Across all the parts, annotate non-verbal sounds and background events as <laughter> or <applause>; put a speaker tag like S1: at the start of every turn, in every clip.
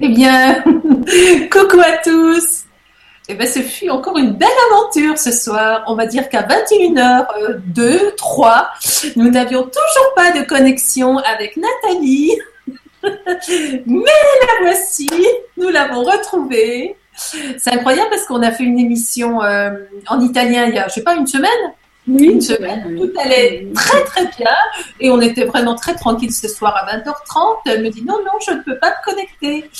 S1: Eh bien, <laughs> coucou à tous. Eh bien, ce fut encore une belle aventure ce soir. On va dire qu'à 21h2, 3, nous n'avions toujours pas de connexion avec Nathalie. <laughs> Mais la voici, nous l'avons retrouvée. C'est incroyable parce qu'on a fait une émission euh, en italien il y a, je sais pas, une semaine
S2: Oui,
S1: une semaine. Tout allait très très bien et on était vraiment très tranquille ce soir à 20h30. Elle me dit non, non, je ne peux pas me connecter.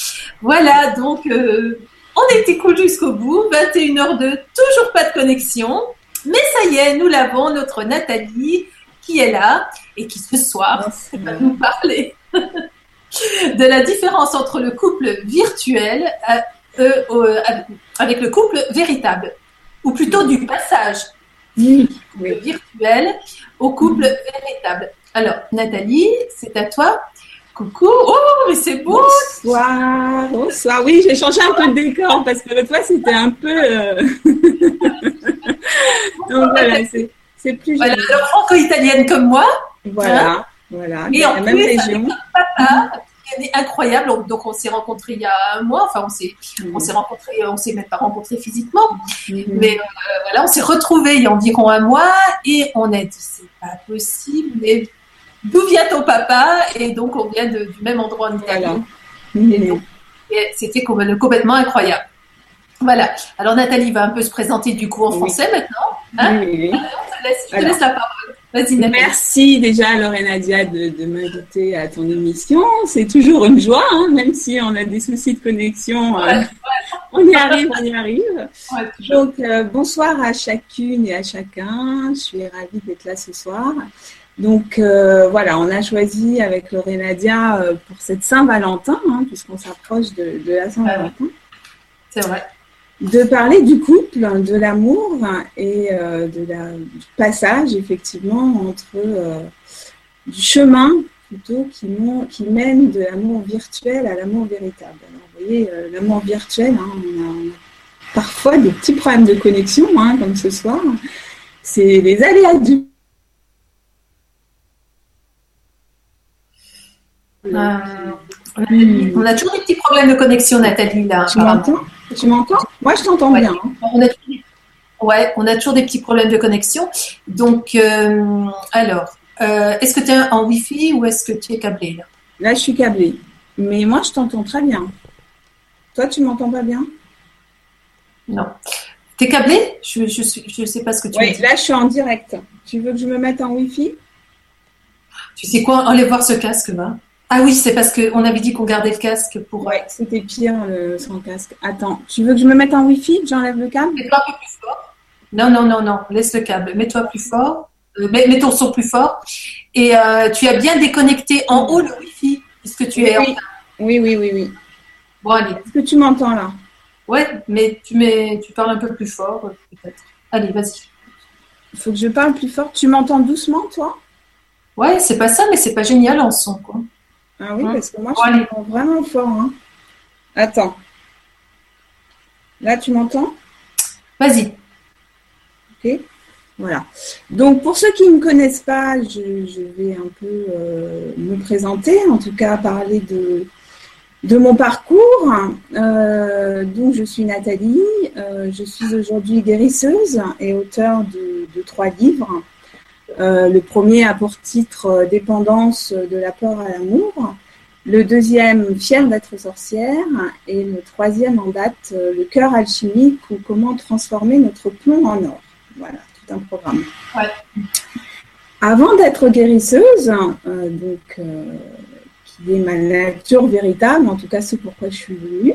S1: Voilà, donc euh, on était cool jusqu'au bout. 21h02, toujours pas de connexion. Mais ça y est, nous l'avons, notre Nathalie qui est là et qui ce soir va nous parler <laughs> de la différence entre le couple virtuel euh, euh, euh, avec le couple véritable, ou plutôt du passage
S2: Oui,
S1: couple virtuel au couple véritable. Alors, Nathalie, c'est à toi. Coucou. Oh, mais c'est beau.
S2: Bonsoir, bonsoir. Oui, j'ai changé un peu de décor parce que l'autre fois c'était un peu. euh, <laughs> Donc voilà, c'est c'est plus.
S1: Voilà, alors franco-italienne comme moi.
S2: Voilà, voilà.
S1: Et en
S2: même
S1: plus,
S2: région.
S1: Papa, incroyable. Donc, on s'est rencontrés il y a un mois. Enfin, on s'est, on s'est rencontrés, on s'est même pas rencontrés physiquement.
S2: Mhm.
S1: Mais euh, voilà, on s'est retrouvés il y a environ un mois et on a dit c'est pas possible. Mais d'où vient ton papa? Et donc, on vient de- du même endroit en Italie.
S2: Voilà.
S1: Et c'était com- complètement incroyable. Voilà. Alors Nathalie va un peu se présenter du coup en
S2: Oui.
S1: français maintenant. Hein?
S2: Oui, oui, oui.
S1: Je te laisse, je te
S2: Alors.
S1: laisse la parole.
S2: Merci déjà Lorena Dia de, de m'inviter à ton émission. C'est toujours une joie, hein, même si on a des soucis de connexion. euh, <laughs> on y arrive, on y arrive.
S1: Ouais.
S2: Donc, euh, bonsoir à chacune et à chacun. Je suis ravie d'être là ce soir. Donc, euh, voilà, on a choisi avec Lorena Dia pour cette Saint-Valentin, hein, puisqu'on s'approche de, de la Saint-Valentin,
S1: C'est vrai.
S2: De parler du couple, de l'amour et euh, de la, du passage, effectivement, entre euh, du chemin plutôt qui, mène de l'amour virtuel à l'amour véritable. Alors, vous voyez, euh, l'amour virtuel, hein, on, a, on a parfois des petits problèmes de connexion, hein, comme ce soir. C'est les aléas du.
S1: On a toujours des petits problèmes de connexion Nathalie là.
S2: Tu m'entends? Tu m'entends? Moi, je t'entends
S1: Ouais.
S2: bien. hein.
S1: On a, ouais, on a toujours des petits problèmes de connexion. Donc, euh, alors, euh, est-ce que tu es en Wi-Fi ou est-ce que tu es câblé là?
S2: Là, je suis câblée. Mais moi, je t'entends très bien. Toi, tu m'entends pas bien?
S1: Non. Tu es câblé? Je ne je, suis- je sais pas ce que tu
S2: Oui,
S1: me dis.
S2: là, je suis en direct. Tu veux que je me mette en Wi-Fi?
S1: Tu sais quoi? Allez voir ce casque là. Ah oui, c'est parce qu'on avait dit qu'on gardait le casque pour.
S2: Ouais, c'était pire le, sans casque. Attends, tu veux que je me mette en Wi-Fi? J'enlève le câble?
S1: Mets-toi un peu plus fort. Non, non, non, non. Laisse le câble. Mets-toi plus fort. Euh, mets, mets ton son plus fort. Et euh, tu as bien déconnecté en haut le Wi-Fi puisque tu es. en-
S2: oui. oui, oui, oui.
S1: Bon, allez.
S2: Est-ce que tu m'entends là?
S1: Ouais, mais tu mets, tu parles un peu plus fort euh, peut-être. Allez, vas-y.
S2: Il faut que je parle plus fort. Tu m'entends doucement, toi?
S1: Ouais, c'est pas ça, mais c'est pas génial en son quoi.
S2: Ah oui,
S1: Hein
S2: parce que moi, je
S1: allez.
S2: t'entends vraiment fort. hein. Attends. Là, tu m'entends?
S1: Vas-y.
S2: Ok. Voilà. Donc, pour ceux qui ne me connaissent pas, je, je vais un peu euh, me présenter, en tout cas parler de, de mon parcours. Euh, donc, je suis Nathalie, euh, je suis aujourd'hui guérisseuse et auteure de, de trois livres. Euh, le premier a pour titre euh, Dépendance de la peur à l'amour. Le deuxième, Fière d'être sorcière. Et le troisième en date, euh, Le cœur alchimique ou comment transformer notre plomb en or. Voilà, tout un programme.
S1: Ouais.
S2: Avant d'être guérisseuse, euh, donc, euh, qui est ma nature véritable, en tout cas ce pourquoi je suis venue,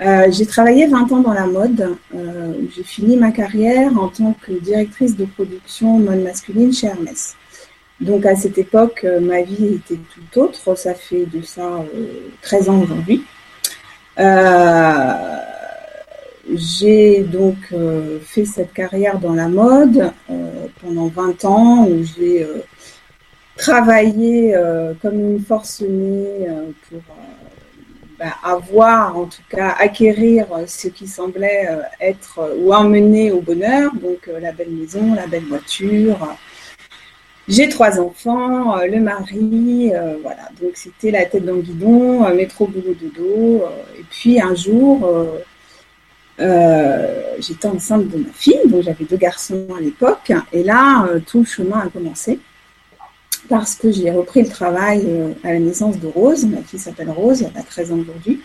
S2: euh, j'ai travaillé 20 ans dans la mode. Euh, j'ai fini ma carrière en tant que directrice de production mode masculine chez Hermès. Donc à cette époque, euh, ma vie était tout autre. Ça fait de ça euh, 13 ans aujourd'hui. J'ai donc fait cette carrière dans la mode pendant 20 ans où j'ai travaillé comme une forcenée pour bah, avoir, en tout cas acquérir ce qui semblait euh, être euh, ou emmener au bonheur, donc euh, la belle maison, la belle voiture, j'ai trois enfants, le mari, voilà. Donc c'était la tête dans le guidon, métro boulot dodo. et puis un jour, j'étais enceinte de ma fille, donc j'avais deux garçons à l'époque, et là tout le chemin a commencé parce que j'ai repris le travail à la naissance de Rose. Ma fille s'appelle Rose, elle a 13 ans aujourd'hui.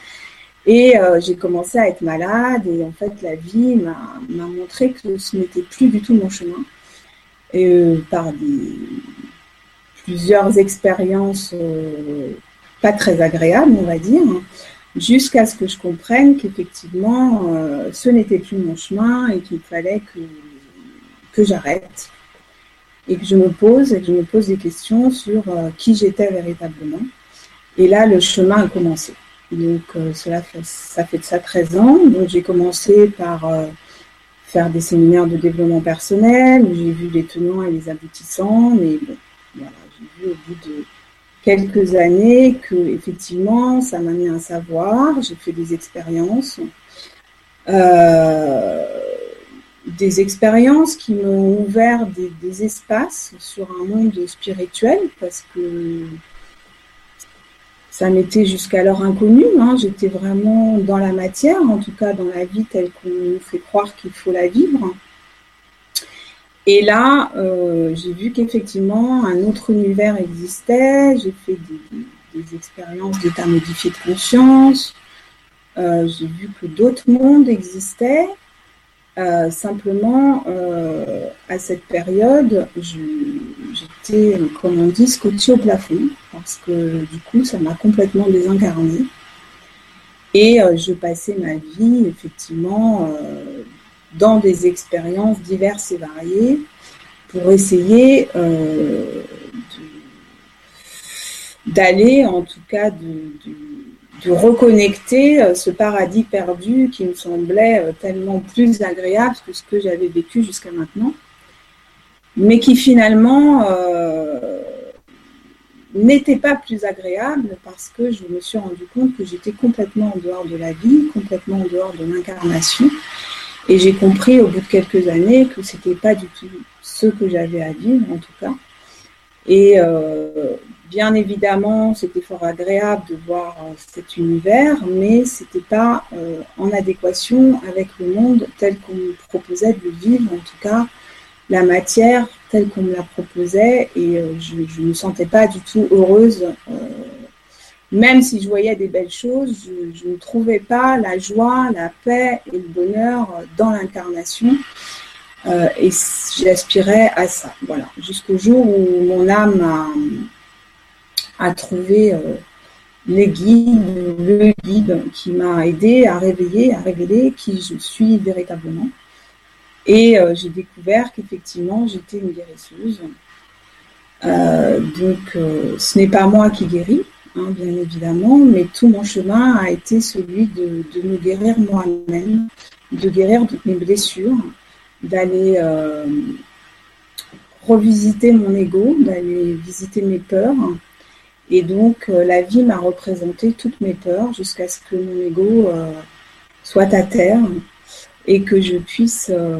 S2: Et euh, j'ai commencé à être malade et en fait la vie m'a montré que ce n'était plus du tout mon chemin. Et euh, par plusieurs expériences euh, pas très agréables, on va dire, jusqu'à ce que je comprenne qu'effectivement ce n'était plus mon chemin et qu'il fallait que, que j'arrête et que je me pose et que je me pose des questions sur qui j'étais véritablement. Et là, le chemin a commencé. Donc, euh, cela fait, ça fait de ça 13 ans. Donc, j'ai commencé par euh, faire des séminaires de développement personnel où j'ai vu les tenants et les aboutissants. Mais bon, voilà, j'ai vu au bout de quelques années que, effectivement, ça m'a mis un savoir. J'ai fait des expériences. Euh, des expériences qui m'ont ouvert des, espaces sur un monde spirituel parce que ça m'était jusqu'alors inconnu. Hein. J'étais vraiment dans la matière, en tout cas dans la vie telle qu'on nous fait croire qu'il faut la vivre. Et là, euh, j'ai vu qu'effectivement, un autre univers existait. J'ai fait des, expériences d'état modifié de conscience. Euh, j'ai vu que d'autres mondes existaient. Euh, simplement, euh, à cette période, j'étais, comme on dit, scotché au plafond, parce que du coup, ça m'a complètement désincarné. Et euh, je passais ma vie, effectivement, dans des expériences diverses et variées pour essayer d'aller, en tout cas, de reconnecter euh, ce paradis perdu qui me semblait euh, tellement plus agréable que ce que j'avais vécu jusqu'à maintenant, mais qui finalement euh, n'était pas plus agréable parce que je me suis rendu compte que j'étais complètement en dehors de la vie, complètement en dehors de l'incarnation. Et j'ai compris au bout de quelques années que c'était pas du tout ce que j'avais à vivre, en tout cas. Et Bien évidemment, c'était fort agréable de voir euh, cet univers, mais ce n'était pas euh, en adéquation avec le monde tel qu'on me proposait de le vivre, en tout cas la matière telle qu'on me la proposait, et euh, je ne me sentais pas du tout heureuse. même si je voyais des belles choses, je, ne trouvais pas la joie, la paix et le bonheur dans l'incarnation. et j'aspirais à ça, voilà, jusqu'au jour où mon âme a à trouver euh, les guides, le guide qui m'a aidé à réveiller, à révéler qui je suis véritablement. Et euh, j'ai découvert qu'effectivement, j'étais une guérisseuse. Euh, donc, ce n'est pas moi qui guéris, hein, bien évidemment, mais tout mon chemin a été celui de, de me guérir moi-même, de guérir mes blessures, d'aller revisiter mon ego, d'aller visiter mes peurs, et donc, euh, la vie m'a représenté toutes mes peurs jusqu'à ce que mon ego euh, soit à terre et que je puisse euh,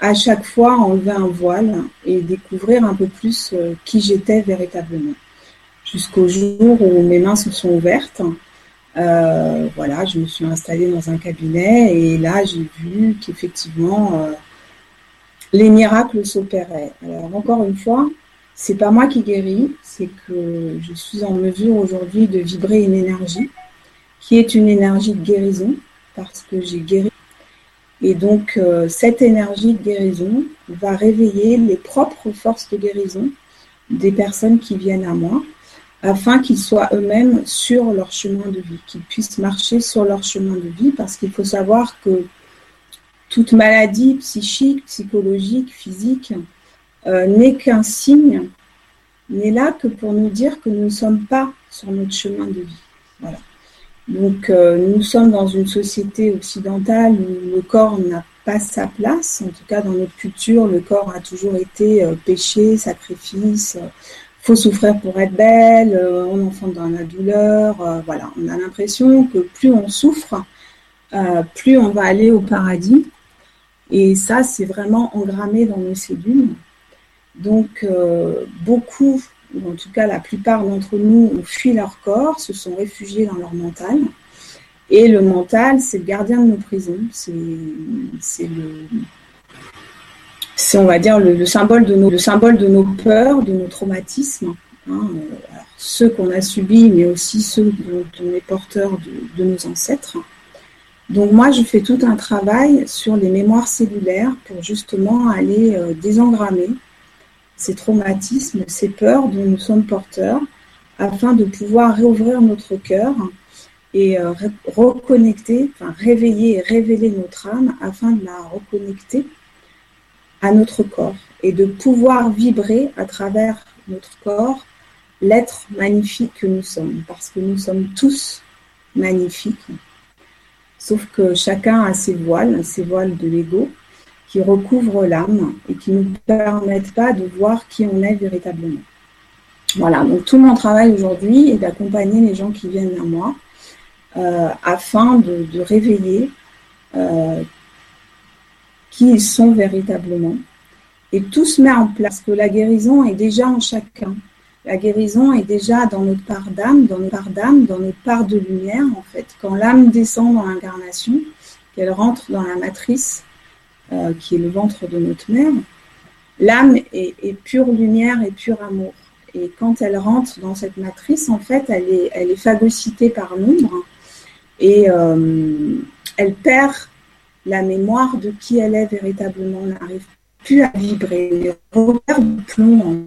S2: à chaque fois enlever un voile et découvrir un peu plus qui j'étais véritablement. Jusqu'au jour où mes mains se sont ouvertes. voilà, je me suis installée dans un cabinet et là j'ai vu qu'effectivement les miracles s'opéraient. Alors encore une fois, c'est pas moi qui guéris, c'est que je suis en mesure aujourd'hui de vibrer une énergie qui est une énergie de guérison parce que j'ai guéri. Et donc euh, cette énergie de guérison va réveiller les propres forces de guérison des personnes qui viennent à moi afin qu'ils soient eux-mêmes sur leur chemin de vie, qu'ils puissent marcher sur leur chemin de vie parce qu'il faut savoir que toute maladie psychique, psychologique, physique, euh, n'est qu'un signe, n'est là que pour nous dire que nous ne sommes pas sur notre chemin de vie. Voilà. Donc euh, nous sommes dans une société occidentale où le corps n'a pas sa place. En tout cas, dans notre culture, le corps a toujours été euh, péché, sacrifice. faut souffrir pour être belle, on enfante dans la douleur. voilà, on a l'impression que plus on souffre, plus on va aller au paradis. Et ça, c'est vraiment engrammé dans nos cellules. Donc, euh, beaucoup, ou en tout cas la plupart d'entre nous, ont fui leur corps, se sont réfugiés dans leur mental. Et le mental, c'est le gardien de nos prisons, c'est le, on va dire le, symbole de nos, le symbole de nos peurs, de nos traumatismes, hein, ceux qu'on a subis, mais aussi ceux dont on est porteur de, de, nos ancêtres. Donc moi, je fais tout un travail sur les mémoires cellulaires pour justement aller euh, désengrammer ces traumatismes, ces peurs dont nous sommes porteurs, afin de pouvoir réouvrir notre cœur et euh, reconnecter, enfin réveiller et révéler notre âme afin de la reconnecter à notre corps et de pouvoir vibrer à travers notre corps l'être magnifique que nous sommes, parce que nous sommes tous magnifiques, sauf que chacun a ses voiles, ses voiles de l'ego, qui recouvrent l'âme et qui ne nous permettent pas de voir qui on est véritablement. Voilà, donc tout mon travail aujourd'hui est d'accompagner les gens qui viennent à moi euh, afin de, réveiller euh, qui ils sont véritablement. Et tout se met en place, que la guérison est déjà en chacun. La guérison est déjà dans notre part d'âme, dans nos parts d'âme, dans nos parts de lumière, en fait. Quand l'âme descend dans l'incarnation, qu'elle rentre dans la matrice, euh, qui est le ventre de notre mère, l'âme est, pure lumière et pur amour. Et quand elle rentre dans cette matrice, en fait, elle est, elle phagocytée par l'ombre et euh, elle perd la mémoire de qui elle est véritablement. On n'arrive plus à vibrer. repères de plomb.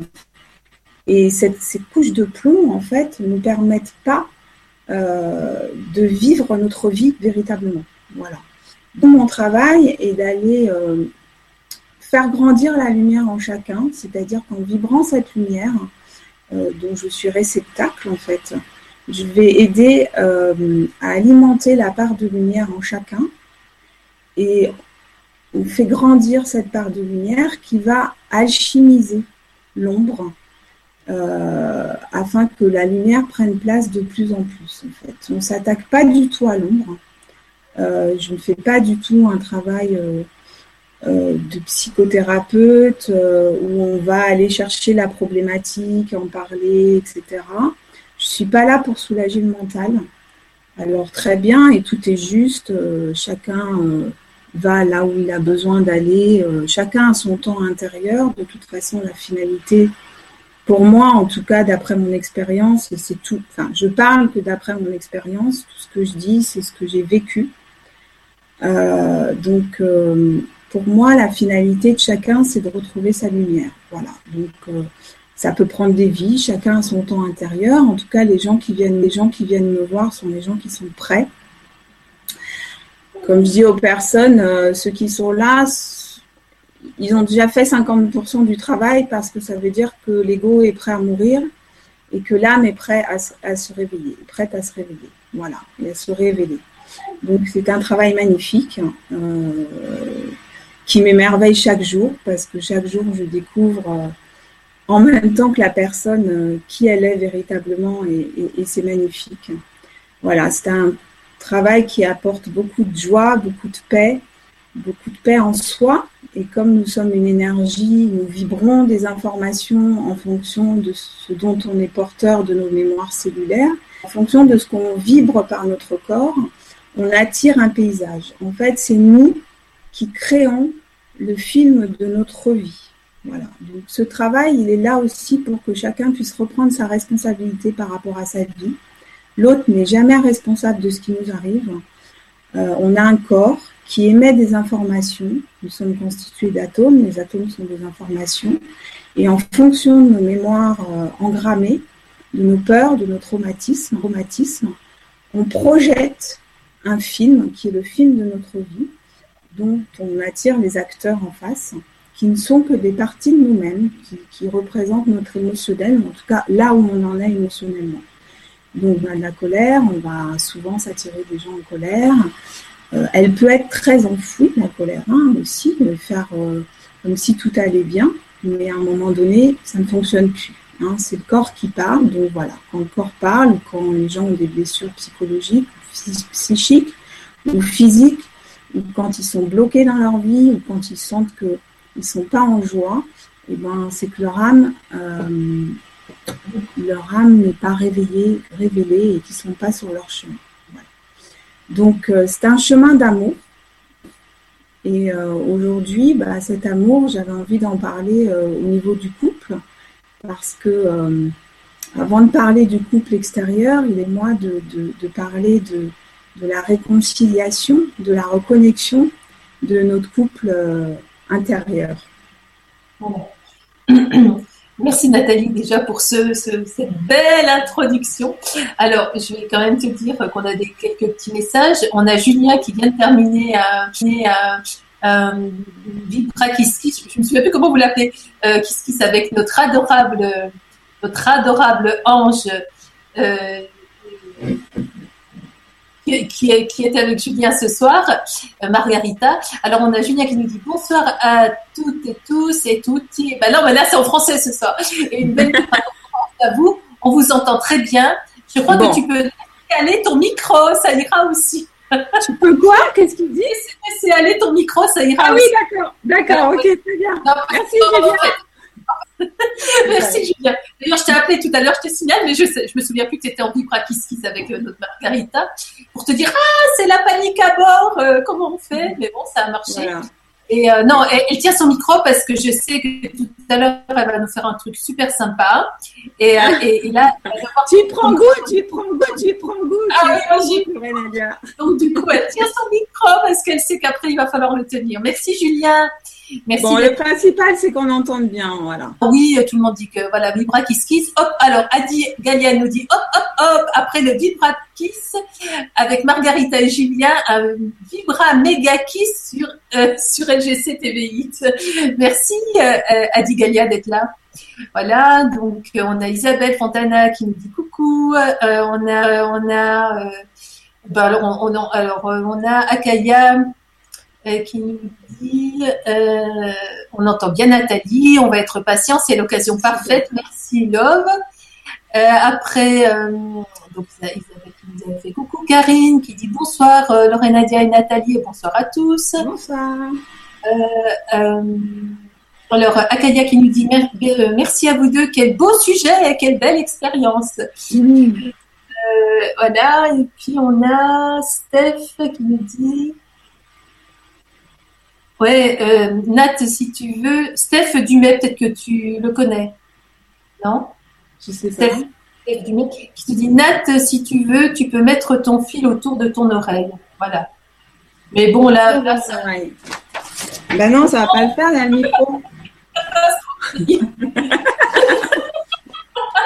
S2: Et ces couches de plomb, en fait, ne permettent pas euh, de vivre notre vie véritablement. Voilà. Mon travail est d'aller euh, faire grandir la lumière en chacun, c'est-à-dire qu'en vibrant cette lumière, euh, dont je suis réceptacle, en fait, je vais aider à alimenter la part de lumière en chacun et on fait grandir cette part de lumière qui va alchimiser l'ombre euh, afin que la lumière prenne place de plus en plus. En fait. On ne s'attaque pas du tout à l'ombre. Euh, je ne fais pas du tout un travail euh, de psychothérapeute où on va aller chercher la problématique, en parler, etc. Je ne suis pas là pour soulager le mental. Alors très bien, et tout est juste, chacun va là où il a besoin d'aller. Euh, chacun a son temps intérieur. De toute façon, la finalité, pour moi, en tout cas, d'après mon expérience, c'est tout. Enfin, je parle que d'après mon expérience, tout ce que je dis, c'est ce que j'ai vécu. Euh, donc, euh, pour moi, la finalité de chacun, c'est de retrouver sa lumière. Voilà. Donc, ça peut prendre des vies. Chacun a son temps intérieur. En tout cas, les gens qui viennent, les gens qui viennent me voir sont les gens qui sont prêts comme je dis aux personnes, euh, ceux qui sont là, ils ont déjà fait 50% du travail parce que ça veut dire que l'ego est prêt à mourir et que l'âme est prête à, se réveiller, prête à se réveiller, voilà, et à se révéler. Donc c'est un travail magnifique euh, qui m'émerveille chaque jour parce que chaque jour je découvre euh, en même temps que la personne qui elle est véritablement et, et c'est magnifique. Voilà, c'est un travail qui apporte beaucoup de joie, beaucoup de paix, beaucoup de paix en soi. Et comme nous sommes une énergie, nous vibrons des informations en fonction de ce dont on est porteur de nos mémoires cellulaires. En fonction de ce qu'on vibre par notre corps, on attire un paysage. En fait, c'est nous qui créons le film de notre vie. Voilà. Donc, ce travail, il est là aussi pour que chacun puisse reprendre sa responsabilité par rapport à sa vie L'autre n'est jamais responsable de ce qui nous arrive. Euh, on a un corps qui émet des informations. Nous sommes constitués d'atomes. Les atomes sont des informations. Et en fonction de nos mémoires euh, engrammées, de nos peurs, de nos traumatismes, traumatismes, on projette un film qui est le film de notre vie, dont on attire les acteurs en face, qui ne sont que des parties de nous-mêmes, qui, représentent notre émotionnel, en tout cas là où on en est émotionnellement. Donc, on a de la colère, on va souvent s'attirer des gens en colère. Euh, elle peut être très enfouie, la colère, hein, aussi, faire euh, comme si tout allait bien, mais à un moment donné, ça ne fonctionne plus. Hein. c'est le corps qui parle, donc voilà, quand le corps parle, quand les gens ont des blessures psychologiques, psychiques ou physiques, ou quand ils sont bloqués dans leur vie, ou quand ils sentent qu'ils ne sont pas en joie, eh ben, c'est que leur âme, euh, leur âme n'est pas réveillée, révélée et qu'ils ne sont pas sur leur chemin. Donc, euh, c'est un chemin d'amour. Et euh, aujourd'hui, bah, cet amour, j'avais envie d'en parler au niveau du couple, parce que avant de parler du couple extérieur, il est moi de, parler de, la réconciliation, de la reconnexion de notre couple intérieur. <coughs>
S1: Merci Nathalie déjà pour ce, cette belle introduction. Alors, je vais quand même te dire qu'on a quelques petits messages. On a Julien qui vient de terminer un, un, Vibra Kiss Kiss, je ne me souviens plus comment vous l'appelez, euh, Kiss Kiss avec notre adorable, notre adorable ange euh, qui, est, qui est avec Julien ce soir, euh, Margarita. Alors, on a Julien qui nous dit bonsoir à toutes et tous et toutes. Ben non, mais là, c'est en français ce soir. Et une belle <laughs> à vous. On vous entend très bien. Je crois que tu peux aller ton micro, ça ira aussi.
S2: Tu peux quoi? Qu'est-ce qu'il dit?
S1: C'est aller ton micro, ça ira
S2: ah aussi. Ah oui, d'accord. D'accord, ok, très bien. Merci, Julien.
S1: Merci Julien. D'ailleurs, je t'ai appelé tout à l'heure, je te signale, mais je ne me souviens plus que tu étais en vibra kiss avec euh, notre Margarita pour te dire Ah, c'est la panique à bord, euh, comment on fait? Mais bon, ça a marché. Et euh, non, elle, tient son micro parce que je sais que tout à l'heure, elle va nous faire un truc super sympa. Et, là,
S2: tu prends goût, tu prends goût, tu prends goût. Ah oui,
S1: Donc, du coup, elle tient son micro parce qu'elle sait qu'après, il va falloir le tenir. Merci, Julien.
S2: Merci bon, le principal, c'est qu'on entende bien, voilà.
S1: Oui, tout le monde dit que voilà, Vibra Kiss Kiss. Hop, alors Adi Galia nous dit hop, hop, hop. Après le Vibra Kiss avec Margarita et Julien, un Vibra Mega Kiss sur euh, sur LGC TV Merci euh, Adi Galia d'être là. Voilà, donc on a Isabelle Fontana qui nous dit coucou. Euh, on a on a ben, alors, on, on, alors on a Akaya euh, qui nous euh, on entend bien Nathalie, on va être patient, c'est l'occasion parfaite. Merci Love. Euh, après, donc Isabelle qui nous a fait coucou Karine qui dit bonsoir Lorena Nadia et Nathalie et bonsoir à tous.
S2: Bonsoir.
S1: alors, Akadia qui nous dit merci à vous deux, quel beau sujet et quelle belle expérience. voilà, et puis on a Steph qui nous dit Ouais, euh, Nat, si tu veux, Steph Dumais, peut-être que tu le connais, non?
S2: Je sais pas.
S1: Steph, Dumais, qui te dit Nat, si tu veux, tu peux mettre ton fil autour de ton oreille. Voilà. Mais bon, là, là ça.
S2: Ben non, ça va pas le faire, là, le micro. <laughs>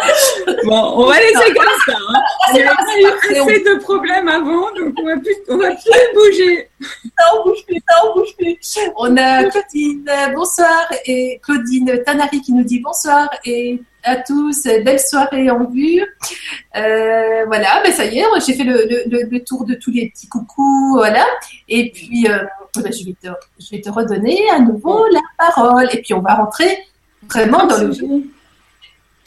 S2: <laughs> Bon, on va laisser comme ça. Hein. Il y a eu assez de problèmes avant, donc on va plus, on va plus bouger.
S1: Ça, on bouge plus, ça, on bouge plus. On a Claudine, bonsoir, et Claudine Tanari qui nous dit bonsoir et à tous, belle soirée en vue. Euh, voilà, ben ça y est, j'ai fait le, le, le, tour de tous les petits coucous, voilà. Et puis, euh, ben je, vais te, je vais te redonner à nouveau la parole. Et puis, on va rentrer vraiment dans le jeu.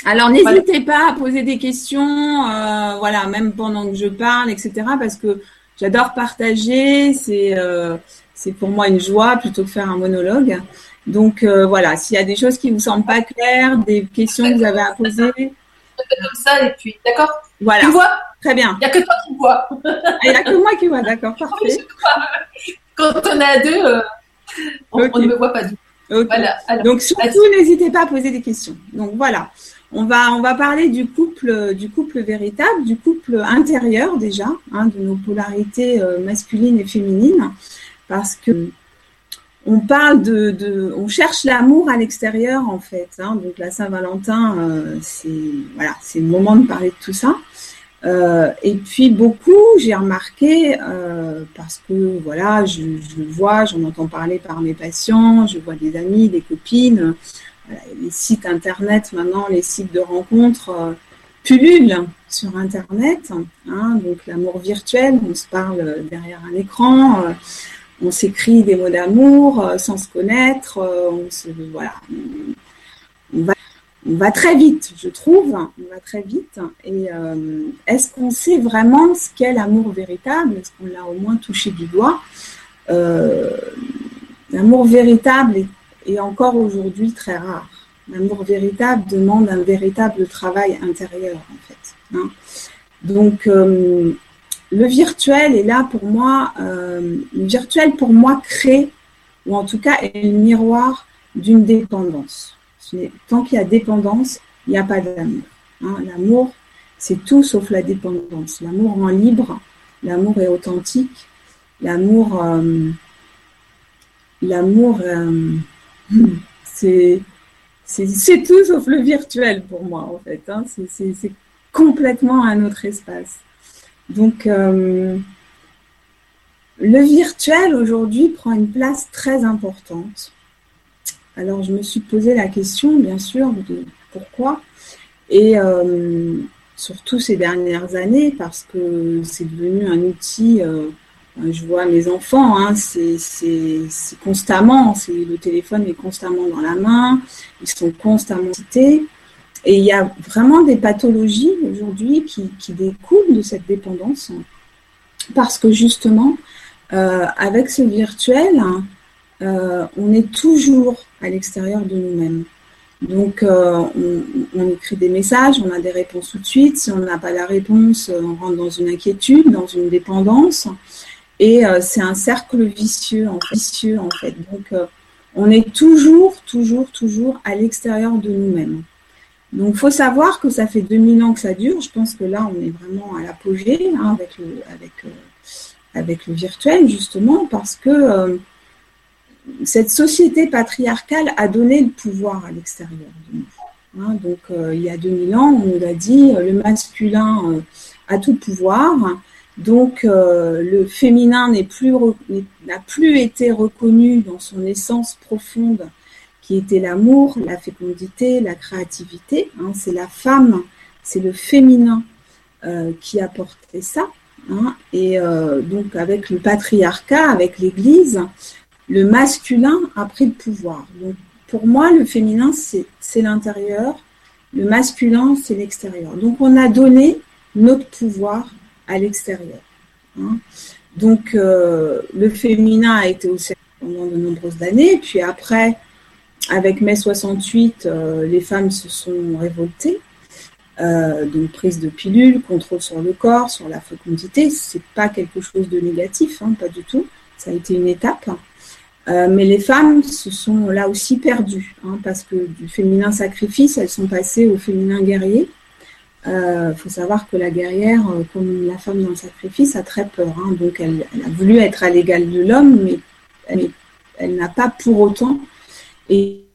S2: Alors n'hésitez pas à poser des questions, euh, voilà, même pendant que je parle, etc. Parce que j'adore partager, c'est euh, c'est pour moi une joie plutôt que faire un monologue. Donc euh, voilà, s'il y a des choses qui vous semblent pas claires, des questions que vous avez à poser.
S1: Comme ça et puis, d'accord.
S2: Voilà.
S1: Tu vois?
S2: Très bien.
S1: Il n'y a que toi qui vois.
S2: Ah, il n'y a que moi qui vois, d'accord, <laughs> parfait.
S1: Quand on est à deux, on, ne me voit pas du tout.
S2: Voilà. Donc surtout, n'hésitez pas à poser des questions. Donc voilà. On va, parler du couple, du couple véritable, du couple intérieur déjà, hein, de nos polarités euh, masculines et féminines, parce que on parle de, on cherche l'amour à l'extérieur en fait. Hein. donc la Saint-Valentin, euh, c'est voilà, c'est le moment de parler de tout ça. Euh, et puis beaucoup, j'ai remarqué parce que voilà, je, je vois, j'en entends parler par mes patients, je vois des amis, des copines les sites internet maintenant, les sites de rencontres euh, pullulent sur internet. Hein, donc l'amour virtuel, on se parle derrière un écran, euh, on s'écrit des mots d'amour euh, sans se connaître, voilà, on, va, on va très vite, je trouve, on va très vite. Et est-ce qu'on sait vraiment ce qu'est l'amour véritable Est-ce qu'on l'a au moins touché du doigt? L'amour véritable est et encore aujourd'hui très rare. L'amour véritable demande un véritable travail intérieur, en fait. Hein. Donc, euh, le virtuel est là pour moi, euh, le virtuel pour moi crée, ou en tout cas est le miroir d'une dépendance. Tant qu'il y a dépendance, il n'y a pas d'amour. Hein. L'amour, c'est tout sauf la dépendance. L'amour rend libre, l'amour est authentique, l'amour, euh, l'amour, c'est tout sauf le virtuel pour moi, en fait. Hein. C'est complètement un autre espace. Donc, euh, le virtuel aujourd'hui prend une place très importante. Alors, je me suis posé la question, bien sûr, de pourquoi. Et euh, surtout ces dernières années, parce que c'est devenu un outil euh, je vois mes enfants, hein, c'est constamment, le téléphone est constamment dans la main, ils sont constamment cités. Et il y a vraiment des pathologies aujourd'hui qui, découlent de cette dépendance, parce que justement, euh, avec ce virtuel, euh, on est toujours à l'extérieur de nous-mêmes. Donc, euh, on, on, écrit des messages, on a des réponses tout de suite. Si on n'a pas la réponse, on rentre dans une inquiétude, dans une dépendance. Et euh, c'est un cercle vicieux en, fait, vicieux, en fait. Donc, euh, on est toujours, toujours, toujours à l'extérieur de nous-mêmes. Donc, il faut savoir que ça fait 2000 ans que ça dure. Je pense que là, on est vraiment à l'apogée hein, avec, le, avec, euh, avec le virtuel, justement, parce que cette société patriarcale a donné le pouvoir à l'extérieur de nous. Hein. donc, il y a 2000 ans, on nous a dit le masculin a tout pouvoir donc euh, le féminin n'a plus, plus été reconnu dans son essence profonde, qui était l'amour, la fécondité, la créativité. Hein. c'est la femme, c'est le féminin euh, qui apportait ça. Hein. et euh, donc avec le patriarcat, avec l'Église, le masculin a pris le pouvoir. Donc pour moi, le féminin, c'est l'intérieur, le masculin, c'est l'extérieur. Donc on a donné notre pouvoir à l'extérieur. Hein. Donc, euh, le féminin a été aussi pendant de nombreuses années. Puis après, avec mai 68, euh, les femmes se sont révoltées. Euh, donc, prise de pilule, contrôle sur le corps, sur la fécondité. C'est pas quelque chose de négatif, hein, pas du tout. Ça a été une étape. mais les femmes se sont là aussi perdues, hein, parce que du féminin sacrifice, elles sont passées au féminin guerrier. Il euh, faut savoir que la guerrière, euh, comme la femme dans le sacrifice, a très peur. Hein. donc elle, a voulu être à l'égal de l'homme, mais elle, n'a pas pour autant été,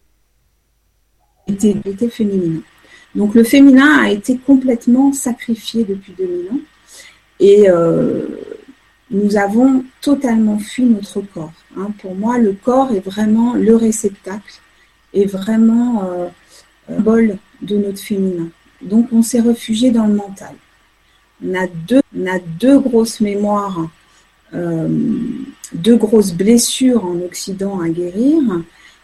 S2: féminine. Donc le féminin a été complètement sacrifié depuis 2000 ans. Et euh, nous avons totalement fui notre corps. Hein. Pour moi, le corps est vraiment le réceptacle, est vraiment un bol de notre féminin. Donc on s'est réfugié dans le mental. On a deux, grosses mémoires, euh, deux grosses blessures en Occident à guérir,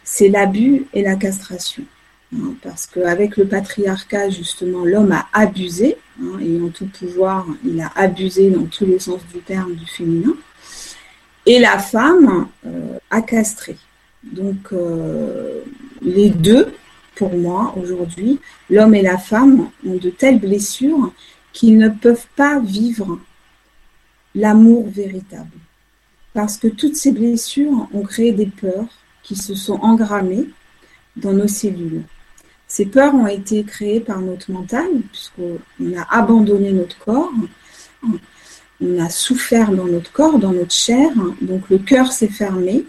S2: c'est l'abus et la castration. Hein, parce qu'avec le patriarcat, justement, l'homme a abusé, hein, ayant tout pouvoir, il a abusé dans tous les sens du terme du féminin, et la femme euh, a castré. Donc euh, les deux pour moi aujourd'hui, l'homme et la femme ont de telles blessures qu'ils ne peuvent pas vivre l'amour véritable. Parce que toutes ces blessures ont créé des peurs qui se sont engrammées dans nos cellules. Ces peurs ont été créées par notre mental, puisqu'on a abandonné notre corps, on a souffert dans notre corps, dans notre chair, donc le cœur s'est fermé,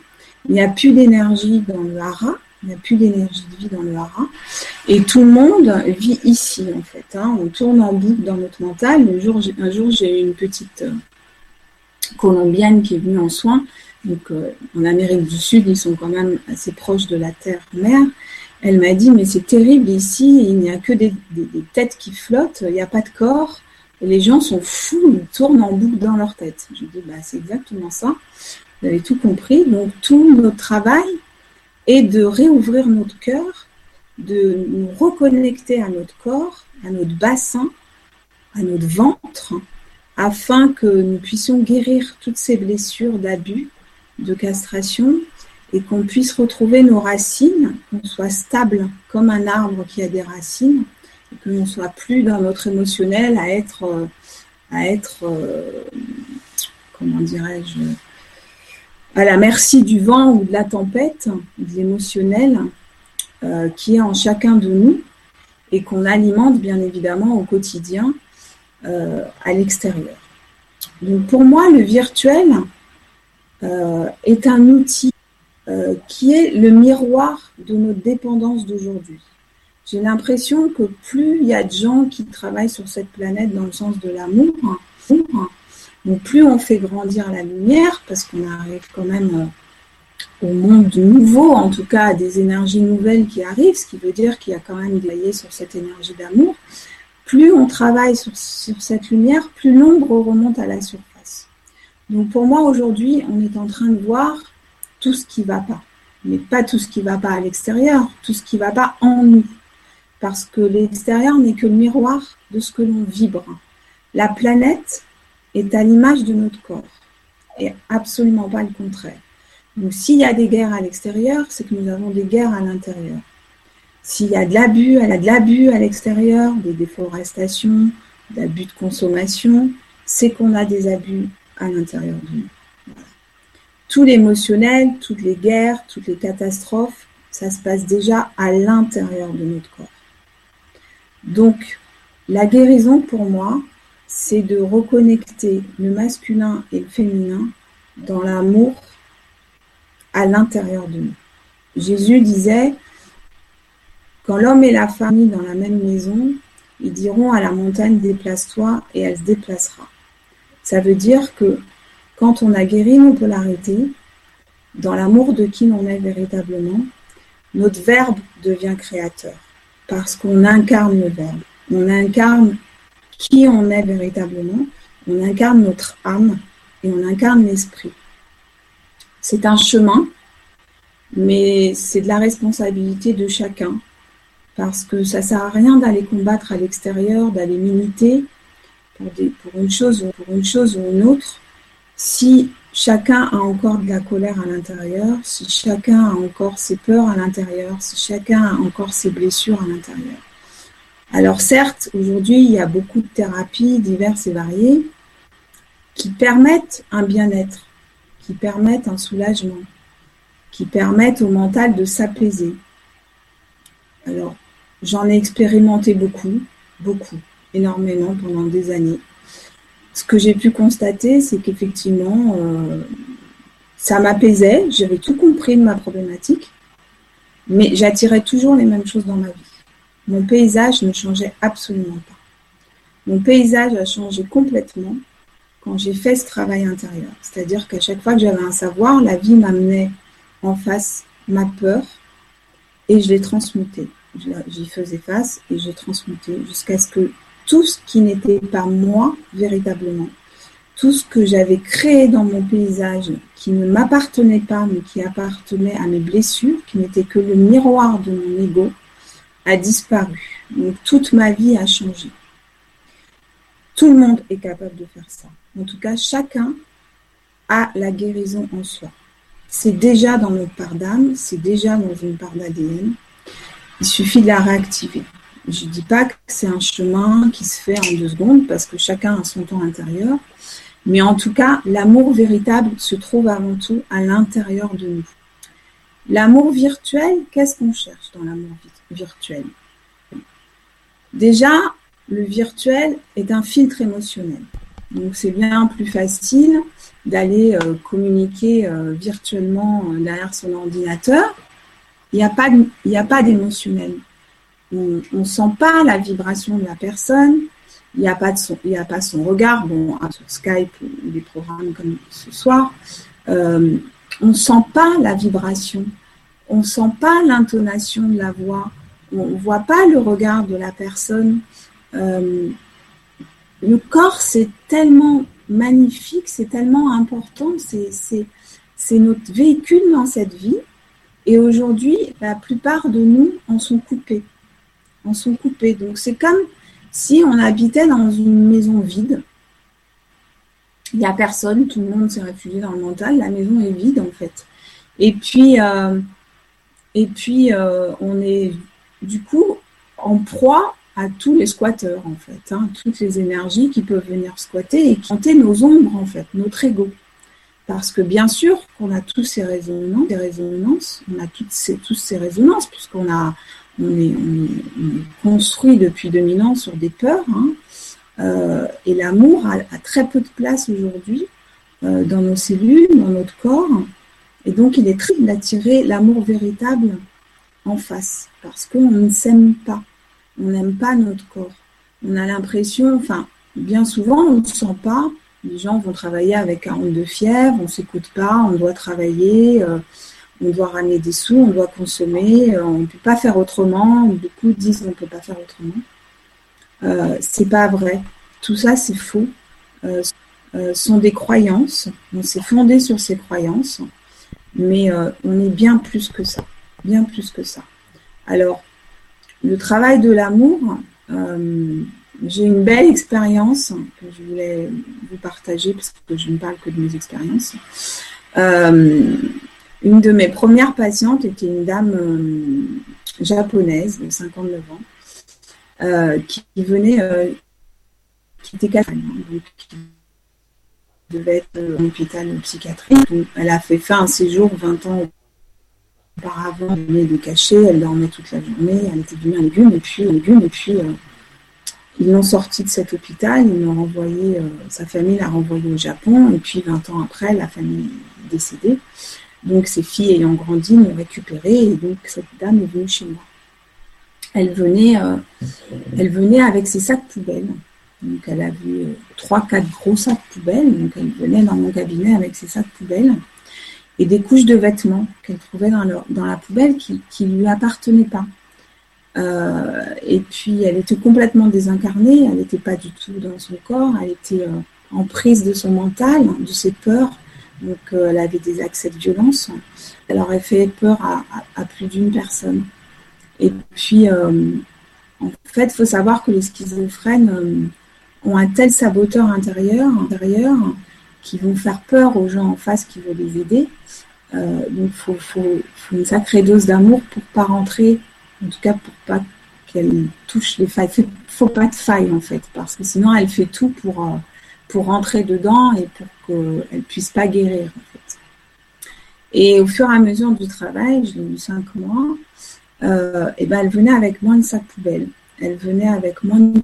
S2: il n'y a plus d'énergie dans le hara, il n'y a plus d'énergie de vie dans le hara. Et tout le monde vit ici, en fait. Hein. On tourne en boucle dans notre mental. Un jour, j'ai eu une petite euh, colombienne qui est venue en soins. Donc, euh, en Amérique du Sud, ils sont quand même assez proches de la terre-mère. Elle m'a dit, mais c'est terrible ici, il n'y a que des, têtes qui flottent, il n'y a pas de corps. Les gens sont fous, ils tournent en boucle dans leur tête. Je dis, bah, c'est exactement ça. Vous avez tout compris. Donc, tout notre travail, et de réouvrir notre cœur, de nous reconnecter à notre corps, à notre bassin, à notre ventre, afin que nous puissions guérir toutes ces blessures d'abus, de castration et qu'on puisse retrouver nos racines, qu'on soit stable comme un arbre qui a des racines, et que l'on soit plus dans notre émotionnel à être, euh, à être euh, comment dirais-je, à la merci du vent ou de la tempête, de l'émotionnel euh, qui est en chacun de nous et qu'on alimente bien évidemment au quotidien à l'extérieur. Donc pour moi, le virtuel est un outil euh, qui est le miroir de notre dépendance d'aujourd'hui. J'ai l'impression que plus il y a de gens qui travaillent sur cette planète dans le sens de l'amour, plus on fait grandir la lumière, parce qu'on arrive quand même euh, au monde nouveau, en tout cas à des énergies nouvelles qui arrivent, ce qui veut dire qu'il y a quand même des sur cette énergie d'amour, plus on travaille sur, sur cette lumière, plus l'ombre remonte à la surface. Donc pour moi aujourd'hui, on est en train de voir tout ce qui ne va pas. Mais pas tout ce qui ne va pas à l'extérieur, tout ce qui ne va pas en nous. Parce que l'extérieur n'est que le miroir de ce que l'on vibre. La planète est à l'image de notre corps et absolument pas le contraire. Donc s'il y a des guerres à l'extérieur, c'est que nous avons des guerres à l'intérieur. S'il y a de l'abus, elle a de l'abus à l'extérieur, des déforestations, d'abus de consommation, c'est qu'on a des abus à l'intérieur de nous tout l'émotionnel, toutes les guerres, toutes les catastrophes, ça se passe déjà à l'intérieur de notre corps. Donc, la guérison pour moi, c'est de reconnecter le masculin et le féminin dans l'amour à l'intérieur de nous. Jésus disait, quand l'homme et la sont dans la même maison, ils diront à la montagne déplace-toi et elle se déplacera. Ça veut dire que quand on a guéri nos polarités, dans l'amour de qui l'on est véritablement, notre verbe devient créateur parce qu'on incarne le verbe. On incarne qui on est véritablement, on incarne notre âme et on incarne l'esprit. C'est un chemin, mais c'est de la responsabilité de chacun parce que ça sert à rien d'aller combattre à l'extérieur, d'aller militer pour, une pour une chose ou une autre si chacun a encore de la colère à l'intérieur, si chacun a encore ses peurs à l'intérieur, si chacun a encore ses blessures à l'intérieur. Alors certes, aujourd'hui, il y a beaucoup de thérapies diverses et variées qui permettent un bien-être, qui permettent un soulagement, qui permettent au mental de s'apaiser. Alors, j'en ai expérimenté beaucoup, beaucoup, énormément pendant des années ce que j'ai pu constater, c'est qu'effectivement, euh, ça m'apaisait, j'avais tout compris de ma problématique, mais j'attirais toujours les mêmes choses dans ma vie. Mon paysage ne changeait absolument pas. Mon paysage a changé complètement quand j'ai fait ce travail intérieur. C'est-à-dire qu'à chaque fois que j'avais un savoir, la vie m'amenait en face ma peur et je l'ai transmutée. J'y faisais face et je l'ai transmutée jusqu'à ce que tout ce qui n'était pas moi véritablement, tout ce que j'avais créé dans mon paysage qui ne m'appartenait pas, mais qui appartenait à mes blessures, qui n'était que le miroir de mon ego, disparu. Toute ma vie a changé. Tout le monde est capable de faire ça. En tout cas, chacun a la guérison en soi. C'est déjà dans notre part d'âme, c'est déjà dans une part d'ADN. Il suffit de la réactiver. Je ne dis pas que c'est un chemin qui se fait en deux secondes parce que chacun a son temps intérieur, mais en tout cas, l'amour véritable se trouve avant tout à l'intérieur de nous. L'amour virtuel, qu'est-ce qu'on cherche dans l'amour virtuel? Déjà, le virtuel est un filtre émotionnel. Donc c'est bien plus facile d'aller euh, communiquer euh, virtuellement euh, derrière son ordinateur. Il n'y a pas d'émotionnel. On ne sent pas la vibration de la personne, il n'y a, pas son, regard, bon, sur Skype ou des programmes comme ce soir, on ne sent pas la vibration, on ne sent pas l'intonation de la voix, on ne voit pas le regard de la personne. Euh, le corps, c'est tellement magnifique, c'est tellement important, c'est notre véhicule dans cette vie. Et aujourd'hui, la plupart de nous en sont coupés sont coupés. Donc c'est comme si on habitait dans une maison vide. Il n'y a personne, tout le monde s'est réfugié dans le mental, la maison est vide en fait. Et puis, euh, euh, on est du coup en proie à tous les squatteurs, en fait, hein, toutes les énergies qui peuvent venir squatter et qui hanter nos ombres, en fait, notre ego. Parce que bien sûr qu'on a tous ces résonances, résonances, on a toutes ces, tous ces résonances, puisqu'on a, on est, construit depuis 2000 ans sur des peurs, hein, et l'amour a, très peu de place aujourd'hui euh, dans nos cellules, dans notre corps, et donc il est très d'attirer l'amour véritable en face, parce qu'on ne s'aime pas on n'aime pas notre corps. On a l'impression, enfin, bien souvent, on ne sent pas. Les gens vont travailler avec un honte de fièvre, on ne s'écoute pas, on doit travailler, euh, on doit ramener des sous, on doit consommer, euh, on ne peut pas faire autrement. Beaucoup disent on ne peut pas faire autrement. Euh, c'est pas vrai. Tout ça, c'est faux. Euh, sont des croyances. On s'est fondé sur ces croyances, mais on est bien plus que ça. Bien plus que ça. Alors, le travail de l'amour, euh, j'ai une belle expérience que je voulais vous partager parce que je ne parle que de mes expériences. Euh, une de mes premières patientes était une dame euh, japonaise de 59 ans qui, venait, qui était catholique, qui devait être en hôpital psychiatrique. Elle a fait fin un séjour 20 ans Auparavant, elle venait de cacher, elle dormait toute la journée, elle était devenue un légume, et puis, légume, et puis euh, ils l'ont sortie de cet hôpital, ils l'ont renvoyé, euh, sa famille l'a renvoyée au Japon, et puis 20 ans après, la famille est décédée. Donc ses filles ayant grandi l'ont récupérée, et donc cette dame est venue chez moi. Elle venait, euh, elle venait avec ses sacs poubelles. Donc elle avait trois, quatre gros sacs poubelles. Donc elle venait dans mon cabinet avec ses sacs poubelles et des couches de vêtements qu'elle trouvait dans, la poubelle qui ne lui appartenaient pas. Euh, et puis elle était complètement désincarnée, elle n'était pas du tout dans son corps, elle était euh, en prise de son mental, de ses peurs, donc euh, elle avait des accès de violence. Elle aurait fait peur à, plus d'une personne. Et puis, en fait, il faut savoir que les schizophrènes ont un tel saboteur intérieur, intérieur qui vont faire peur aux gens en face qui veulent les aider. Euh, donc, il faut, une sacrée dose d'amour pour pas rentrer, en tout cas pour pas qu'elle touche les failles. Il faut pas de failles en fait, parce que sinon elle fait tout pour, euh, pour rentrer dedans et pour qu'elle puisse pas guérir. Et au fur et à mesure du travail, je eu cinq mois, euh, et ben elle venait avec moins de sac poubelle. Elle venait avec moins de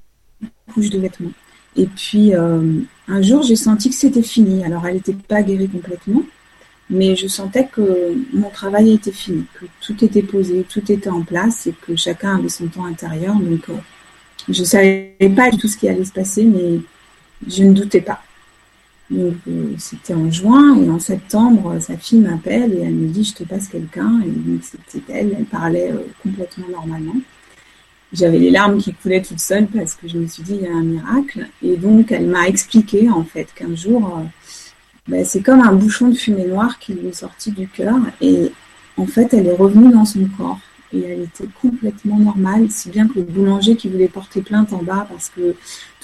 S2: couches de vêtements. Et puis, euh, un jour, j'ai senti que c'était fini. Alors, elle n'était pas guérie complètement, mais je sentais que mon travail était fini, que tout était posé, tout était en place et que chacun avait son temps intérieur. Donc, euh, je ne savais pas du tout ce qui allait se passer, mais je ne doutais pas. Donc, euh, c'était en juin et en septembre, sa fille m'appelle et elle me dit Je te passe quelqu'un. Et donc, c'était elle, elle parlait complètement normalement j'avais les larmes qui coulaient toutes seules parce que je me suis dit, il y a un miracle. Et donc, elle m'a expliqué, en fait, qu'un jour, euh, ben, c'est comme un bouchon de fumée noire qui lui est sorti du cœur. Et en fait, elle est revenue dans son corps. Et elle était complètement normale, si bien que le boulanger qui voulait porter plainte en bas parce que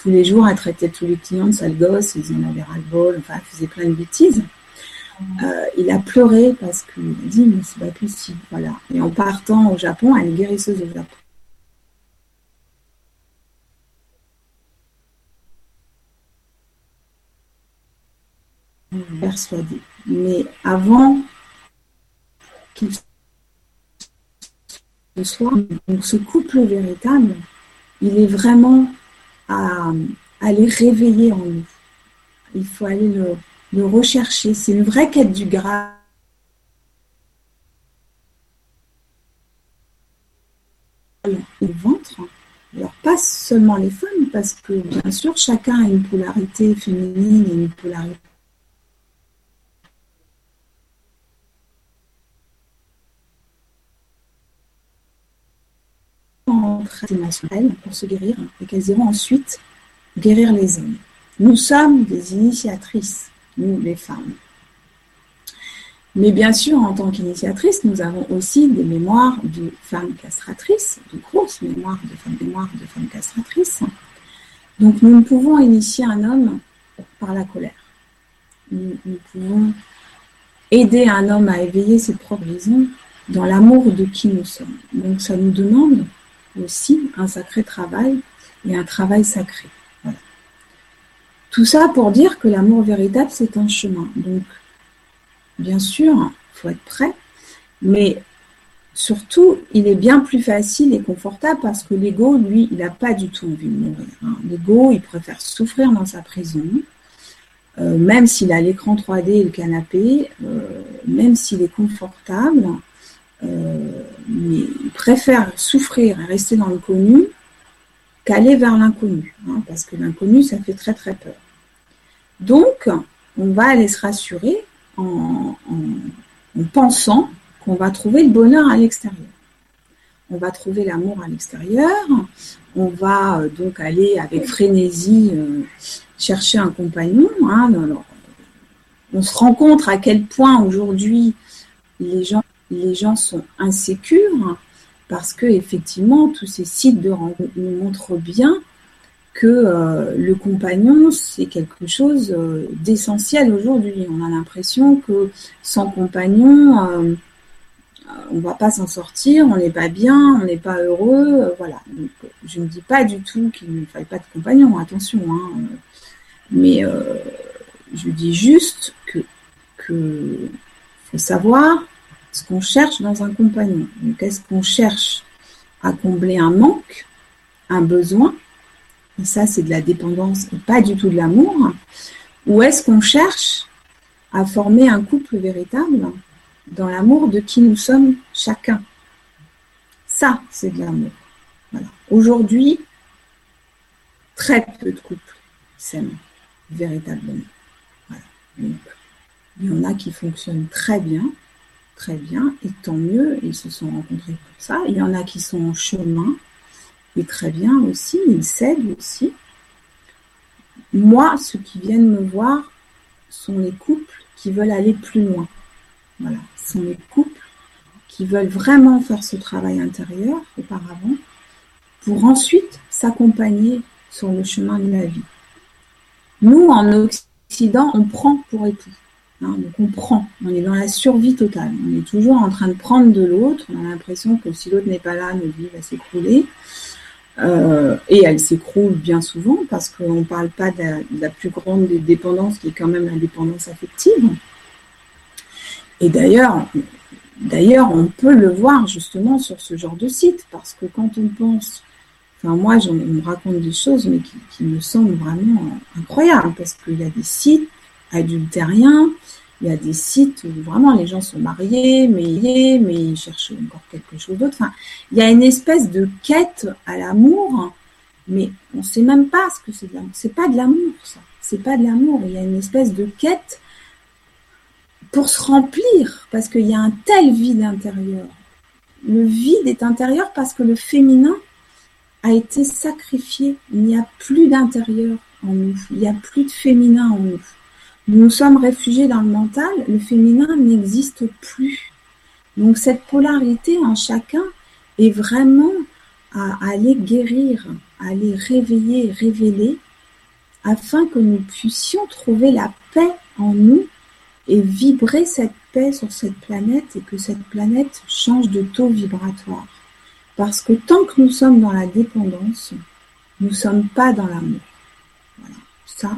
S2: tous les jours, elle traitait tous les clients de sale gosse, ils en avaient ras-le-bol, enfin, elle faisait plein de bêtises. Euh, il a pleuré parce qu'il a dit, mais c'est pas possible. Voilà. Et en partant au Japon, elle est guérisseuse au Japon. persuadé. Mais avant qu'il soit, donc ce couple véritable, il est vraiment à, aller réveiller en nous. Il faut aller le, rechercher. C'est une vraie quête du Graal. Le ventre, alors pas seulement les femmes, parce que bien sûr chacun a une polarité féminine et une polarité pour se guérir et qu'elles iront ensuite guérir les hommes. Nous sommes des initiatrices, nous les femmes. Mais bien sûr, en tant qu'initiatrices, nous avons aussi des mémoires de femmes castratrices, de grosses mémoires de femmes, mémoires de femmes castratrices. Donc nous ne pouvons initier un homme par la colère. Nous, pouvons aider un homme à éveiller ses propres raisons dans l'amour de qui nous sommes. Donc ça nous demande aussi un sacré travail et un travail sacré. Tout ça pour dire que l'amour véritable, c'est un chemin. Donc, bien sûr, il faut être prêt, mais surtout, il est bien plus facile et confortable parce que l'ego, lui, il n'a pas du tout envie de mourir. Hein. L'ego, il préfère souffrir dans sa prison, euh, même s'il a l'écran 3D et le canapé, euh, même s'il est confortable, mais il préfère souffrir et rester dans le connu qu'aller vers l'inconnu, hein, parce que l'inconnu, ça fait très très peur. Donc, on va aller se rassurer en, en pensant qu'on va trouver le bonheur à l'extérieur. On va trouver l'amour à l'extérieur, on va euh, donc aller avec frénésie euh, chercher un compagnon. Hein, on se rend compte à quel point aujourd'hui les gens, les gens sont insécures parce que effectivement tous ces sites de rencontres nous montrent bien que euh, le compagnon c'est quelque chose d'essentiel aujourd'hui. On a l'impression que sans compagnon on va pas s'en sortir, on n'est pas bien, on n'est pas heureux, euh, voilà. je ne dis pas du tout qu'il ne faille pas de compagnon, attention, hein. mais euh, je dis juste que, faut savoir ce qu'on cherche dans un compagnon. Donc, est-ce qu'on cherche à combler un manque, un besoin, ça c'est de la dépendance et pas du tout de l'amour, ou est-ce qu'on cherche à former un couple véritable dans l'amour de qui nous sommes chacun? Ça, c'est de l'amour. Aujourd'hui, très peu de couples s'aiment véritablement. il y en a qui fonctionnent très bien, très bien, et tant mieux, ils se sont rencontrés pour ça. Il y en a qui sont en chemin, et très bien aussi, ils s'aident aussi. Moi, ceux qui viennent me voir sont les couples qui veulent aller plus loin. Voilà, sont les couples qui veulent vraiment faire ce travail intérieur auparavant pour ensuite s'accompagner sur le chemin de la vie. Nous, en Occident, on prend pour époux. Hein, donc on prend, on est dans la survie totale. On est toujours en train de prendre de l'autre. On a l'impression que si l'autre n'est pas là, notre vie va s'écrouler. Euh, et elle s'écroule bien souvent parce qu'on ne parle pas de la, plus grande des dépendances qui est quand même la dépendance affective. Et d'ailleurs, on peut le voir justement sur ce genre de site, parce que quand on pense, enfin moi, on me raconte des choses, mais qui, me semblent vraiment incroyables, parce qu'il y a des sites adultériens, il y a des sites où vraiment les gens sont mariés, mais, mais ils cherchent encore quelque chose d'autre. Enfin, il y a une espèce de quête à l'amour, mais on ne sait même pas ce que c'est de l'amour. C'est pas de l'amour, ça. C'est pas de l'amour. Il y a une espèce de quête pour se remplir, parce qu'il y a un tel vide intérieur. Le vide est intérieur parce que le féminin a été sacrifié. Il n'y a plus d'intérieur en nous. Il n'y a plus de féminin en nous. Nous sommes réfugiés dans le mental. Le féminin n'existe plus. Donc cette polarité en chacun est vraiment à aller guérir, à aller réveiller, révéler, afin que nous puissions trouver la paix en nous et vibrer cette paix sur cette planète et que cette planète change de taux vibratoire. Parce que tant que nous sommes dans la dépendance, nous ne sommes pas dans l'amour. Voilà, ça,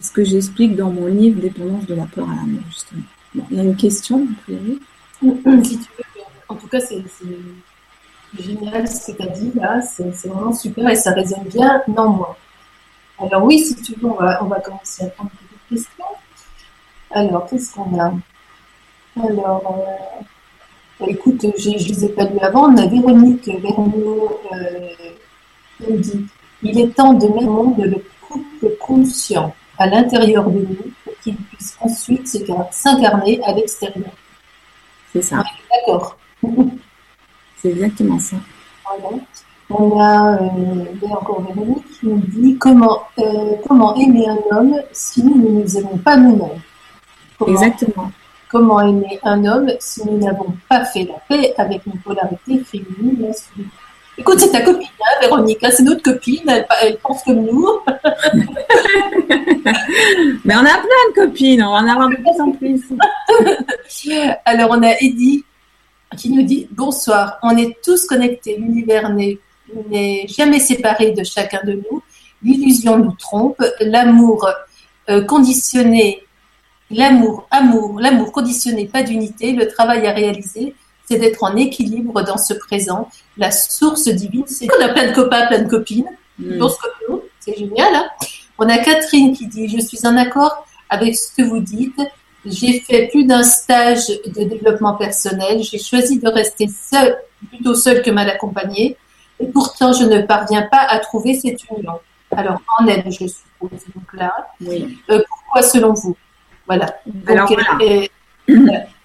S2: c'est ce que j'explique dans mon livre Dépendance de la peur à l'amour, justement. Bon, il y a une question, a priori <coughs>
S1: Si tu veux, en tout cas, c'est génial ce que tu as dit là, c'est vraiment super et ça résonne bien non moi. Alors oui, si tu veux, on va, on va commencer à prendre quelques questions. Alors, qu'est-ce qu'on a? Alors, euh, écoute, je ne les ai pas lus avant. On a Véronique Verneau euh, qui dit Il est temps de mettre au monde le couple conscient à l'intérieur de nous pour qu'il puisse ensuite s'incarner à l'extérieur.
S2: C'est ça.
S1: D'accord. <laughs>
S2: C'est exactement ça.
S1: On a euh, encore Véronique qui nous dit comment, euh, comment aimer un homme si nous ne nous aimons pas nous-mêmes.
S2: Exactement.
S1: Comment aimer un homme si nous n'avons pas fait la paix avec une polarité féminine masculine Écoute, c'est ta copine, hein, Véronique, hein, c'est notre copine, elle, pense comme nous. <laughs>
S2: Mais on a plein de copines, on va en avoir de plus en plus. <laughs>
S1: Alors, on a Eddie qui nous dit Bonsoir, on est tous connectés, l'univers n'est jamais séparé de chacun de nous. L'illusion nous trompe, l'amour euh, conditionné, l'amour, amour, l'amour conditionné, pas d'unité, le travail à réaliser, c'est d'être en équilibre dans ce présent. La source divine, c'est qu'on a plein de copains, plein de copines. Mm. C'est génial. Hein On a Catherine qui dit, je suis en accord avec ce que vous dites. J'ai fait plus d'un stage de développement personnel. J'ai choisi de rester seule, plutôt seule que mal accompagnée. Et pourtant, je ne parviens pas à trouver cette union. Alors, en elle, je suppose. Donc là, oui. Euh, pourquoi selon vous? Voilà.
S2: Alors, <clears throat>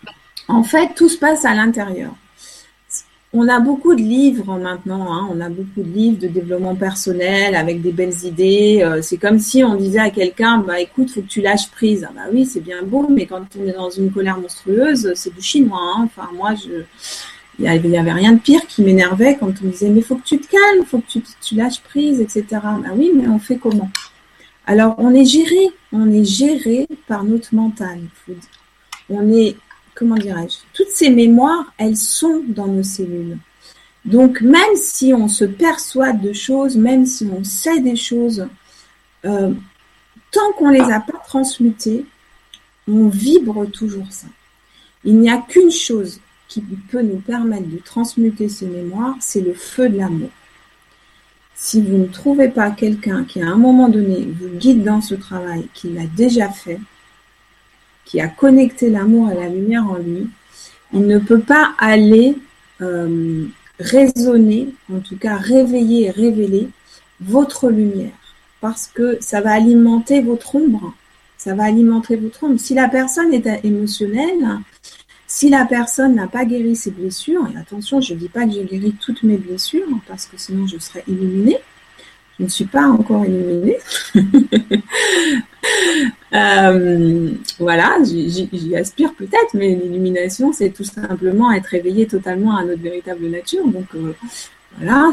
S2: en fait, tout se passe à l'intérieur. On a beaucoup de livres maintenant, hein. on a beaucoup de livres de développement personnel avec des belles idées. Euh, c'est comme si on disait à quelqu'un, bah écoute, faut que tu lâches prise. Ah, bah oui, c'est bien beau, mais quand on est dans une colère monstrueuse, c'est du chinois. Hein. Enfin, moi, il n'y avait rien de pire qui m'énervait quand on disait, mais faut que tu te calmes, faut que tu, tu lâches prise, etc. Bah oui, mais on fait comment? Alors, on est géré, on est géré par notre mental. On est comment dirais-je, toutes ces mémoires, elles sont dans nos cellules. Donc même si on se perçoit de choses, même si on sait des choses, euh, tant qu'on ne les a pas transmutées, on vibre toujours ça. Il n'y a qu'une chose qui peut nous permettre de transmuter ces mémoires, c'est le feu de l'amour. Si vous ne trouvez pas quelqu'un qui à un moment donné vous guide dans ce travail, qui l'a déjà fait, qui a connecté l'amour et la lumière en lui, il ne peut pas aller euh, raisonner, en tout cas réveiller et révéler votre lumière, parce que ça va alimenter votre ombre. Ça va alimenter votre ombre. Si la personne est émotionnelle, si la personne n'a pas guéri ses blessures, et attention, je ne dis pas que j'ai guéri toutes mes blessures, parce que sinon je serais illuminée, je ne suis pas encore illuminée. <laughs> Euh, voilà, j'y aspire peut-être, mais l'illumination, c'est tout simplement être éveillé totalement à notre véritable nature. Donc euh, voilà,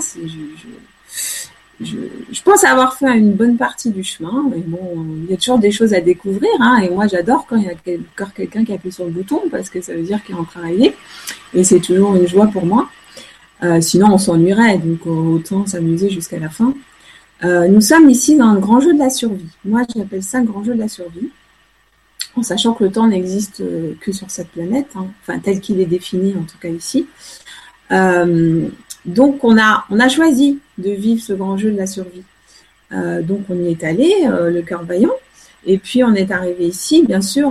S2: je, pense avoir fait une bonne partie du chemin. Mais bon, il y a toujours des choses à découvrir. Hein, et moi, j'adore quand il y a encore quelqu'un qui appuie sur le bouton parce que ça veut dire qu'il est en travaillé. Et c'est toujours une joie pour moi. Euh, sinon, on s'ennuierait. Donc autant s'amuser jusqu'à la fin. Euh, nous sommes ici dans le grand jeu de la survie. Moi, j'appelle ça le grand jeu de la survie, en sachant que le temps n'existe euh, que sur cette planète, hein. enfin tel qu'il est défini en tout cas ici. Euh, donc, on a, on a choisi de vivre ce grand jeu de la survie. donc, on y est allé, le cœur vaillant. Et puis, on est arrivé ici, bien sûr,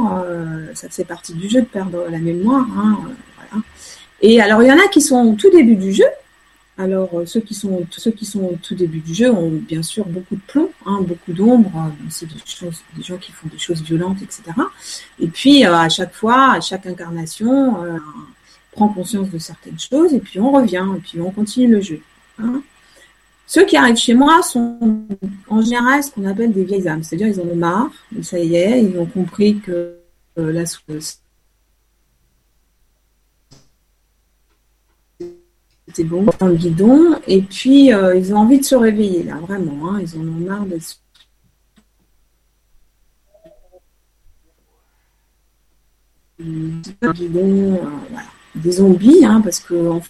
S2: ça fait partie du jeu de perdre la mémoire. Hein, voilà. Et alors, il y en a qui sont au tout début du jeu, alors, euh, ceux qui, sont, ceux qui sont au tout début du jeu ont bien sûr beaucoup de plomb, hein, beaucoup d'ombre, euh, c'est des, gens qui font des choses violentes, etc. Et puis, euh, à chaque fois, à chaque incarnation, on prend conscience de certaines choses, et puis on revient, et puis on continue le jeu. Hein. Ceux qui arrivent chez moi sont en général ce qu'on appelle des vieilles âmes, c'est-à-dire ils en ont marre, ça y est, ils ont compris que la c'était bon dans le guidon. Et puis, euh, ils ont envie de se réveiller, là, vraiment. Hein, ils en ont marre d'être guidon, euh, voilà. des zombies, hein, parce que en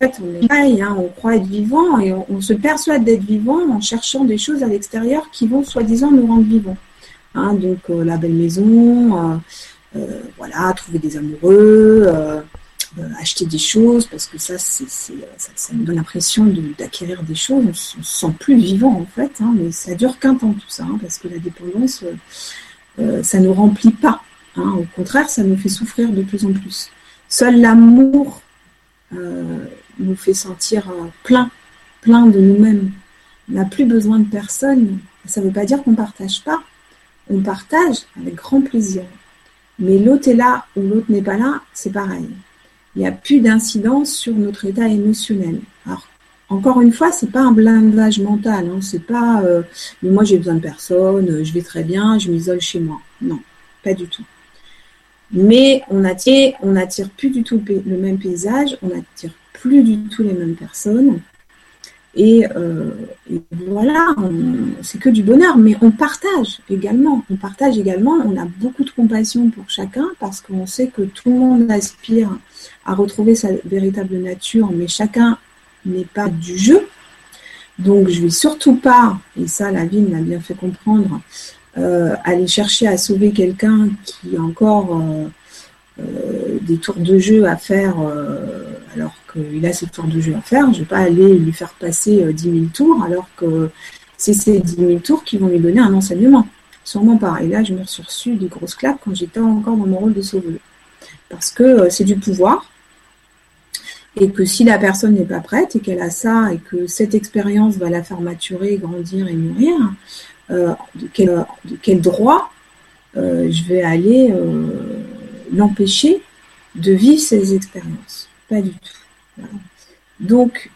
S2: fait, on est pareil, hein, on croit être vivant et on, on se persuade d'être vivant en cherchant des choses à l'extérieur qui vont soi-disant nous rendre vivants. Hein, donc euh, la belle maison, euh, euh, voilà, trouver des amoureux, acheter des choses, parce que ça, ça, ça, me donne l'impression d'acquérir des choses. On se sent plus vivant en fait, hein, mais ça dure qu'un temps tout ça, hein, parce que la dépendance, ça ne remplit pas. au contraire, ça nous fait souffrir de plus en plus. Seul l'amour nous fait sentir plein, plein de nous-mêmes. On n'a plus besoin de personne. Ça ne veut pas dire qu'on ne partage pas on partage avec grand plaisir. Mais l'autre est là ou l'autre n'est pas là, c'est pareil. Il n'y a plus d'incidence sur notre état émotionnel. Alors, encore une fois, c'est pas un blindage mental. Hein. C'est pas, euh, mais moi j'ai besoin de personne, je vais très bien, je m'isole chez moi. Non, pas du tout. Mais on attire, on attire plus du tout le même paysage, on attire plus du tout les mêmes personnes. Et, euh, voilà, c'est que du bonheur, mais on partage également. On partage également, on a beaucoup de compassion pour chacun parce qu'on sait que tout le monde aspire à retrouver sa véritable nature, mais chacun n'est pas du jeu. Donc je ne vais surtout pas, et ça la vie m'a bien fait comprendre, euh, aller chercher à sauver quelqu'un qui a encore euh, euh, des tours de jeu à faire alors qu'il a ses tours de jeu à faire. Je ne vais pas aller lui faire passer 10 000 tours alors que c'est ces 10 000 tours qui vont lui donner un enseignement. Sûrement pas. Et là, je me suis reçu des grosses claques quand j'étais encore dans mon rôle de sauveuse. Parce que c'est du pouvoir. Et que si la personne n'est pas prête et qu'elle a ça et que cette expérience va la faire maturer, grandir et mûrir, euh, de, quel, droit euh, je vais aller euh, l'empêcher de vivre ces expériences. Pas du tout. Donc,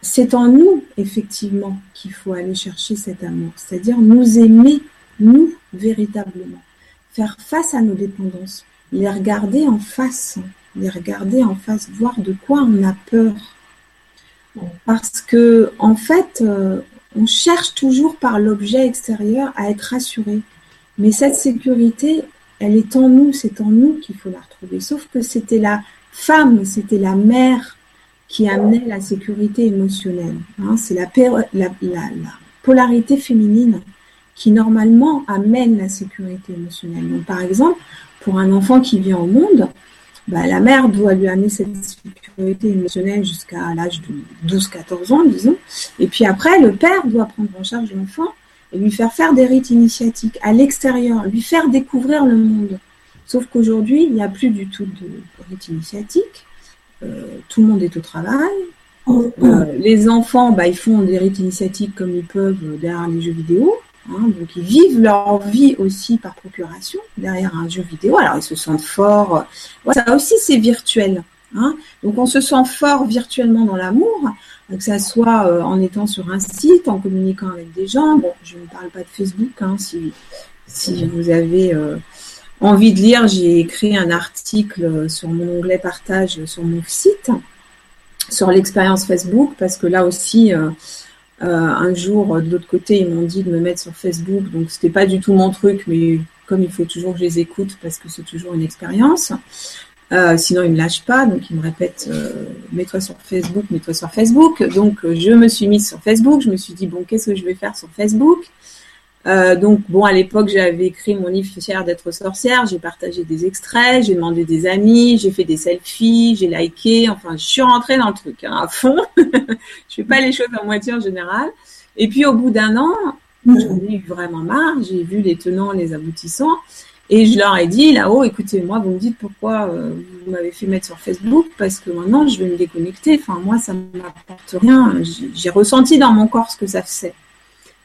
S2: c'est en nous, effectivement, qu'il faut aller chercher cet amour, c'est-à-dire nous aimer, nous, véritablement. Faire face à nos dépendances, les regarder en face, les regarder en face, voir de quoi on a peur. Parce que, en fait, on cherche toujours par l'objet extérieur à être rassuré. Mais cette sécurité, elle est en nous, c'est en nous qu'il faut la retrouver. Sauf que c'était la femme, c'était la mère qui amenait la sécurité émotionnelle. Hein. c'est la, polarité féminine qui normalement amène la sécurité émotionnelle. Donc par exemple, pour un enfant qui vient au monde, bah, la mère doit lui amener cette sécurité émotionnelle jusqu'à l'âge de 12-14 ans, disons. Et puis après, le père doit prendre en charge l'enfant et lui faire faire des rites initiatiques à l'extérieur, lui faire découvrir le monde. Sauf qu'aujourd'hui, il n'y a plus du tout de rites initiatiques. Euh, tout le monde est au travail. Euh, les enfants, bah, ils font des rites initiatiques comme ils peuvent derrière les jeux vidéo. Hein, donc ils vivent leur vie aussi par procuration derrière un jeu vidéo. Alors ils se sentent forts. ça aussi c'est virtuel. Hein. Donc on se sent fort virtuellement dans l'amour, que ça soit euh, en étant sur un site, en communiquant avec des gens. Bon, je ne parle pas de Facebook. Hein, si, si vous avez euh, envie de lire, j'ai écrit un article sur mon onglet partage sur mon site sur l'expérience Facebook parce que là aussi euh, euh, un jour, de l'autre côté, ils m'ont dit de me mettre sur Facebook, donc c'était pas du tout mon truc, mais comme il faut toujours que je les écoute parce que c'est toujours une expérience. Euh, sinon, ils me lâchent pas, donc ils me répètent euh, mets-toi sur Facebook, mets-toi sur Facebook. Donc, je me suis mise sur Facebook. Je me suis dit bon, qu'est-ce que je vais faire sur Facebook? Euh, donc bon, à l'époque, j'avais écrit mon livre Fière d'être sorcière. J'ai partagé des extraits, j'ai demandé des amis, j'ai fait des selfies, j'ai liké. Enfin, je suis rentrée dans le truc hein, à fond. <laughs> je fais pas les choses à moitié en général. Et puis au bout d'un an, j'en ai eu vraiment marre. J'ai vu les tenants, les aboutissants. Et je leur ai dit là-haut, écoutez, moi, vous me dites pourquoi euh, vous m'avez fait mettre sur Facebook, parce que maintenant, je vais me déconnecter. Enfin, moi, ça ne m'apporte rien. J'ai ressenti dans mon corps ce que ça faisait.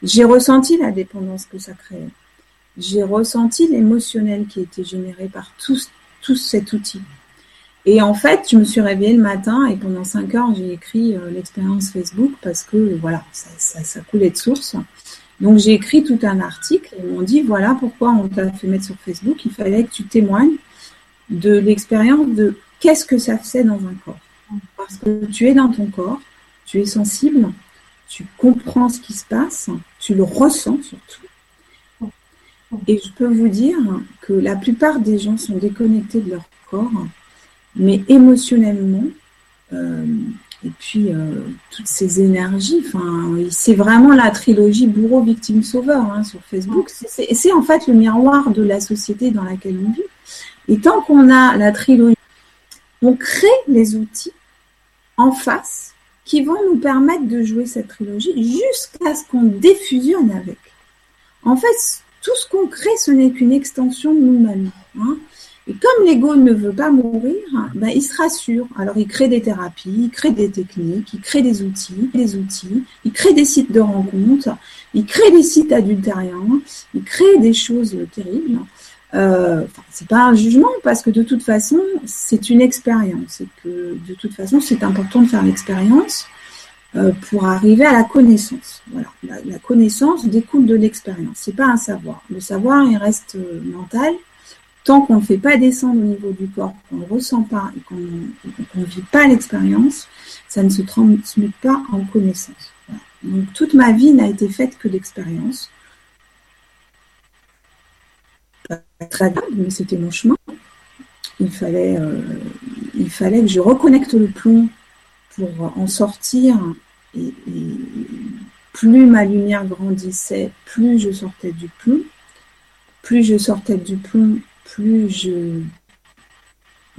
S2: J'ai ressenti la dépendance que ça créait. J'ai ressenti l'émotionnel qui était généré par tout, cet outil. Et en fait, je me suis réveillée le matin et pendant cinq heures, j'ai écrit euh, l'expérience Facebook parce que voilà, ça, ça, coulait de source. Donc j'ai écrit tout un article et ils m'ont dit voilà pourquoi on t'a fait mettre sur Facebook. Il fallait que tu témoignes de l'expérience de qu'est-ce que ça fait dans un corps. Parce que tu es dans ton corps, tu es sensible, tu comprends ce qui se passe, tu le ressens surtout. Et je peux vous dire que la plupart des gens sont déconnectés de leur corps, mais émotionnellement, euh, et puis euh, toutes ces énergies, c'est vraiment la trilogie bourreau, victime, sauveur hein, sur Facebook. C'est en fait le miroir de la société dans laquelle on vit. Et tant qu'on a la trilogie, on crée les outils en face qui vont nous permettre de jouer cette trilogie jusqu'à ce qu'on défusionne avec. En fait, tout ce qu'on crée, ce n'est qu'une extension de nous-mêmes. Hein. Et comme l'ego ne veut pas mourir, ben, il se rassure. Alors il crée des thérapies, il crée des techniques, il crée des outils, des outils, il crée des sites de rencontres, il crée des sites adultériens, il crée des choses terribles. Euh, c'est pas un jugement parce que de toute façon, c'est une expérience de toute façon, c'est important de faire l'expérience euh, pour arriver à la connaissance. La, connaissance découle de l'expérience. C'est pas un savoir. Le savoir, il reste euh, mental tant qu'on ne fait pas descendre au niveau du corps, qu'on ne ressent pas et qu'on ne vit pas l'expérience, ça ne se transmet pas en connaissance. Donc toute ma vie n'a été faite que d'expérience. Très bien, mais c'était mon chemin. Il fallait, euh, il fallait que je reconnecte le plomb pour en sortir. et plus ma lumière grandissait, plus je sortais du plomb. Plus je sortais du plomb, plus je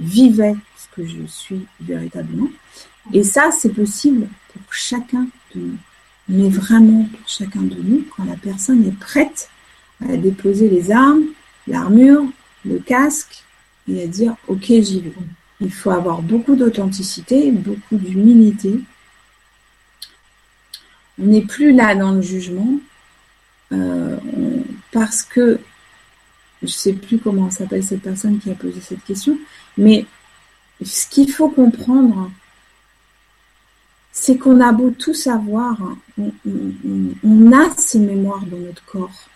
S2: vivais ce que je suis véritablement. Et ça, c'est possible pour chacun de nous. Mais vraiment pour chacun de nous, quand la personne est prête à déposer les armes, l'armure, le casque, et à dire, OK, j'y vais. Il faut avoir beaucoup d'authenticité, beaucoup d'humilité. On n'est plus là dans le jugement, euh, parce que je ne sais plus comment s'appelle cette personne qui a posé cette question, mais ce qu'il faut comprendre, c'est qu'on a beau tout savoir, on, a ces mémoires dans notre corps.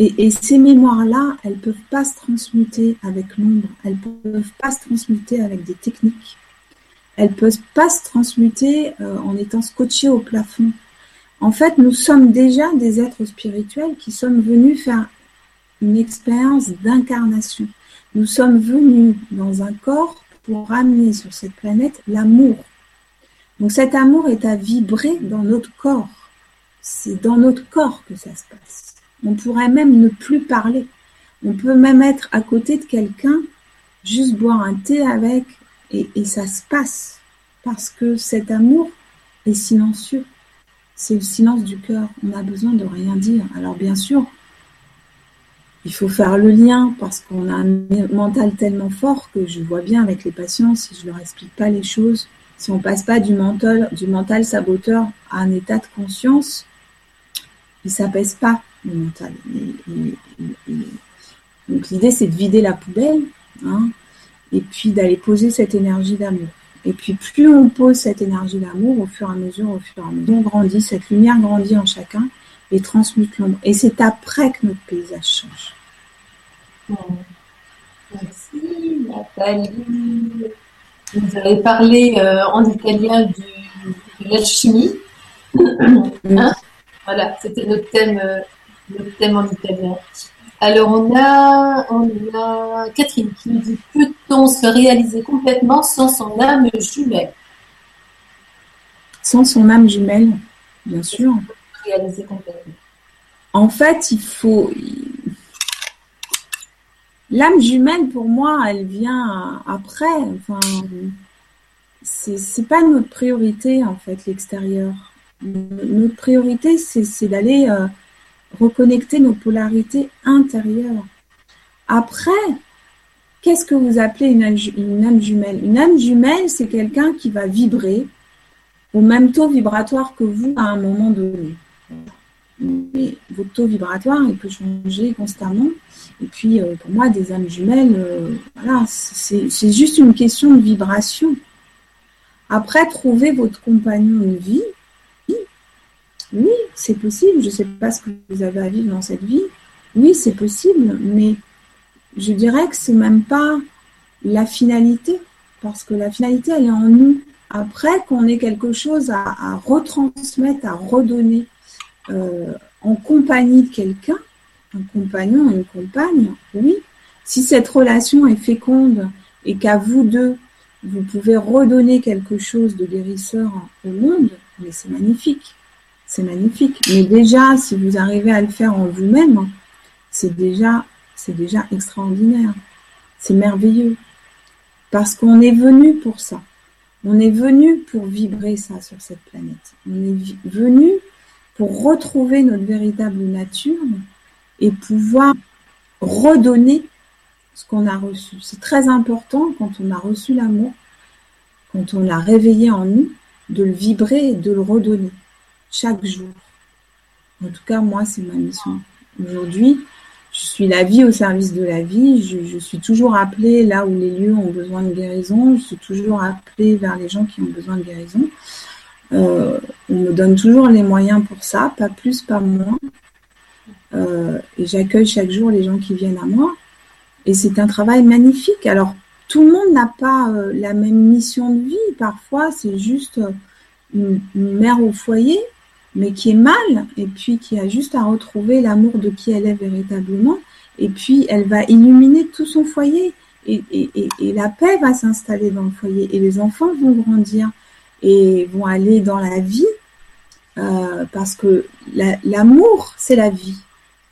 S2: Et, ces mémoires-là, elles ne peuvent pas se transmuter avec l'ombre, elles ne peuvent pas se transmuter avec des techniques, elles ne peuvent pas se transmuter euh, en étant scotchées au plafond. En fait, nous sommes déjà des êtres spirituels qui sommes venus faire une expérience d'incarnation. Nous sommes venus dans un corps pour amener sur cette planète l'amour. Donc cet amour est à vibrer dans notre corps. C'est dans notre corps que ça se passe. On pourrait même ne plus parler. On peut même être à côté de quelqu'un, juste boire un thé avec, et, ça se passe. Parce que cet amour est silencieux. C'est le silence du cœur. On a besoin de rien dire. Alors bien sûr, il faut faire le lien parce qu'on a un mental tellement fort que je vois bien avec les patients, si je leur explique pas les choses, si on passe pas du mental, du mental saboteur à un état de conscience, il s'apaise pas le mental. donc l'idée c'est de vider la poubelle, hein, et puis d'aller poser cette énergie d'amour. Et puis plus on pose cette énergie d'amour, au fur et à mesure, au fur et à mesure, on grandit, cette lumière grandit en chacun et transmute l'ombre. Et c'est après que notre paysage change.
S1: Merci Nathalie. Vous avez parlé euh, en italien du, de l'alchimie. Hein? Voilà, c'était notre thème, euh, notre thème en italien. Alors on a, on a Catherine qui nous dit peut-on se réaliser complètement sans son âme jumelle?
S2: Sans son âme jumelle, bien sûr. Réaliser complètement? En fait, il faut. L'âme jumelle, pour moi, elle vient après. Enfin, c'est pas notre priorité, en fait, l'extérieur. Notre priorité, c'est d'aller euh, reconnecter nos polarités intérieures. Après, qu'est-ce que vous appelez une âme, jumelle? Une âme jumelle, c'est quelqu'un qui va vibrer au même taux vibratoire que vous à un moment donné votre taux vibratoire, il peut changer constamment. Et puis, euh, pour moi, des âmes jumelles, euh, voilà, c'est juste une question de vibration. Après, trouver votre compagnon de vie, oui, c'est possible. Je ne sais pas ce que vous avez à vivre dans cette vie. Oui, c'est possible, mais je dirais que c'est même pas la finalité, parce que la finalité, elle est en nous. Après, qu'on ait quelque chose à, retransmettre, à redonner. Euh, en compagnie de quelqu'un, un compagnon, une compagne, oui. Si cette relation est féconde et qu'à vous deux, vous pouvez redonner quelque chose de guérisseur au monde, mais c'est magnifique. C'est magnifique. Mais déjà, si vous arrivez à le faire en vous-même, c'est déjà, extraordinaire. C'est merveilleux. Parce qu'on est venu pour ça. On est venu pour vibrer ça sur cette planète. On est venu pour retrouver notre véritable nature et pouvoir redonner ce qu'on a reçu. C'est très important quand on a reçu l'amour, quand on l'a réveillé en nous, de le vibrer et de le redonner chaque jour. En tout cas, moi, c'est ma mission. Aujourd'hui, je suis la vie au service de la vie. Je, suis toujours appelée là où les lieux ont besoin de guérison. Je suis toujours appelée vers les gens qui ont besoin de guérison. Euh, on me donne toujours les moyens pour ça, pas plus, pas moins. Euh, et j'accueille chaque jour les gens qui viennent à moi. Et c'est un travail magnifique. Alors, tout le monde n'a pas euh, la même mission de vie. Parfois, c'est juste une, mère au foyer, mais qui est mal, et puis qui a juste à retrouver l'amour de qui elle est véritablement. Et puis, elle va illuminer tout son foyer. Et, la paix va s'installer dans le foyer. Et les enfants vont grandir et vont aller dans la vie. Euh, parce que l'amour, c'est la vie.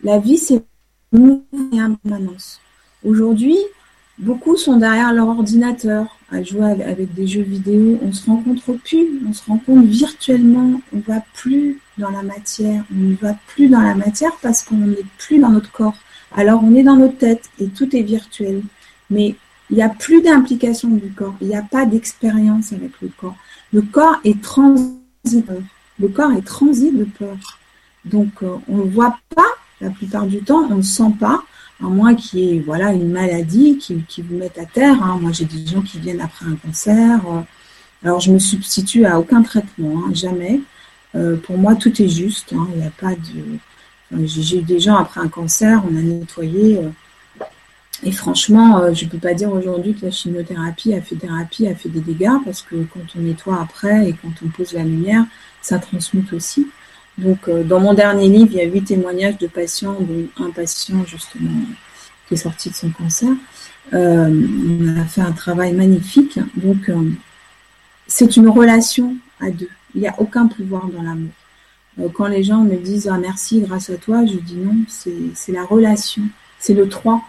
S2: La vie, c'est l'amour et permanence. Aujourd'hui, beaucoup sont derrière leur ordinateur à jouer avec des jeux vidéo. On se rencontre plus, on se rencontre virtuellement. On va plus dans la matière. On ne va plus dans la matière parce qu'on n'est plus dans notre corps. Alors on est dans notre tête et tout est virtuel. Mais il n'y a plus d'implication du corps. Il n'y a pas d'expérience avec le corps. Le corps est transiteur. Le corps est transit de peur. Donc euh, on ne voit pas la plupart du temps, on ne sent pas à moins qu'il voilà, une maladie qui, qui vous mette à terre. Hein. Moi, j'ai des gens qui viennent après un cancer. Euh. Alors, je me substitue à aucun traitement, hein, jamais. Euh, pour moi, tout est juste. Hein. Pas de. j'ai eu des gens après un cancer, on a nettoyé. Euh. et franchement, je ne peux pas dire aujourd'hui que la chimiothérapie a fait des dégâts, parce que quand on nettoie après et quand on pose la lumière, ça transmute aussi. Donc, euh, dans mon dernier livre, il y a huit témoignages de patients, dont un patient justement qui est sorti de son cancer. Euh, on a fait un travail magnifique. Donc, euh, c'est une relation à deux. Il n'y a aucun pouvoir dans l'amour. quand les gens me disent ah, merci grâce à toi, je dis non, c'est la relation, c'est le trois.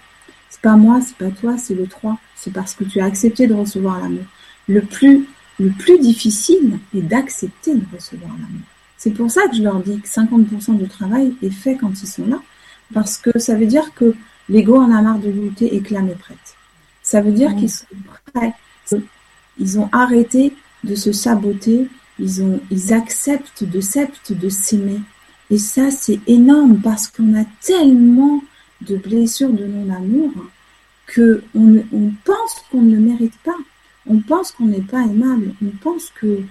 S2: C'est pas moi, c'est pas toi, c'est le trois. C'est parce que tu as accepté de recevoir l'amour. Le plus, le plus difficile est d'accepter de recevoir l'amour. C'est pour ça que je leur dis que 50% du travail est fait quand ils sont là, parce que ça veut dire que l'ego en a marre de lutter et clame est prête. Ça veut dire qu'ils sont prêts. Ils ont arrêté de se saboter. Ils, ont, ils acceptent de s'acceptent de s'aimer. Et ça, c'est énorme parce qu'on a tellement de blessures de non-amour que on, on pense qu'on ne le mérite pas. On pense qu'on n'est pas aimable. On pense que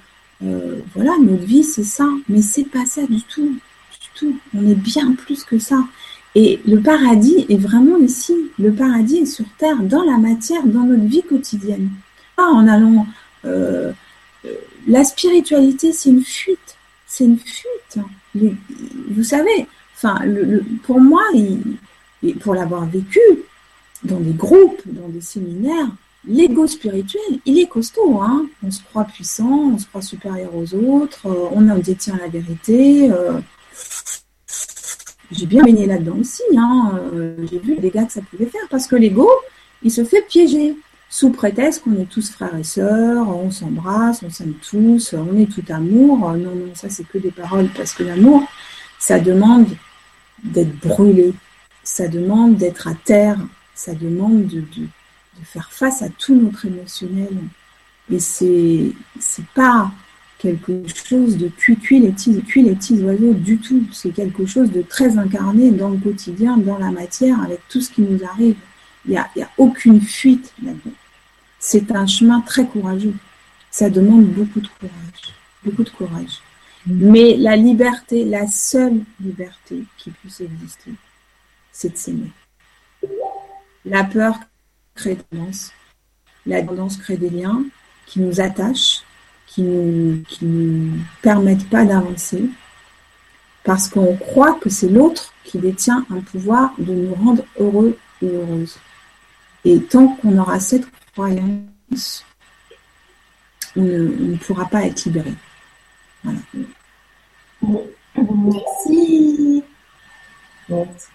S2: euh, voilà, notre vie, c'est ça. Mais c'est pas ça du tout. Du tout. On est bien plus que ça. Et le paradis est vraiment ici. Le paradis est sur Terre, dans la matière, dans notre vie quotidienne. Pas en allant. Euh, euh, la spiritualité, c'est une fuite. C'est une fuite. vous savez, enfin, pour moi, et pour l'avoir vécu dans des groupes, dans des séminaires, l'ego spirituel, il est costaud. Hein on se croit puissant, on se croit supérieur aux autres, euh, on en détient la vérité. Euh. J'ai bien baigné là-dedans aussi. Hein euh, J'ai vu les dégâts que ça pouvait faire parce que l'ego, il se fait piéger sous prétexte qu'on est tous frères et sœurs, on s'embrasse, on s'aime tous, on est tout amour. Non, non, ça c'est que des paroles parce que l'amour, ça demande d'être brûlé, ça demande d'être à terre, ça demande de, de de faire face à tout notre émotionnel. Et c'est c'est pas quelque chose de cuit cuit les petits cuit les petits oiseaux du tout. C'est quelque chose de très incarné dans le quotidien, dans la matière, avec tout ce qui nous arrive. Il n'y a, y a aucune fuite là-dedans. C'est un chemin très courageux. Ça demande beaucoup de courage, beaucoup de courage. Mm. Mais la liberté, la seule liberté qui puisse exister, c'est de s'aimer. La peur crée des La tendance crée des liens qui nous attachent, qui ne nous, permettent pas d'avancer, parce qu'on croit que c'est l'autre qui détient un pouvoir de nous rendre heureux ou heureuses. Et tant qu'on aura cette croyance, on ne, pourra pas être libéré. Voilà.
S1: Merci. Merci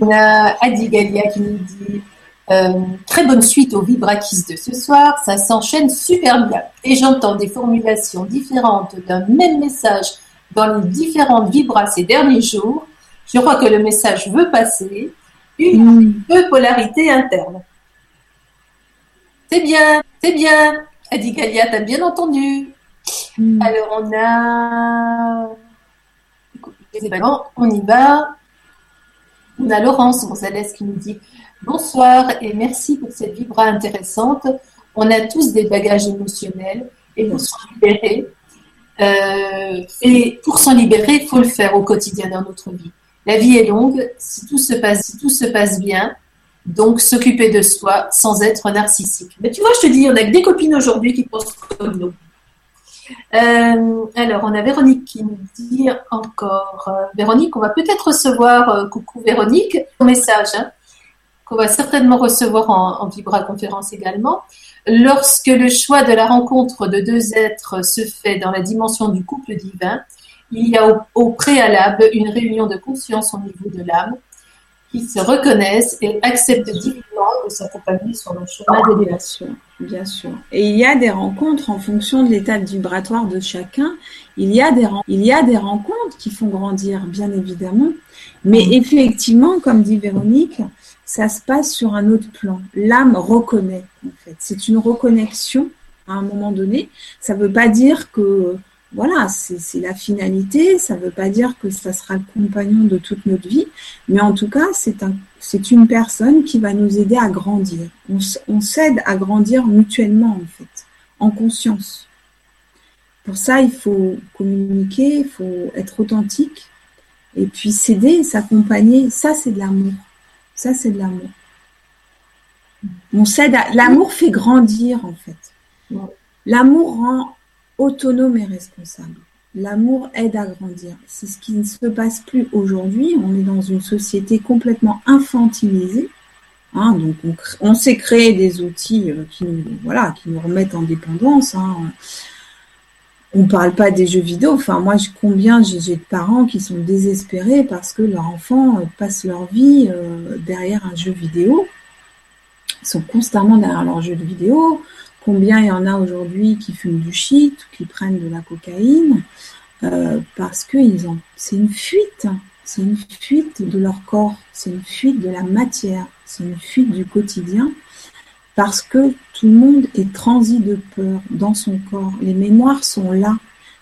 S1: On a Adi Galia qui nous dit euh, très bonne suite au Vibrakis de ce soir, ça s'enchaîne super bien. Et j'entends des formulations différentes d'un même message dans les différentes vibras ces derniers jours. Je crois que le message veut passer. Une mm. polarité interne. C'est bien, c'est bien. A dit Galia, t'as bien entendu. Mm. Alors on a. On y va. On a Laurence Gonzalez qui nous dit Bonsoir et merci pour cette vibra intéressante. On a tous des bagages émotionnels et pour s'en libérer, euh, et pour s'en libérer, il faut le faire au quotidien dans notre vie. La vie est longue. Si tout se passe, si tout se passe bien, Donc, s'occuper de soi sans être narcissique. Mais tu vois, je te dis, on a que des copines aujourd'hui qui pensent comme nous. Euh, alors, on a Véronique qui nous dit encore, euh, Véronique, on va peut-être recevoir, coucou Véronique, ton message, hein, qu'on va certainement recevoir en, en vibra-conférence également. Lorsque le choix de la rencontre de deux êtres se fait dans la dimension du couple divin, il y a au préalable une réunion de conscience au niveau de l'âme qui se reconnaissent et acceptent divinement de s'accompagner sur le chemin d'élévation.
S2: Bien sûr. Et il y a des rencontres en fonction de l'état vibratoire de chacun. Il y, a des, il y a des rencontres qui font grandir, bien évidemment. Mais effectivement, comme dit Véronique, ça se passe sur un autre plan. L'âme reconnaît, en fait. C'est une reconnexion à un moment donné. Ça ne veut pas dire que voilà, c'est la finalité. Ça ne veut pas dire que ça sera le compagnon de toute notre vie, mais en tout cas, c'est une personne qui va nous aider à grandir. On, on s'aide à grandir mutuellement, en fait, en conscience. Pour ça, il faut communiquer, il faut être authentique, et puis s'aider, s'accompagner. Ça, c'est de l'amour. Ça, c'est de l'amour. On s'aide. L'amour fait grandir, en fait. L'amour rend autonome et responsable. L'amour aide à grandir. C'est ce qui ne se passe plus aujourd'hui. On est dans une société complètement infantilisée. Hein, donc on, s'est créé des outils euh, qui nous, voilà, qui nous remettent en dépendance. Hein. On parle pas des jeux vidéo. Enfin, moi, combien j'ai de parents qui sont désespérés parce que leur enfant euh, passe leur vie euh, derrière un jeu vidéo. Ils sont constamment derrière leur jeu de vidéo. Combien il y en a aujourd'hui qui fument du shit ou qui prennent de la cocaïne euh, parce que ont, c'est une fuite, c'est une fuite de leur corps, c'est une fuite de la matière, c'est une fuite du quotidien parce que tout le monde est transi de peur dans son corps. Les mémoires sont là.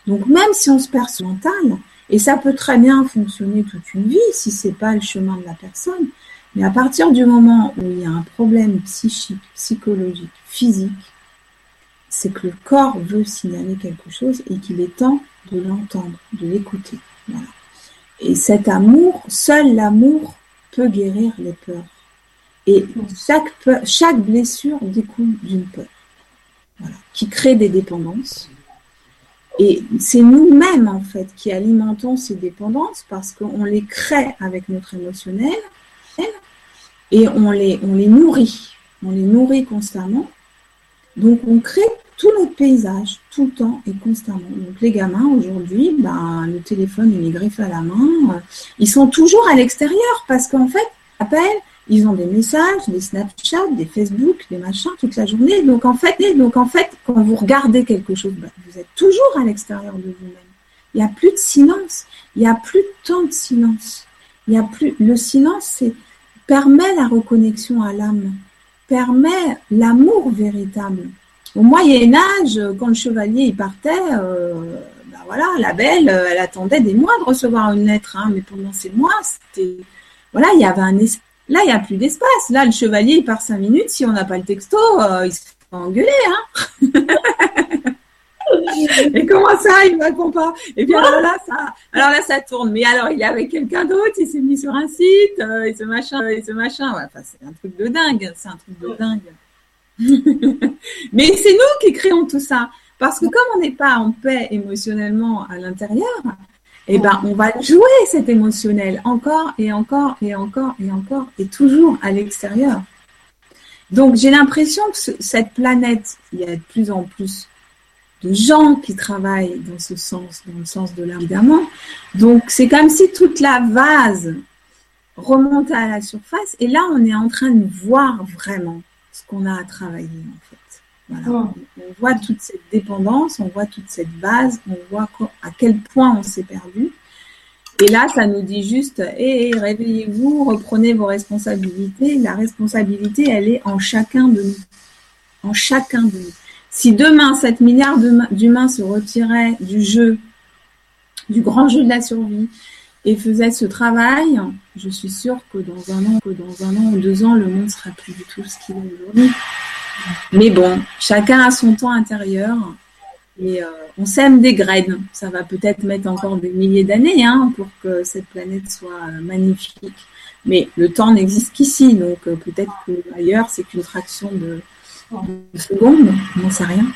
S2: Donc même si on se perd mental, et ça peut très bien fonctionner toute une vie si c'est pas le chemin de la personne, mais à partir du moment où il y a un problème psychique, psychologique, physique, c'est que le corps veut signaler quelque chose et qu'il est temps de l'entendre, de l'écouter. Et cet amour, seul l'amour peut guérir les peurs. Et chaque, chaque blessure découle d'une peur, qui crée des dépendances. Et c'est nous-mêmes, en fait, qui alimentons ces dépendances parce qu'on les crée avec notre émotionnel et on les, on les nourrit. On les nourrit constamment. Donc, on crée tout notre paysage, tout le temps et constamment. Donc les gamins aujourd'hui, ben, le téléphone il est griffé à la main, ils sont toujours à l'extérieur parce qu'en fait, appellent, ils ont des messages, des Snapchat, des Facebook, des machins toute la journée. Donc en fait, donc en fait, quand vous regardez quelque chose, ben, vous êtes toujours à l'extérieur de vous-même. Il n'y a plus de silence, il n'y a plus temps de silence. Il y a plus le silence, permet la reconnexion à l'âme, permet l'amour véritable. Au Moyen Âge, quand le chevalier il partait, euh, ben voilà, la belle, euh, elle attendait des mois de recevoir une lettre, hein, mais pendant ces mois, c'était, voilà, il y avait un espace. Là, il n'y a plus d'espace. Là, le chevalier, il part cinq minutes. Si on n'a pas le texto, euh, il se fait engueuler, hein. <laughs> Et comment ça, il ne répond pas? Et bien alors là, ça, alors là, ça tourne. Mais alors, il est avec quelqu'un d'autre, il s'est mis sur un site, et ce machin, et ce machin. enfin, c'est un truc de dingue. C'est un truc de dingue. <laughs> Mais c'est nous qui créons tout ça. Parce que comme on n'est pas en paix émotionnellement à l'intérieur, eh ben, on va jouer cet émotionnel encore et encore et encore et encore et toujours à l'extérieur. Donc, j'ai l'impression que cette planète, il y a de plus en plus de gens qui travaillent dans ce sens, dans le sens de l'art, évidemment. Donc, c'est comme si toute la vase remontait à la surface et là, on est en train de voir vraiment ce qu'on a à travailler en fait. Voilà. On voit toute cette dépendance, on voit toute cette base, on voit à quel point on s'est perdu. Et là, ça nous dit juste, hé, réveillez-vous, reprenez vos responsabilités. La responsabilité, elle est en chacun de nous. En chacun de nous. Si demain, 7 milliards d'humains se retiraient du jeu, du grand jeu de la survie, et faisait ce travail, je suis sûre que dans un an, que dans un an ou deux ans, le monde sera plus du tout ce qu'il est aujourd'hui. Mais bon, chacun a son temps intérieur Et euh, on sème des graines. Ça va peut-être mettre encore des milliers d'années hein, pour que cette planète soit euh, magnifique. Mais le temps n'existe qu'ici, donc euh, peut-être qu'ailleurs c'est qu'une fraction de, de seconde. On n'en sait rien.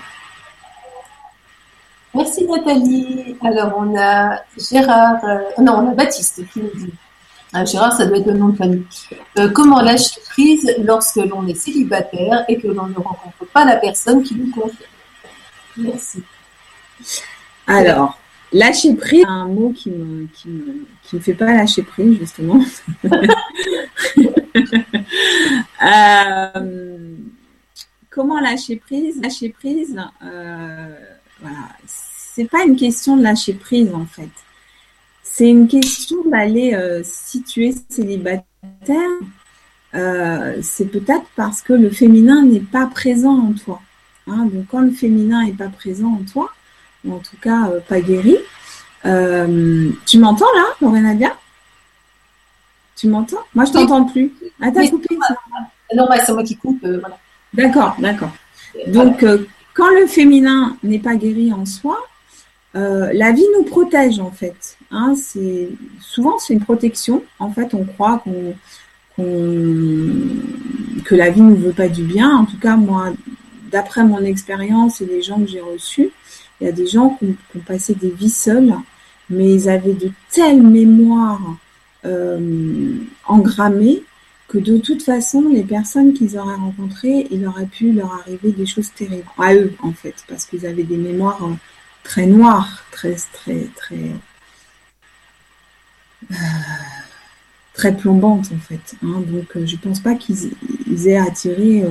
S1: Merci Nathalie. Alors on a Gérard, non on a Baptiste qui nous dit. Ah, Gérard, ça doit être le nom de famille. comment lâcher prise lorsque l'on est célibataire et que l'on ne rencontre pas la personne qui nous convient? Merci.
S2: Alors, lâcher prise, un mot qui me, qui me, qui me fait pas lâcher prise, justement. <laughs> Euh, comment lâcher prise? Lâcher prise, euh, voilà, c'est pas une question de lâcher prise en fait. C'est une question d'aller, euh, si tu es célibataire, euh, c'est peut-être parce que le féminin n'est pas présent en toi. Hein. donc quand le féminin n'est pas présent en toi, ou en tout cas euh, pas guéri, tu m'entends là, Lorena Nadia Tu m'entends? Moi je t'entends plus.
S1: Ah t'as coupé Non, c'est moi qui coupe.
S2: D'accord, d'accord. Donc quand le féminin n'est pas guéri en soi, la vie nous protège en fait. Hein. c'est souvent c'est une protection. En fait, on croit qu'on que la vie ne veut pas du bien. En tout cas, moi, d'après mon expérience et les gens que j'ai reçus, il y a des gens qui ont, passé des vies seules, mais ils avaient de telles mémoires euh, engrammées que de toute façon, les personnes qu'ils auraient rencontrées, il aurait pu leur arriver des choses terribles à eux, en fait, parce qu'ils avaient des mémoires euh, très noires, très, très, très, euh, très plombantes, en fait. Hein. Donc, je ne pense pas qu'ils aient attiré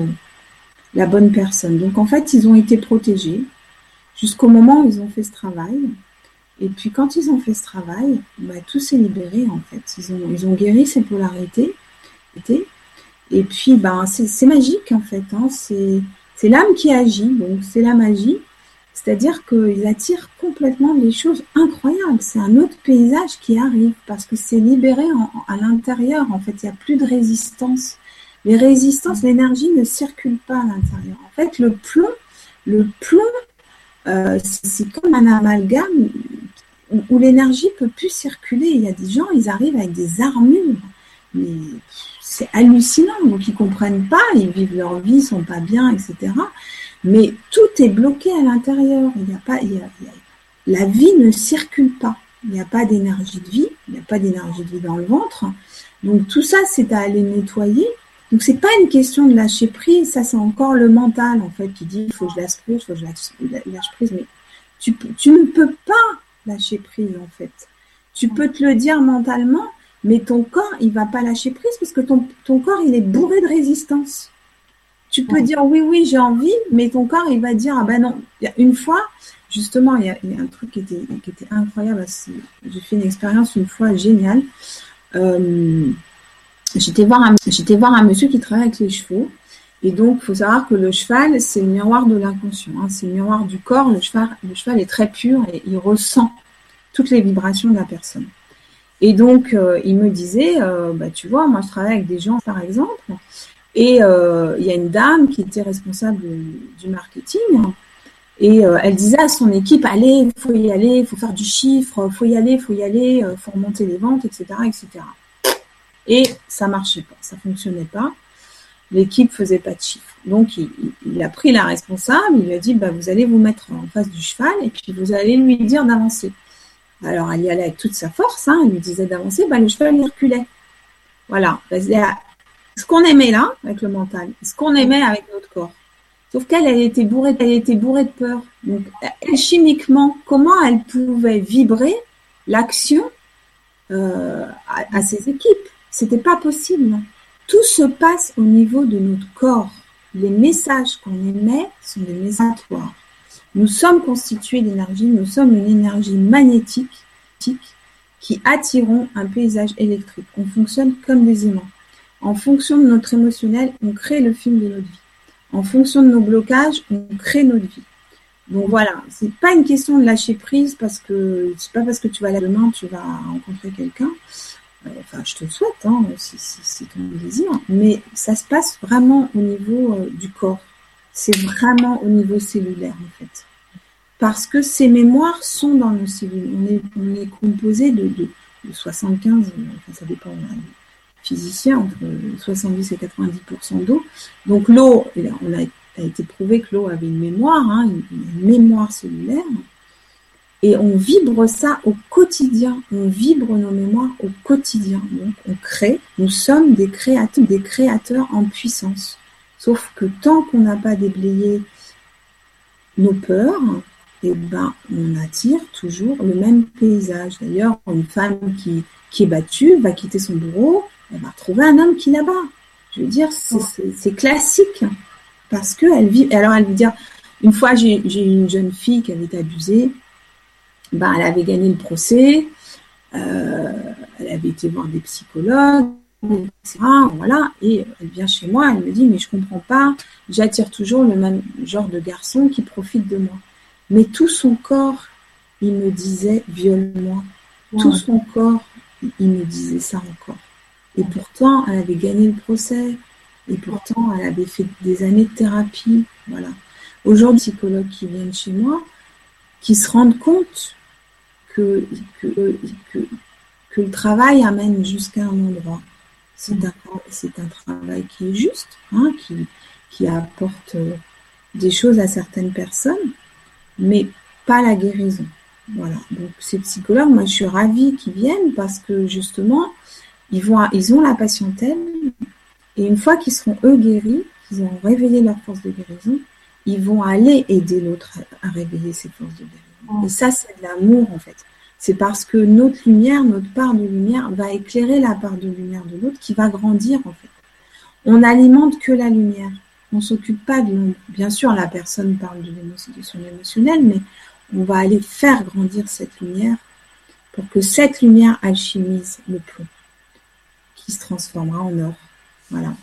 S2: la bonne personne. Donc en fait, ils ont été protégés jusqu'au moment où ils ont fait ce travail. Et puis quand ils ont fait ce travail, bah, tout s'est libéré en fait. Ils ont, ils ont guéri ces polarités. Et puis bah, c'est magique en fait. Hein. C'est l'âme qui agit, donc c'est la magie. C'est-à-dire qu'ils attirent complètement des choses incroyables. C'est un autre paysage qui arrive parce que c'est libéré à l'intérieur. En fait, il n'y a plus de résistance. Les résistances, l'énergie ne circule pas à l'intérieur. En fait, le plomb, le plomb, euh, c'est comme un amalgame où, l'énergie peut plus circuler. Il y a des gens, ils arrivent avec des armures, mais c'est hallucinant. Donc ils comprennent pas, ils vivent leur vie, ils sont pas bien, etc. Mais tout est bloqué à l'intérieur. Il n'y a pas, la vie ne circule pas. Il n'y a pas d'énergie de vie, il n'y a pas d'énergie de vie dans le ventre. Donc tout ça, c'est à aller nettoyer donc c'est pas une question de lâcher prise, ça c'est encore le mental en fait qui dit il faut que je lâche prise, il faut que je lâche, prise, mais tu, ne peux pas lâcher prise en fait. Tu peux te le dire mentalement, mais ton corps il va pas lâcher prise parce que ton corps il est bourré de résistance. Tu peux dire oui oui j'ai envie, mais ton corps il va dire ah ben non. Il y a une fois justement il y a, un truc qui était qui était incroyable. J'ai fait une expérience une fois géniale. Euh, j'étais voir, un, voir un monsieur qui travaille avec les chevaux. Et donc, il faut savoir que le cheval, c'est le miroir de l'inconscient. Hein. c'est le miroir du corps. Le cheval, le cheval est très pur et il ressent toutes les vibrations de la personne. Et donc, euh, il me disait, euh, bah, tu vois, moi, je travaille avec des gens, par exemple, et euh, il y a une dame qui était responsable du marketing. Et elle disait à son équipe, allez, il faut y aller, il faut faire du chiffre, il faut y aller, il faut y aller, il faut remonter les ventes, etc., etc. Et ça marchait pas, ça fonctionnait pas. L'équipe faisait pas de chiffres. Donc il, a pris la responsable, il lui a dit bah, vous allez vous mettre en face du cheval et puis vous allez lui dire d'avancer. Alors elle y allait avec toute sa force, hein, elle lui disait d'avancer, bah, le cheval il reculait. Voilà. Ce qu'on aimait là, avec le mental, ce qu'on aimait avec notre corps. Sauf qu'elle, elle était bourrée, elle était bourrée de peur. Donc, chimiquement, comment elle pouvait vibrer l'action euh, à, ses équipes? C'était pas possible. Tout se passe au niveau de notre corps. Les messages qu'on émet sont des messages. Nous sommes constitués d'énergie, nous sommes une énergie magnétique qui attirons un paysage électrique. On fonctionne comme des aimants. En fonction de notre émotionnel, on crée le film de notre vie. En fonction de nos blocages, on crée notre vie. Donc voilà, c'est pas une question de lâcher prise parce que c'est pas parce que tu vas là demain tu vas rencontrer quelqu'un. Euh, enfin, je te le souhaite, hein, si, c'est ton désir, mais ça se passe vraiment au niveau euh, du corps. C'est vraiment au niveau cellulaire, en fait. parce que ces mémoires sont dans nos cellules. On est, on composé de, de, 75, enfin ça dépend des physiciens, entre 70 et 90% d'eau. Donc l'eau, on a, été prouvé que l'eau avait une mémoire, hein, une, mémoire cellulaire. Et on vibre ça au quotidien. On vibre nos mémoires au quotidien. Donc on crée. Nous sommes des créateurs, des créateurs en puissance. Sauf que tant qu'on n'a pas déblayé nos peurs, eh ben, on attire toujours le même paysage. D'ailleurs, une femme qui est battue va quitter son bureau, elle va trouver un homme qui la bat. Je veux dire, c'est classique. Parce qu'elle vit. Alors, elle veut dire, une fois, j'ai eu une jeune fille qui avait été abusée. Ben, elle avait gagné le procès. Euh, elle avait été voir des psychologues, etc. Voilà. Et elle vient chez moi, elle me dit, mais je comprends pas. J'attire toujours le même genre de garçon qui profite de moi. Mais tout son corps, il me disait, viole-moi. Tout son corps, il me disait ça encore. Et pourtant, elle avait gagné le procès. Et pourtant, elle avait fait des années de thérapie. Voilà. Aujourd'hui, psychologues qui viennent chez moi, qui se rendent compte que, que, que, le travail amène jusqu'à un endroit. C'est un, un, travail qui est juste, hein, qui, qui apporte euh, des choses à certaines personnes, mais pas la guérison. Voilà. Donc ces psychologues, moi je suis ravie qu'ils viennent parce que justement, ils, vont, ils ont la patientèle et une fois qu'ils seront eux guéris, qu'ils ont réveillé leur force de guérison, ils vont aller aider l'autre à, réveiller ses forces de guérison. Et ça, c'est de l'amour en fait. C'est parce que notre lumière, notre part de lumière va éclairer la part de lumière de l'autre qui va grandir en fait. On n'alimente que la lumière. On s'occupe pas de l'ombre. Bien sûr, la personne parle de, de son émotionnel, mais on va aller faire grandir cette lumière pour que cette lumière alchimise le plomb qui se transformera en or. Voilà.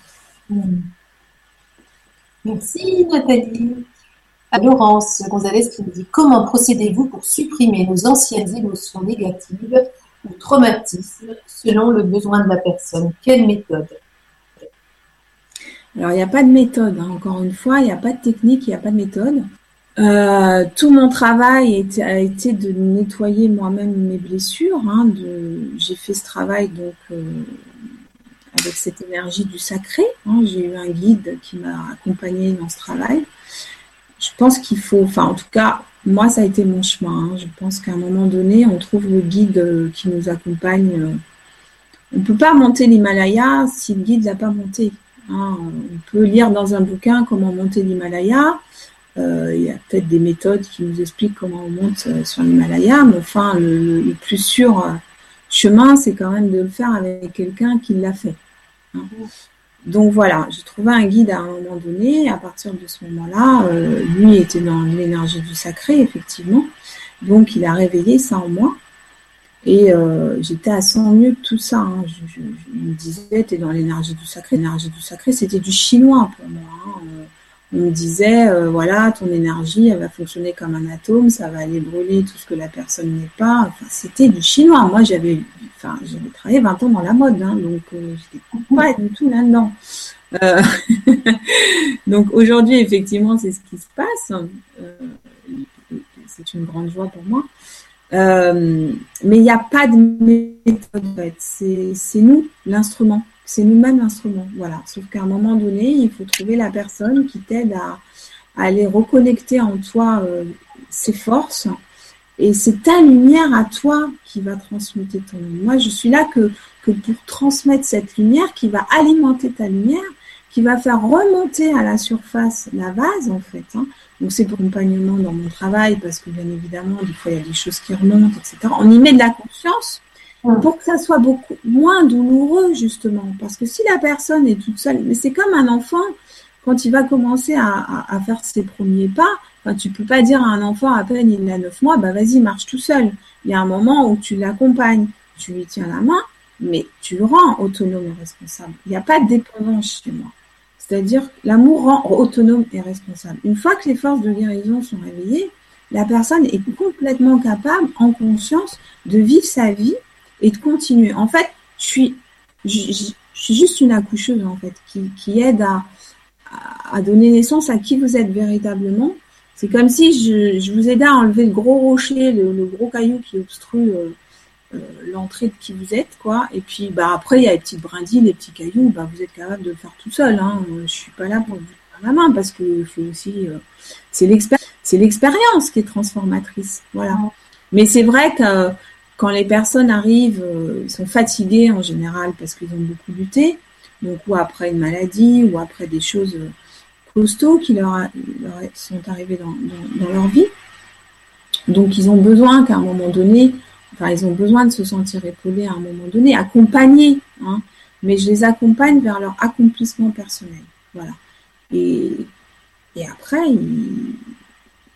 S1: Merci Nathalie. À Laurence Gonzalez qui nous dit comment procédez-vous pour supprimer nos anciennes émotions négatives ou traumatismes selon le besoin de la personne? Quelle méthode?
S2: Alors, il n'y a pas de méthode, hein. encore une fois, il n'y a pas de technique, il n'y a pas de méthode. Euh, tout mon travail a été, de nettoyer moi-même mes blessures. Hein, j'ai fait ce travail donc euh, avec cette énergie du sacré. Hein. j'ai eu un guide qui m'a accompagné dans ce travail. Je pense qu'il faut, enfin en tout cas, moi ça a été mon chemin. Je pense qu'à un moment donné, on trouve le guide euh, qui nous accompagne. On ne peut pas monter l'Himalaya si le guide l'a pas monté. Hein, on peut lire dans un bouquin comment monter l'Himalaya. Euh, il y a peut-être des méthodes qui nous expliquent comment on monte euh, sur l'Himalaya, mais enfin, le, plus sûr euh, chemin, c'est quand même de le faire avec quelqu'un qui l'a fait. Donc voilà, j'ai trouvé un guide à un moment donné. À partir de ce moment-là, lui était dans l'énergie du sacré, effectivement. Donc il a réveillé ça en moi. Et euh, j'étais à 100 mieux que tout ça. Hein. Je, me disais, tu es dans l'énergie du sacré. L'énergie du sacré, c'était du chinois pour moi. Hein. On me disait, euh, voilà, ton énergie, elle va fonctionner comme un atome, ça va aller brûler tout ce que la personne n'est pas. Enfin, c'était du chinois. Moi, j'avais, enfin, j'avais travaillé 20 ans dans la mode, hein, donc euh, j'étais pas du tout là-dedans. Euh, <laughs> donc aujourd'hui, effectivement, c'est ce qui se passe. c'est une grande joie pour moi. Euh, mais il n'y a pas de méthode en fait. C'est nous l'instrument. C'est nous-mêmes l'instrument. Voilà. Sauf qu'à un moment donné, il faut trouver la personne qui t'aide à, aller reconnecter en toi euh, ses forces. Et c'est ta lumière à toi qui va transmuter ton Moi, je suis là que, que pour transmettre cette lumière qui va alimenter ta lumière, qui va faire remonter à la surface la vase, en fait. Hein. Donc c'est pour accompagnement dans mon travail, parce que bien évidemment, des fois, il y a des choses qui remontent, etc. On y met de la conscience pour que ça soit beaucoup moins douloureux, justement. Parce que si la personne est toute seule, mais c'est comme un enfant, quand il va commencer à, faire ses premiers pas, enfin, tu peux pas dire à un enfant à peine il a 9 mois, bah vas-y, marche tout seul. Il y a un moment où tu l'accompagnes, tu lui tiens la main, mais tu le rends autonome et responsable. Il n'y a pas de dépendance chez moi. C'est-à-dire l'amour rend autonome et responsable. Une fois que les forces de guérison sont réveillées, la personne est complètement capable, en conscience, de vivre sa vie et de continuer. En fait, je suis, je, suis juste une accoucheuse, en fait, qui, qui aide à, à, donner naissance à qui vous êtes véritablement C'est comme si je, vous aidais à enlever le gros rocher, le, gros caillou qui obstrue euh, euh, l'entrée de qui vous êtes, quoi. Et puis, bah, après, il y a les petites brindilles, les petits cailloux, bah, vous êtes capable de le faire tout seul. Hein. Je suis pas là pour vous faire la main parce que faut aussi, euh, c'est l'expérience qui est transformatrice. Voilà. Mais c'est vrai que quand les personnes arrivent, ils sont fatigués en général parce qu'ils ont beaucoup lutté, donc ou après une maladie ou après des choses costauds qui leur, sont arrivés dans, leur vie. Donc ils ont besoin qu'à un moment donné, enfin ils ont besoin de se sentir épaulés à un moment donné, accompagnés, hein, mais je les accompagne vers leur accomplissement personnel. Voilà. Et, et après,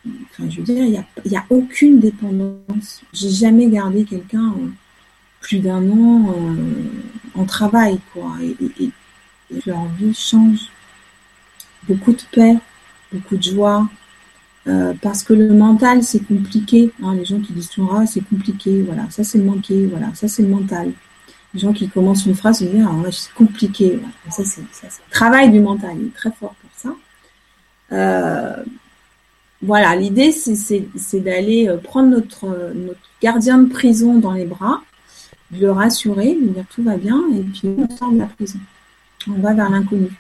S2: enfin, je veux dire, il n'y a, a, aucune dépendance. J'ai jamais gardé quelqu'un euh, plus d'un an euh, en travail, quoi. Et, et, leur vie change beaucoup de paix, beaucoup de joie, euh, parce que le mental, c'est compliqué. Hein, les gens qui disent toujours, ah, c'est compliqué, voilà, ça c'est manqué, voilà, ça c'est le mental. Les gens qui commencent une phrase, ils disent, ah, c'est compliqué. Ça, c'est, le travail du mental, il est très fort pour ça. Euh, voilà, l'idée, c'est, d'aller euh, prendre notre, notre gardien de prison dans les bras, de le rassurer, de lui dire tout va bien, et puis on sort de la prison. On va vers l'inconnu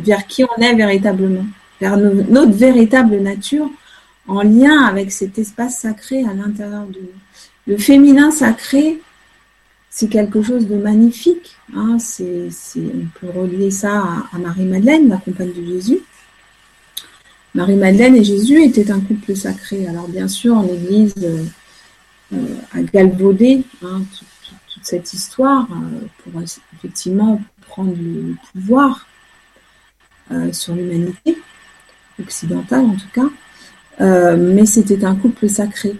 S2: vers qui on est véritablement, vers notre véritable nature, en lien avec cet espace sacré à l'intérieur de nous. Le féminin sacré, c'est quelque chose de magnifique. Hein. c'est, on peut relier ça à, Marie-Madeleine, la compagne de Jésus. Marie-Madeleine et Jésus étaient un couple sacré. Alors bien sûr, en Église euh, a galvaudé hein, toute, cette histoire euh, pour effectivement prendre le pouvoir euh, sur l'humanité, occidentale en tout cas, euh, mais c'était un couple sacré.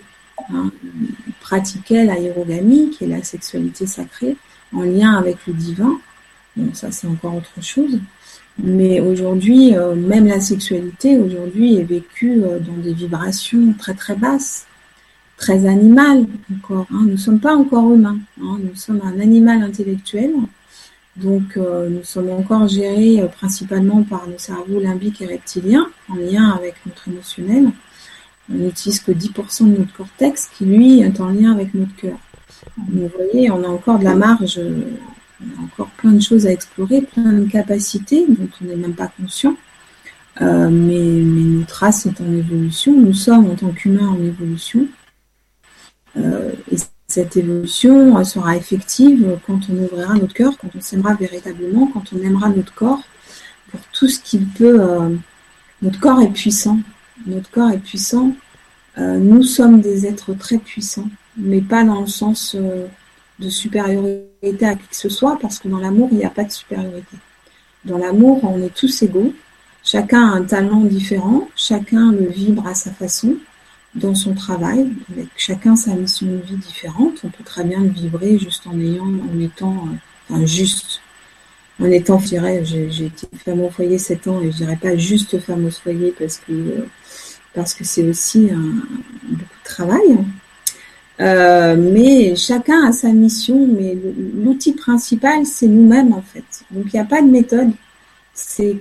S2: Hein. Ils pratiquaient l'aérogamie, qui est la sexualité sacrée, en lien avec le divin. Bon, ça c'est encore autre chose. Mais aujourd'hui, euh, même la sexualité aujourd'hui est vécue dans des vibrations très très basses, très animales encore. Hein. Nous ne sommes pas encore humains. Hein. Nous sommes un animal intellectuel donc, euh, nous sommes encore gérés euh, principalement par le cerveau limbique et reptilien, en lien avec notre émotionnel. On n'utilise que 10% de notre cortex, qui lui est en lien avec notre cœur. vous voyez, on a encore de la marge, a encore plein de choses à explorer, plein de capacités dont on n'est même pas conscient. Euh, mais, mais, notre race est en évolution, nous sommes en tant qu'humains en évolution. et cette évolution sera effective quand on ouvrira notre cœur, quand on s'aimera véritablement, quand on aimera notre corps pour tout ce qu'il peut. Euh, notre corps est puissant. Notre corps est puissant. Euh, nous sommes des êtres très puissants, mais pas dans le sens euh, de supériorité à qui que ce soit, parce que dans l'amour, il n'y a pas de supériorité. Dans l'amour, on est tous égaux. Chacun a un talent différent, chacun le vibre à sa façon dans son travail, avec chacun sa mission de vie différente. On peut très bien le vibrer juste en ayant, en étant, euh, enfin juste, en étant, je dirais, j'ai été femme au foyer 7 ans et je dirais pas juste femme au foyer parce que parce que c'est aussi un, beaucoup de travail. Euh, mais chacun a sa mission, mais l'outil principal, c'est nous-mêmes en fait. Donc il n'y a pas de méthode, c'est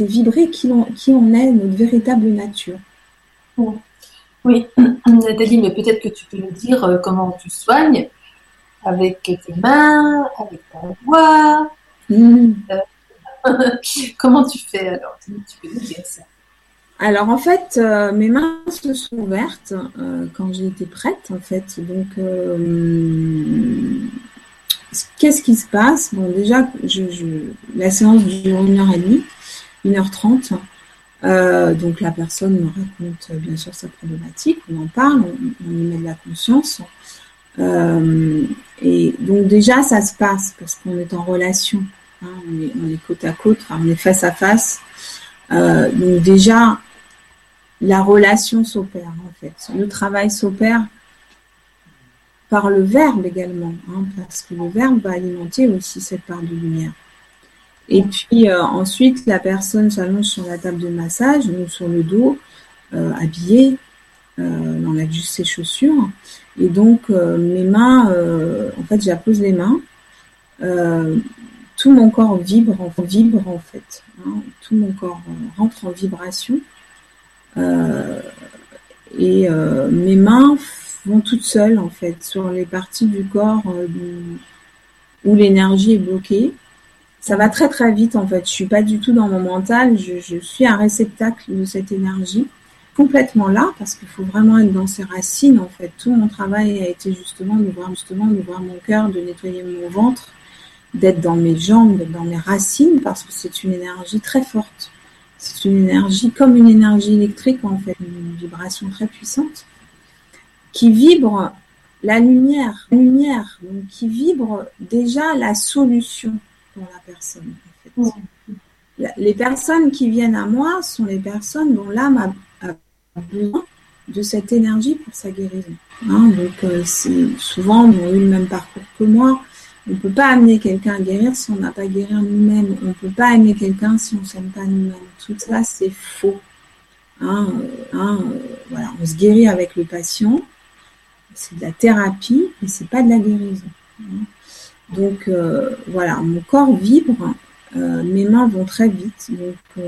S2: vibrer qui on, qui on est, notre véritable nature.
S1: Oui, <clears throat> Nathalie, mais peut-être que tu peux nous dire euh, comment tu soignes avec tes mains, avec ta voix. Hmm. Euh, <laughs> comment tu fais alors? Tu peux nous dire ça.
S2: Alors en fait, euh, mes mains se sont ouvertes quand j'ai été prête en fait. Donc qu'est-ce qui se passe? Bon déjà, je, la séance dure une heure et demie, une heure trente. Euh, donc la personne me raconte bien sûr sa problématique, on en parle, on, y met de la conscience. Euh, et donc déjà ça se passe parce qu'on est en relation, hein, on, est, côte à côte, on est face à face. Euh, donc déjà la relation s'opère en fait, le travail s'opère par le verbe également, hein, parce que le verbe va alimenter aussi cette part de lumière. Et puis euh, ensuite, la personne s'allonge sur la table de massage, ou sur le dos, euh, habillée. Euh, on a juste ses chaussures. Et donc, mes mains, en fait, j'appose les mains. tout mon corps vibre, vibre en fait. Hein. tout mon corps rentre en vibration. Et mes mains vont toutes seules en fait sur les parties du corps où l'énergie est bloquée. Ça va très très vite en fait. Je suis pas du tout dans mon mental. Je, suis un réceptacle de cette énergie complètement là parce qu'il faut vraiment être dans ses racines en fait. Tout mon travail a été justement de voir justement de voir mon cœur, de nettoyer mon ventre, d'être dans mes jambes, dans mes racines parce que c'est une énergie très forte. C'est une énergie comme une énergie électrique en fait, une vibration très puissante qui vibre la lumière, la lumière, donc qui vibre déjà la solution pour la personne. En fait. Les personnes qui viennent à moi sont les personnes dont l'âme a besoin de cette énergie pour sa guérison. Hein, donc, euh, c'est souvent, ils ont eu le même parcours que moi. On ne peut pas amener quelqu'un à guérir si on n'a pas guéri nous-mêmes. On ne peut pas aimer quelqu'un si on ne s'aime pas nous-mêmes. Tout ça, c'est faux. Hein, euh, hein, euh, voilà, on se guérit avec le patient. C'est de la thérapie, mais c'est pas de la guérison. Hein. Donc voilà, mon corps vibre, mes mains vont très vite. Donc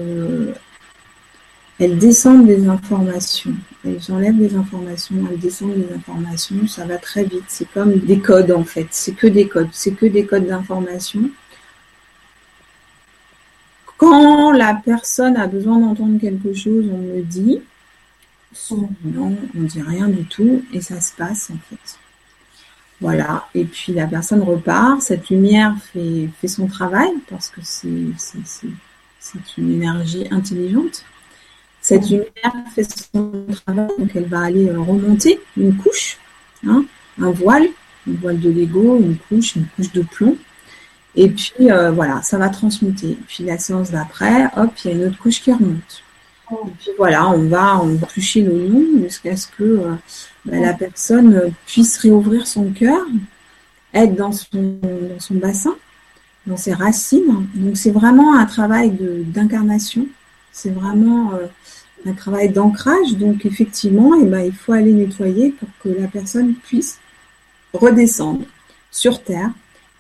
S2: elles descendent des informations. Elles enlèvent des informations, elles descendent des informations, ça va très vite. C'est comme des codes en fait. C'est que des codes. C'est que des codes d'information. Quand la personne a besoin d'entendre quelque chose, on me dit. Non, on dit rien du tout et ça se passe en fait. Voilà. Et puis la personne repart. Cette lumière fait son travail parce que c'est une énergie intelligente. Cette lumière fait son travail, donc elle va aller euh, remonter une couche, hein, un voile, un voile de Lego, une couche, une couche de plomb. Et puis euh, voilà, ça va transmuter. Puis la séance d'après, hop, il y a une autre couche qui remonte. Et puis voilà, on va, toucher l'oignon jusqu'à ce que euh, bah, la personne puisse réouvrir son cœur, être dans son bassin, dans ses racines. Donc c'est vraiment un travail d'incarnation. C'est vraiment un travail d'ancrage. Donc effectivement, eh ben, il faut aller nettoyer pour que la personne puisse redescendre sur Terre,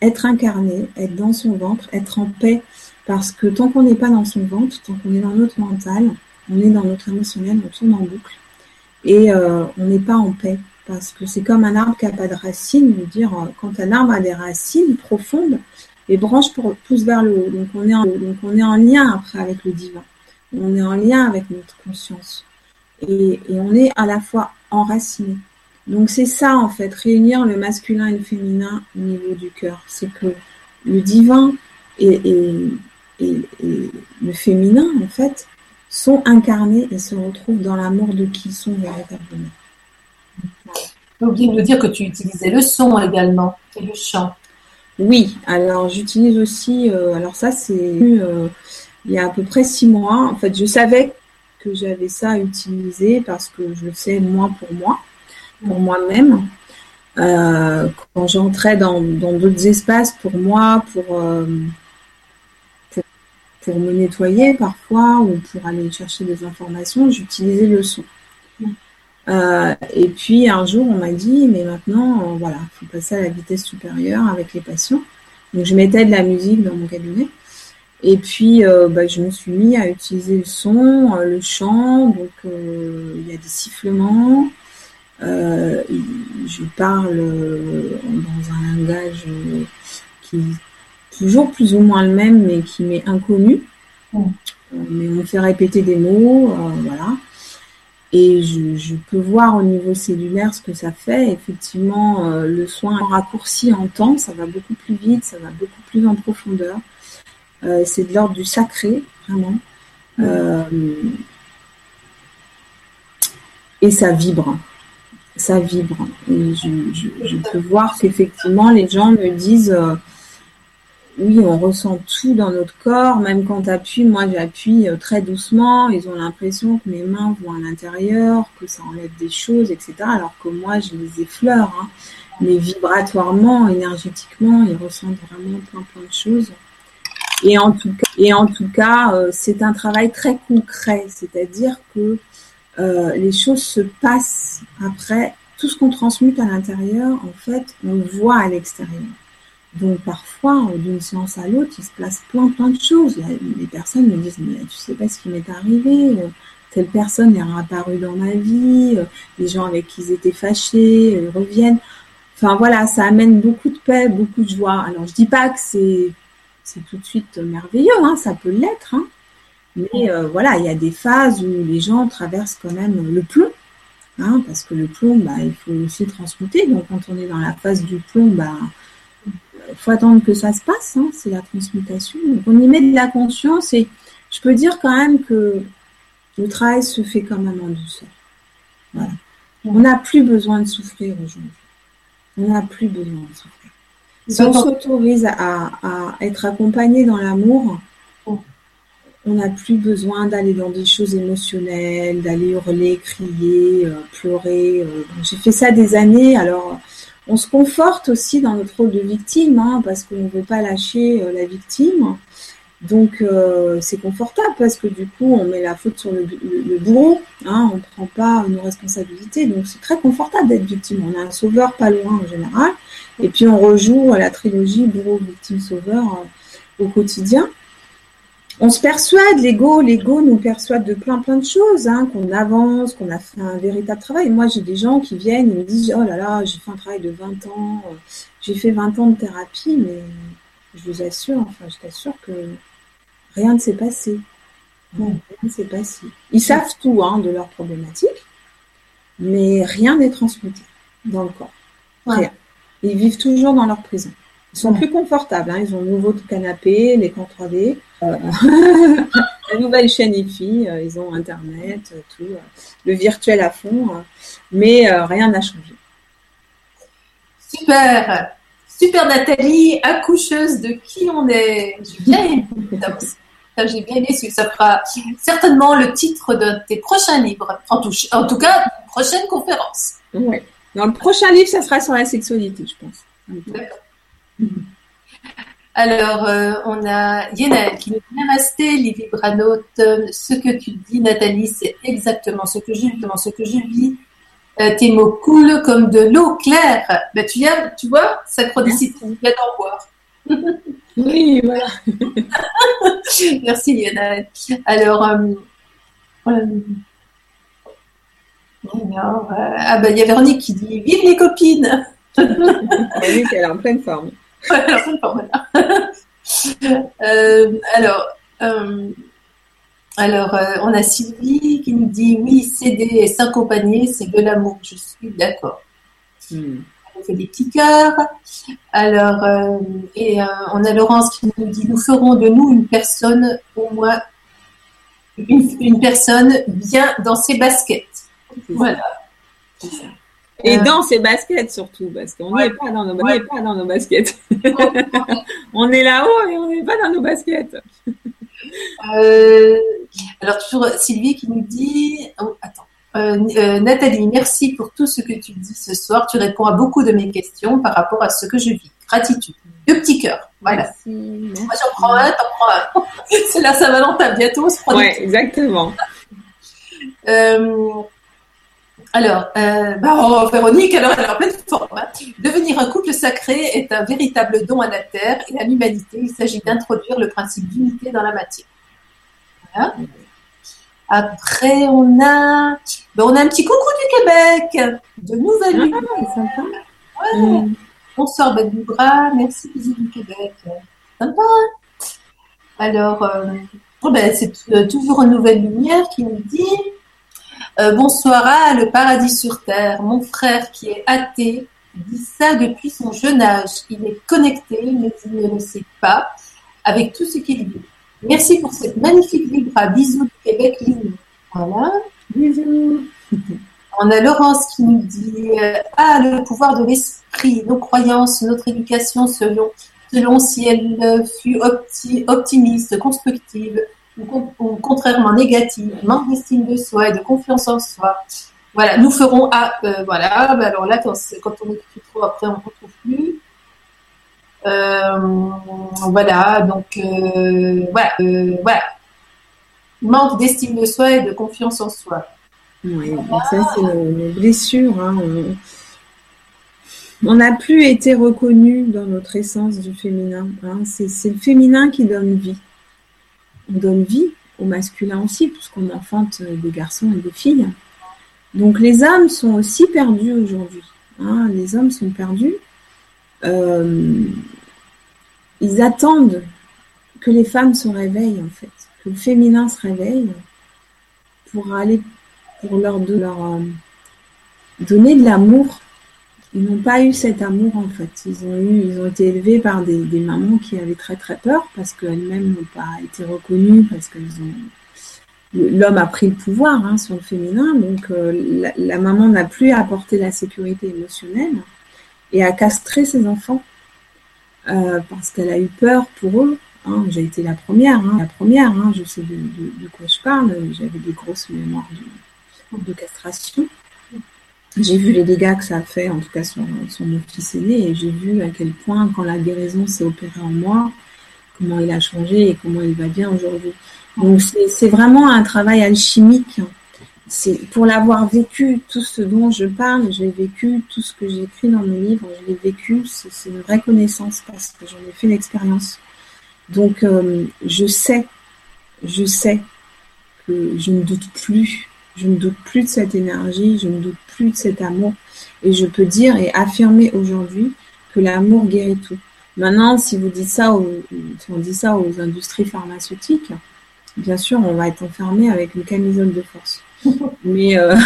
S2: être incarnée, être dans son ventre, être en paix. Parce que tant qu'on n'est pas dans son ventre, tant qu'on est dans notre mental, on est dans notre émotionnel, on tourne en boucle. Et euh, on n'est pas en paix. Parce que c'est comme un arbre qui n'a pas de racines. dire, euh, quand un arbre a des racines profondes, les branches poussent vers le haut. Donc on est en lien après avec le divin on est en lien avec notre conscience. Et, on est à la fois enraciné. Donc c'est ça en fait, réunir le masculin et le féminin au niveau du cœur. C'est que le divin et, le féminin en fait sont incarnés et se retrouvent dans l'amour de qui ils sont véritablement.
S1: J'ai oublié de dire que tu utilisais le son également et le chant.
S2: Oui, alors j'utilise aussi, euh, alors ça c'est euh, il y a à peu près six mois. En fait, je savais que j'avais ça à utiliser parce que je le sais moi pour moi, pour moi-même. Euh, quand j'entrais dans d'autres espaces pour moi, euh, pour, pour, me nettoyer parfois ou pour aller chercher des informations, j'utilisais le son. Euh, et puis un jour, on m'a dit, mais maintenant, voilà, il faut passer à la vitesse supérieure avec les patients. Donc je mettais de la musique dans mon cabinet. Et puis, euh, bah, je me suis mis à utiliser le son, euh, le chant. Donc, euh, il y a des sifflements. je parle dans un langage qui est toujours plus ou moins le même, mais qui m'est inconnu. Mm. mais on me fait répéter des mots, voilà. Et je, je, peux voir au niveau cellulaire ce que ça fait. Effectivement, le soin raccourci en temps, ça va beaucoup plus vite, ça va beaucoup plus en profondeur. Euh, c'est de l'ordre du sacré, vraiment. Euh, et ça vibre. Ça vibre. Je, peux voir qu'effectivement, les gens me disent euh, oui, on ressent tout dans notre corps, même quand tu appuies, moi j'appuie très doucement, ils ont l'impression que mes mains vont à l'intérieur, que ça enlève des choses, etc. Alors que moi je les effleure, hein. mais vibratoirement, énergétiquement, ils ressentent vraiment plein plein de choses. Et en tout cas, euh, c'est un travail très concret, c'est-à-dire que euh, les choses se passent après. Tout ce qu'on transmute à l'intérieur, en fait, on le voit à l'extérieur. Donc parfois, d'une séance à l'autre, il se passe plein plein de choses. Les personnes me disent mais tu sais pas ce qui m'est arrivé. telle personne est réapparue dans ma vie, les gens avec qui ils étaient fâchés reviennent. Enfin voilà, ça amène beaucoup de paix, beaucoup de joie. Alors je dis pas que c'est c'est tout de suite merveilleux, hein, ça peut l'être, hein. mais voilà, il y a des phases où les gens traversent quand même le plomb Hein, parce que le plomb, bah, il faut aussi transmuter. Donc quand on est dans la phase du plomb, bah, il faut attendre que ça se passe, hein, c'est la transmutation. Donc on y met de la conscience et je peux dire quand même que le travail se fait quand même en douceur. Voilà. On n'a plus besoin de souffrir aujourd'hui. On n'a plus besoin de souffrir. Si on s'autorise à, à, être accompagné dans l'amour, on n'a plus besoin d'aller dans des choses émotionnelles, d'aller hurler, crier, euh, pleurer. Euh. J'ai fait ça des années. Alors, on se conforte aussi dans notre rôle de victime, hein, parce qu'on ne veut pas lâcher euh, la victime. Donc, c'est confortable parce que du coup, on met la faute sur le, bourreau. Hein, on ne prend pas nos responsabilités. Donc, c'est très confortable d'être victime. On a un sauveur pas loin en général. Et puis, on rejoue la trilogie bourreau, victime, sauveur au quotidien on se persuade, l'ego, l'ego nous persuade de plein plein de choses, hein, qu'on avance, qu'on a fait un véritable travail. Moi, j'ai des gens qui viennent et me disent, oh là là, j'ai fait un travail de 20 ans, euh, j'ai fait 20 ans de thérapie, mais je vous assure, enfin, je t'assure que rien ne s'est passé. rien ne s'est passé. Ils savent tout hein, de leurs problématiques, mais rien n'est transmuté dans le corps. Rien. Ils vivent toujours dans leur prison. Ils sont plus confortables. Hein. Ils ont le nouveau canapé, l'écran 3D, euh, <laughs> la nouvelle chaîne IFI, euh, ils ont Internet, euh, tout, le virtuel à fond, mais rien n'a changé.
S1: Super, super Nathalie, accoucheuse de qui on est. J'ai bien aimé. J'ai bien aimé, ça fera certainement le titre de tes prochains livres. En tout, en tout cas, prochaine conférence.
S2: Oui. Dans le prochain livre, ça sera sur la sexualité, je pense. D'accord.
S1: Alors, euh, on a Yenel qui nous dit Namasté, les vibranotes. Ce que tu dis, Nathalie, c'est exactement ce que je, ce que je vis. Euh, tes mots coulent comme de l'eau claire. Ben, tu, viens, tu vois, synchronicité, viens d'en boire. <laughs>
S2: oui, voilà. <laughs>
S1: Merci, Yenel. Alors, euh, ah ben, il y a Véronique qui dit Vive les copines <laughs>
S2: elle est en pleine forme. <laughs>
S1: Euh, alors, euh, alors euh, on a Sylvie qui nous dit oui, céder et s'accompagner, c'est de l'amour. Je suis d'accord. Hmm. On fait des petits cœurs. Alors, et on a Laurence qui nous dit nous ferons de nous une personne, au moins une, personne bien dans ses baskets. Voilà.
S2: Et euh. dans ses baskets surtout, parce qu'on n'est pas, dans nos, pas dans nos baskets. <laughs> on est là-haut et on n'est pas dans nos baskets.
S1: Euh, alors toujours Sylvie qui nous dit, oh, attends, euh, Nathalie, merci pour tout ce que tu dis ce soir. Tu réponds à beaucoup de mes questions par rapport à ce que je vis. Gratitude. Deux petits cœurs. Voilà. Moi j'en prends un, t'en prends un. <laughs> C'est la Saint-Valentin bientôt.
S2: Oui, exactement.
S1: Alors, euh, bah, oh, Véronique, alors elle est en pleine forme. Hein. Devenir un couple sacré est un véritable don à la Terre et à l'humanité. Il s'agit d'introduire le principe d'unité dans la matière. Voilà. Après, on a, ben, on a un petit coucou du Québec, de Nouvelle ah, sympa. Ouais. Mm. Bonsoir Ben Bras, merci bisous du Québec. Sympa. Hein. Alors, euh, oh, ben, c'est euh, toujours une nouvelle lumière qui nous dit euh, bonsoir à le paradis sur terre. Mon frère qui est athée dit ça depuis son jeune âge. Il est connecté, mais il ne le sait pas avec tout ce qu'il vit. Merci pour cette magnifique vibra. Bisous du Québec, Voilà. Bisous. <laughs> On a Laurence qui nous dit euh, Ah, le pouvoir de l'esprit, nos croyances, notre éducation selon, selon si elle fut optimiste, constructive, ou, contrairement négative, manque d'estime de soi et de confiance en soi. Voilà, nous ferons à, euh, voilà, bah, alors là, quand, on écrit trop, après, on ne retrouve plus. Euh, voilà, donc, euh, voilà, voilà. Manque d'estime de soi et de confiance en soi.
S2: Oui, ça, c'est une blessure. Hein. On n'a plus été reconnu dans notre essence du féminin. Hein. C'est le féminin qui donne vie on donne vie au masculin aussi, puisqu'on enfante des garçons et des filles. Donc les hommes sont aussi perdus aujourd'hui. Hein. les hommes sont perdus. Euh, ils attendent que les femmes se réveillent en fait, que le féminin se réveille pour aller, pour leur, leur euh, donner de l'amour. Ils n'ont pas eu cet amour en fait. Ils ont eu, ils ont été élevés par des, mamans qui avaient très très peur parce qu'elles-mêmes n'ont pas été reconnues parce qu'elles ont l'homme a pris le pouvoir hein, sur le féminin, donc euh, la, maman n'a plus à apporter la sécurité émotionnelle et à castrer ses enfants euh, parce qu'elle a eu peur pour eux. Hein. J'ai été la première, hein, la première, hein, je sais de, de, quoi je parle, j'avais des grosses mémoires de, de castration. J'ai vu les dégâts que ça a fait, en tout cas sur, sur mon fils aîné, et j'ai vu à quel point, quand la guérison s'est opérée en moi, comment il a changé et comment il va bien aujourd'hui. Donc c'est vraiment un travail alchimique. C'est pour l'avoir vécu, tout ce dont je parle, j'ai vécu, tout ce que j'ai écrit dans mes livres, je l'ai vécu, c'est une vraie connaissance parce que j'en ai fait l'expérience. Donc euh, je sais, je sais que je ne doute plus, je ne doute plus de cette énergie, je ne doute plus de cet amour, et je peux dire et affirmer aujourd'hui que l'amour guérit tout. Maintenant, si vous dites ça, si on dit ça aux industries pharmaceutiques, bien sûr, on va être enfermé avec une camisole de force. <laughs> mais euh,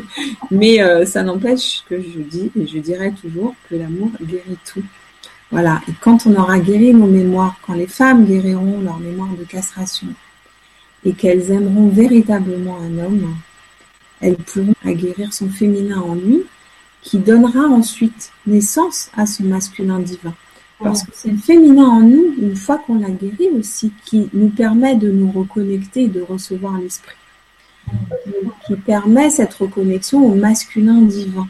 S2: <laughs> mais euh, ça n'empêche que je dis et je dirai toujours que l'amour guérit tout. Voilà. Et quand on aura guéri nos mémoires, quand les femmes guériront leur mémoire de castration et qu'elles aimeront véritablement un homme, elles pourront guérir son féminin en lui, qui donnera ensuite naissance à son masculin divin. Parce que c'est le féminin en nous, une fois qu'on l'a guéri aussi, qui nous permet de nous reconnecter et de recevoir l'esprit. Qui permet cette reconnexion au masculin divin.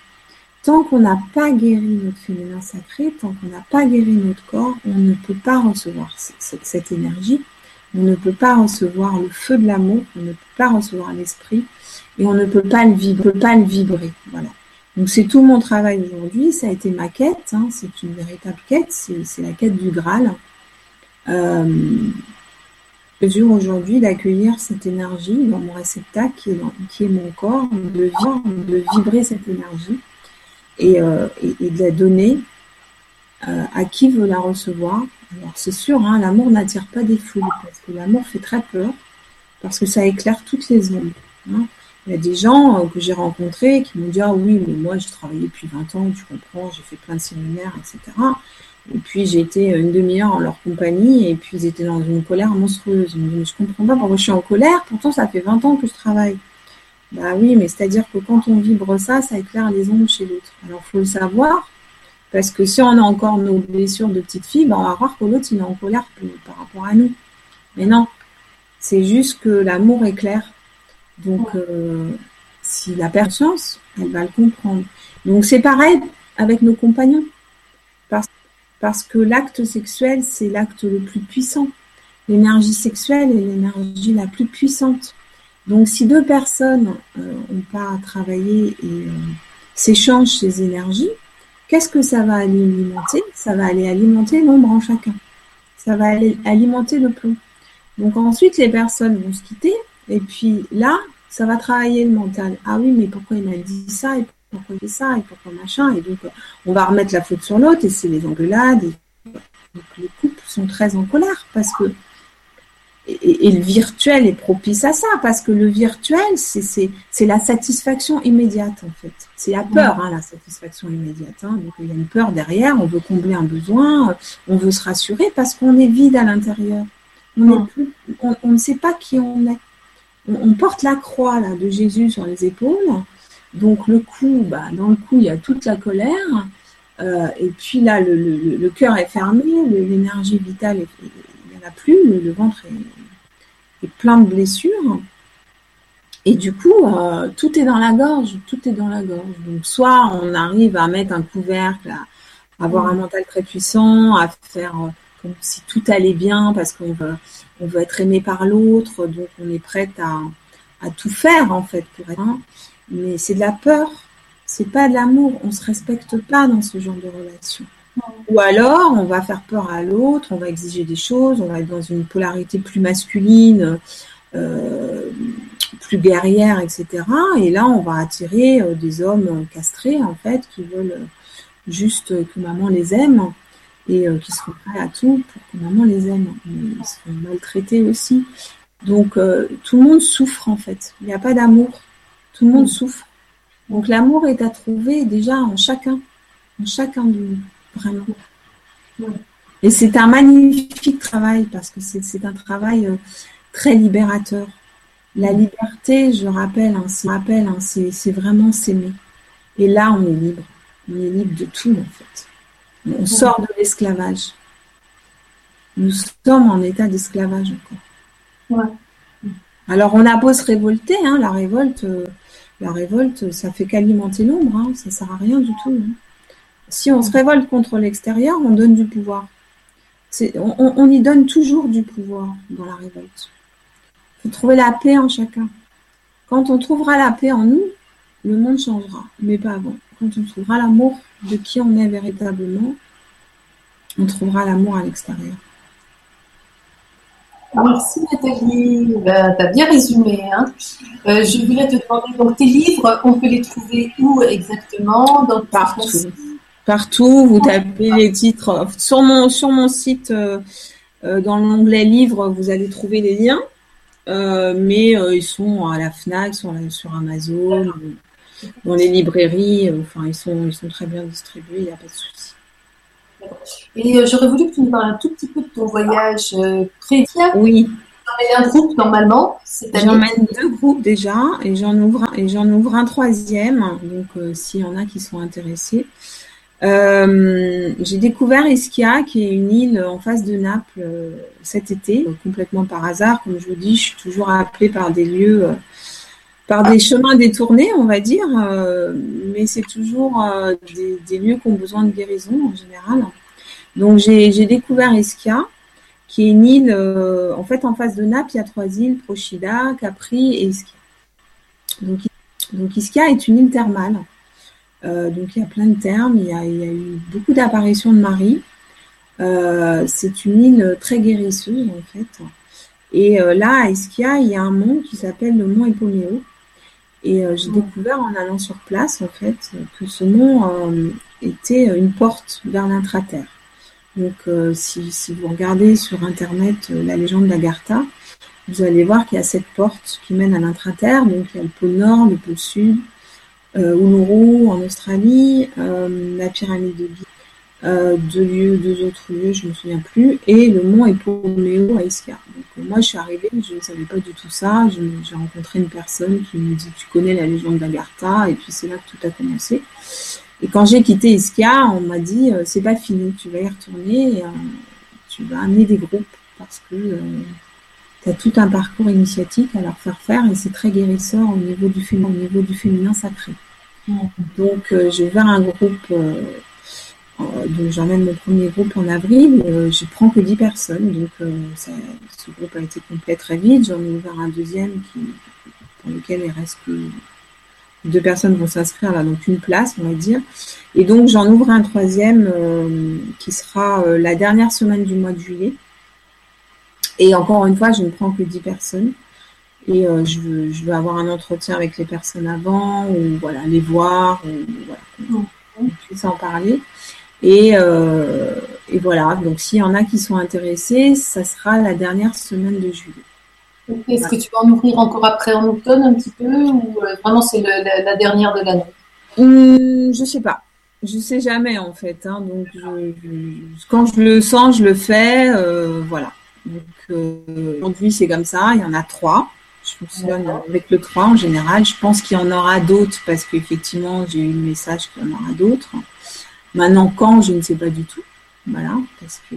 S2: Tant qu'on n'a pas guéri notre féminin sacré, tant qu'on n'a pas guéri notre corps, on ne peut pas recevoir cette, énergie, on ne peut pas recevoir le feu de l'amour, on ne peut pas recevoir l'esprit et on ne peut pas le vibrer, pas le vibrer. Voilà. Donc c'est tout mon travail aujourd'hui, ça a été ma quête, hein. c'est une véritable quête, c'est la quête du Graal. Euh, je aujourd'hui d'accueillir cette énergie dans mon réceptacle qui est, mon corps, de, vivre, de vibrer cette énergie et, euh, de la donner euh, à qui veut la recevoir. Alors c'est sûr, hein, l'amour n'attire pas des foules parce que l'amour fait très peur, parce que ça éclaire toutes les ombres. Hein. Il y a des gens euh, que j'ai rencontrés qui m'ont dit Ah oui, mais moi j'ai travaillé depuis 20 ans, tu comprends, j'ai fait plein de séminaires, etc. Et puis j'ai été une demi-heure en leur compagnie et puis ils étaient dans une colère monstrueuse. Ils me je comprends pas pourquoi je suis en colère, pourtant ça fait 20 ans que je travaille. Bah oui, mais c'est-à-dire que quand on vibre ça, ça éclaire les ondes chez l'autre. Alors il faut le savoir, parce que si on a encore nos blessures de petite fille, bah, on va voir que l'autre il est en colère par rapport à nous. Mais non, c'est juste que l'amour éclaire donc, euh, si la chance, elle va le comprendre. Donc, c'est pareil avec nos compagnons. Parce, parce que l'acte sexuel, c'est l'acte le plus puissant. L'énergie sexuelle est l'énergie la plus puissante. Donc, si deux personnes euh, ont pas travaillé et euh, s'échangent ces énergies, qu'est-ce que ça va alimenter? Ça va aller alimenter l'ombre en chacun. Ça va aller alimenter le plomb. Donc ensuite, les personnes vont se quitter et puis là, ça va travailler le mental. Ah oui, mais pourquoi il m'a dit ça et pourquoi il fait ça et pourquoi machin Et donc, on va remettre la faute sur l'autre et c'est les engueulades. Donc, les couples sont très en colère parce que. Et, le virtuel est propice à ça parce que le virtuel, c'est la satisfaction immédiate en fait. C'est la peur, hein, la satisfaction immédiate. Hein. Donc il y a une peur derrière, on veut combler un besoin, on veut se rassurer parce qu'on est vide à l'intérieur. On, plus, on ne sait pas qui on est on, porte la croix de Jésus sur les épaules. Donc le cou, bah, dans le cou, il y a toute la colère. Euh, et puis là, le, cœur est fermé, l'énergie vitale, il n'y en a plus, le, ventre est, plein de blessures. Et du coup, euh, tout est dans la gorge, tout est dans la gorge. Donc soit on arrive à mettre un couvercle, à avoir un mental très puissant, à faire euh, comme si tout allait bien parce qu'on veut, on veut être aimé par l'autre, donc on est prête à, tout faire en fait pour être. Mais c'est de la peur, c'est pas de l'amour. On se respecte pas dans ce genre de relation. Ou alors, on va faire peur à l'autre, on va exiger des choses, on va être dans une polarité plus masculine, plus guerrières, etc. Et là, on va attirer des hommes castrés, en fait, qui veulent juste que maman les aime et qui seront prêts à tout pour que maman les aime. ils seront maltraités aussi. Donc, tout le monde souffre, en fait. Il n'y a pas d'amour. Tout le monde souffre. Donc l'amour est à trouver déjà en chacun, en chacun de nous, vraiment. Et c'est un magnifique travail parce que c'est un travail euh, très libérateur. La liberté, je rappelle, hein, rappelle, hein, c'est vraiment s'aimer. Et là, on est libre. On est libre de tout, en fait. On sort de l'esclavage. Nous sommes en état d'esclavage encore. Alors, on a beau se révolter, hein, la révolte, euh, la révolte, ça fait qu'alimenter l'ombre, hein, ça sert à rien du tout. Hein. Si on se révolte contre l'extérieur, on donne du pouvoir. On, y donne toujours du pouvoir dans la révolte. Il faut trouver la paix en chacun. Quand on trouvera la paix en nous, le monde changera, mais pas avant. Quand on trouvera l'amour de qui on est véritablement, on trouvera l'amour à l'extérieur.
S1: Merci Nathalie, ben, tu as bien résumé. Hein. Euh, je voulais te demander, donc tes livres, on peut les trouver où exactement?
S2: Partout. Partout, vous tapez les titres. Sur mon, sur mon site, euh, euh, dans l'onglet livres, vous allez trouver les liens. mais ils sont à la FNAC, sur, sur Amazon, dans les librairies. enfin, ils sont, ils sont très bien distribués, il n'y a pas de souci.
S1: Et euh, j'aurais voulu que tu nous parles un tout petit peu de ton voyage euh, prévu.
S2: Oui.
S1: J'emmène un groupe normalement.
S2: J'emmène deux groupes déjà et j'en ouvre et j'en ouvre un troisième. Donc euh, s'il y en a qui sont intéressés. j'ai découvert Ischia, qui est une île en face de Naples cet été, complètement par hasard. Comme je vous dis, je suis toujours appelée par des lieux, par des chemins détournés, on va dire, mais c'est toujours des, des, lieux qui ont besoin de guérison en général. Donc j'ai découvert Ischia, qui est une île, euh, en fait en face de Naples, il y a trois îles, Procida, Capri et Ischia. Donc, Ischia est une île thermale. Euh, donc il y a plein de termes, il y a, eu beaucoup d'apparitions de Marie. Euh, c'est une île très guérisseuse en fait. Et là, à Ischia, il y a un mont qui s'appelle le mont Epomeo. Et j'ai découvert en allant sur place, en fait, que ce mont était une porte vers l'intraterre. Donc, euh, si, vous regardez sur Internet euh, la légende d'Agartha, vous allez voir qu'il y a cette porte qui mène à l'intraterre. Donc, il y a le pôle nord, le pôle sud, euh, Uluru en Australie, euh, la pyramide de Gizeh, deux lieux, deux autres lieux, je ne me souviens plus, et le mont Epomeo à Ischia. Donc, moi, je suis arrivée, je ne savais pas du tout ça. J'ai rencontré une personne qui me dit Tu connais la légende d'Agartha, et puis c'est là que tout a commencé. Et quand j'ai quitté Ischia, on m'a dit euh, c'est pas fini, tu vas y retourner et euh, tu vas amener des groupes parce que euh, tu as tout un parcours initiatique à leur faire faire et c'est très guérisseur au niveau du féminin, au niveau du féminin sacré. Donc j'ai ouvert un groupe, donc j'emmène mon premier groupe en avril, je prends que 10 personnes, donc ce groupe a été complet très vite, j'en ai ouvert un deuxième qui, pour lequel il reste que deux personnes vont s'inscrire là, donc une place, on va dire. Et donc j'en ouvre un troisième euh, qui sera euh, la dernière semaine du mois de juillet. Et encore une fois, je ne prends que 10 personnes. Et euh, je, veux, je, veux, avoir un entretien avec les personnes avant, ou voilà, les voir, ou voilà, on puisse en parler. Et, et voilà, donc s'il y en a qui sont intéressés, ça sera la dernière semaine de juillet.
S1: Est-ce que tu vas en ouvrir encore après en automne un petit peu ou euh, vraiment c'est la, dernière de l'année?
S2: Hum, Je sais pas. Je sais jamais en fait. Hein. donc quand je le sens, je le fais. Euh, voilà. Donc euh, aujourd'hui c'est comme ça. Il y en a trois. Je fonctionne avec le 3 en général. Je pense qu'il y en aura d'autres parce qu'effectivement j'ai eu le message qu'il y en aura d'autres. Maintenant quand, je ne sais pas du tout. Voilà, parce que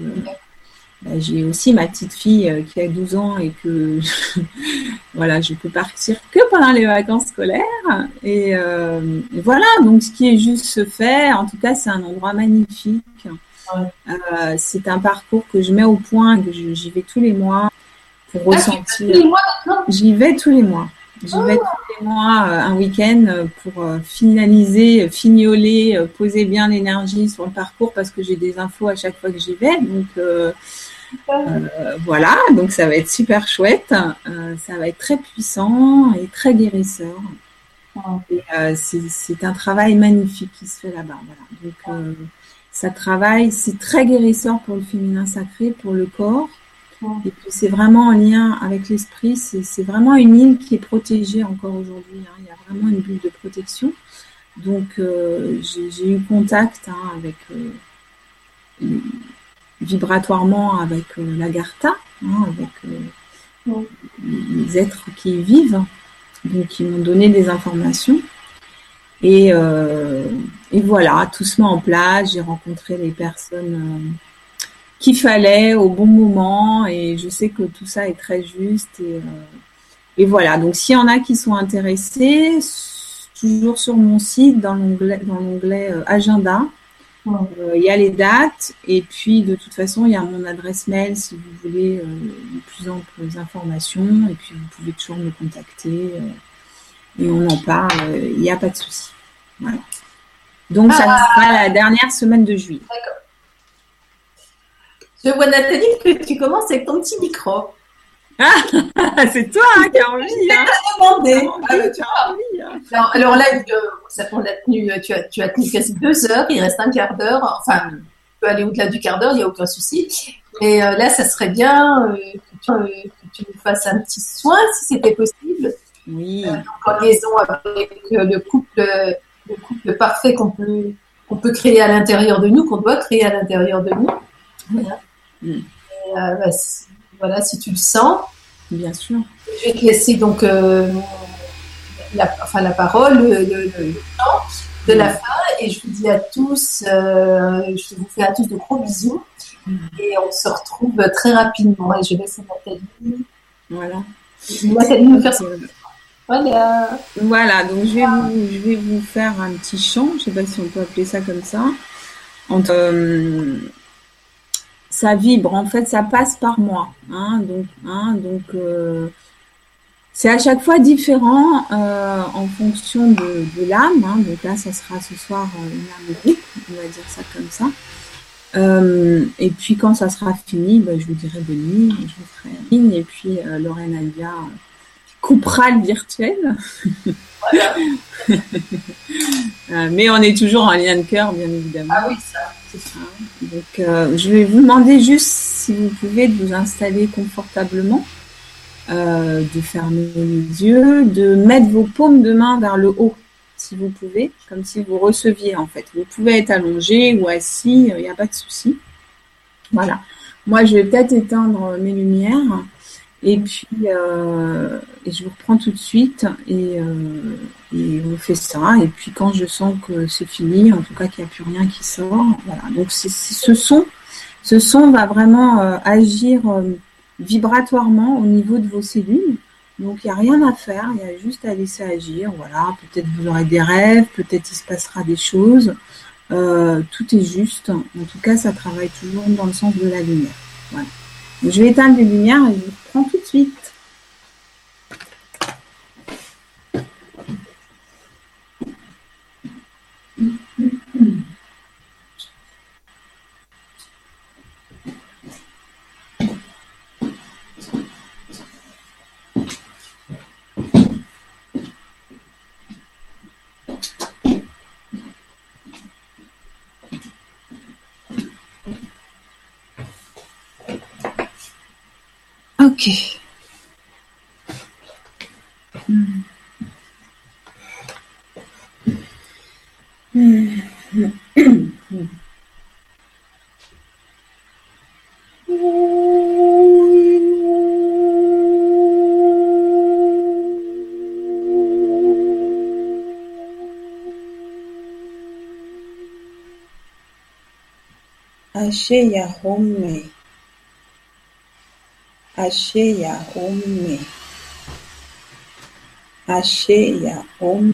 S2: bah, j'ai aussi ma petite fille euh, qui a 12 ans et que <laughs> voilà, je peux partir que pendant les vacances scolaires. Et euh, voilà, donc ce qui est juste se fait. En tout cas, c'est un endroit magnifique. Euh, c'est un parcours que je mets au point, que j'y vais tous les mois pour ah, ressentir. J'y vais tous les mois. J'y vais tous les mois un week-end pour finaliser, fignoler, poser bien l'énergie sur le parcours parce que j'ai des infos à chaque fois que j'y vais. Donc voilà, donc ça va être super chouette. ça va être très puissant et très guérisseur. c'est un travail magnifique qui se fait là-bas. Voilà. Donc, ça travaille, c'est très guérisseur pour le féminin sacré, pour le corps. Et puis c'est vraiment en lien avec l'esprit. C'est vraiment une île qui est protégée encore aujourd'hui. Hein. Il y a vraiment une bulle de protection. Donc euh, j'ai eu contact hein, avec euh, vibratoirement avec euh, l'Agartha, hein, avec les êtres qui y vivent, donc qui m'ont donné des informations. Et, et, voilà, tout se met en place. J'ai rencontré les personnes qu'il fallait au bon moment et je sais que tout ça est très juste et, et voilà. Donc s'il y en a qui sont intéressés toujours sur mon site dans l'onglet dans l'onglet euh, agenda. Euh, il y a les dates et puis de toute façon il y a mon adresse mail si vous voulez euh, de plus amples informations et puis vous pouvez toujours me contacter et on en parle il n'y a pas de souci. Voilà. Donc ça ah. sera la dernière semaine de juillet.
S1: D'accord je vois Nathalie que tu commences avec ton petit micro.
S2: Ah, <laughs> c'est toi hein, qui as envie. Hein.
S1: demandé. Ah, tu as envie. Hein. Alors, là, ça, on a tenu, tu, as, tu as tenu quasi deux heures, il reste un quart d'heure. Enfin, tu peux aller au-delà du quart d'heure, il n'y a aucun souci. Mais euh, là, ça serait bien euh, euh, que, tu, nous fasses un petit soin, si c'était possible.
S2: Oui.
S1: en liaison avec le couple, le couple parfait qu'on peut, qu'on peut créer à l'intérieur de nous, qu'on doit créer à l'intérieur de nous. Voilà. Mm. Euh, bah, voilà, si tu le sens.
S2: Bien sûr.
S1: Je vais te laisser donc euh, la, enfin, la parole, le, temps de la mm. fin. Et je vous dis à tous, euh, je vous fais à tous de gros bisous. Mm. Et on se retrouve très rapidement. Et je laisse Nathalie.
S2: Voilà.
S1: Nathalie nous faire Voilà.
S2: Voilà, donc je vais, vous, je vais vous faire un petit chant, je ne sais pas si on peut appeler ça comme ça, entre, ça vibre, en fait, ça passe par moi. Hein, donc, hein, donc euh, c'est à chaque fois différent euh, en fonction de, l'âme. Hein. donc là, ça sera ce soir euh, une âme groupe, on va dire ça comme ça. et puis quand ça sera fini, ben, je vous dirai de nuit, je vous ferai ligne. Et puis Lorraine Alia coupera le virtuel. <laughs> mais on est toujours en lien de cœur, bien évidemment.
S1: Ah oui, ça.
S2: Donc, euh, je vais vous demander juste si vous pouvez vous installer confortablement, euh, de fermer les yeux, de mettre vos paumes de main vers le haut, si vous pouvez, comme si vous receviez en fait. Vous pouvez être allongé ou assis, il n'y a pas de souci. Voilà. Moi, je vais peut-être éteindre mes lumières. Et puis, euh, et je vous reprends tout de suite et, euh, et, on fait ça. Et puis quand je sens que c'est fini, en tout cas qu'il n'y a plus rien qui sort, voilà. Donc ce son, ce son va vraiment euh, agir vibratoirement au niveau de vos cellules. Donc il n'y a rien à faire, il y a juste à laisser agir. Voilà, peut-être vous aurez des rêves, peut-être il se passera des choses. tout est juste. En tout cas, ça travaille toujours dans le sens de la lumière. Voilà. Je vais éteindre les lumières et je vous reprends tout de suite. Ok. Ashe Yahome. Achei-a acheia Achei-a.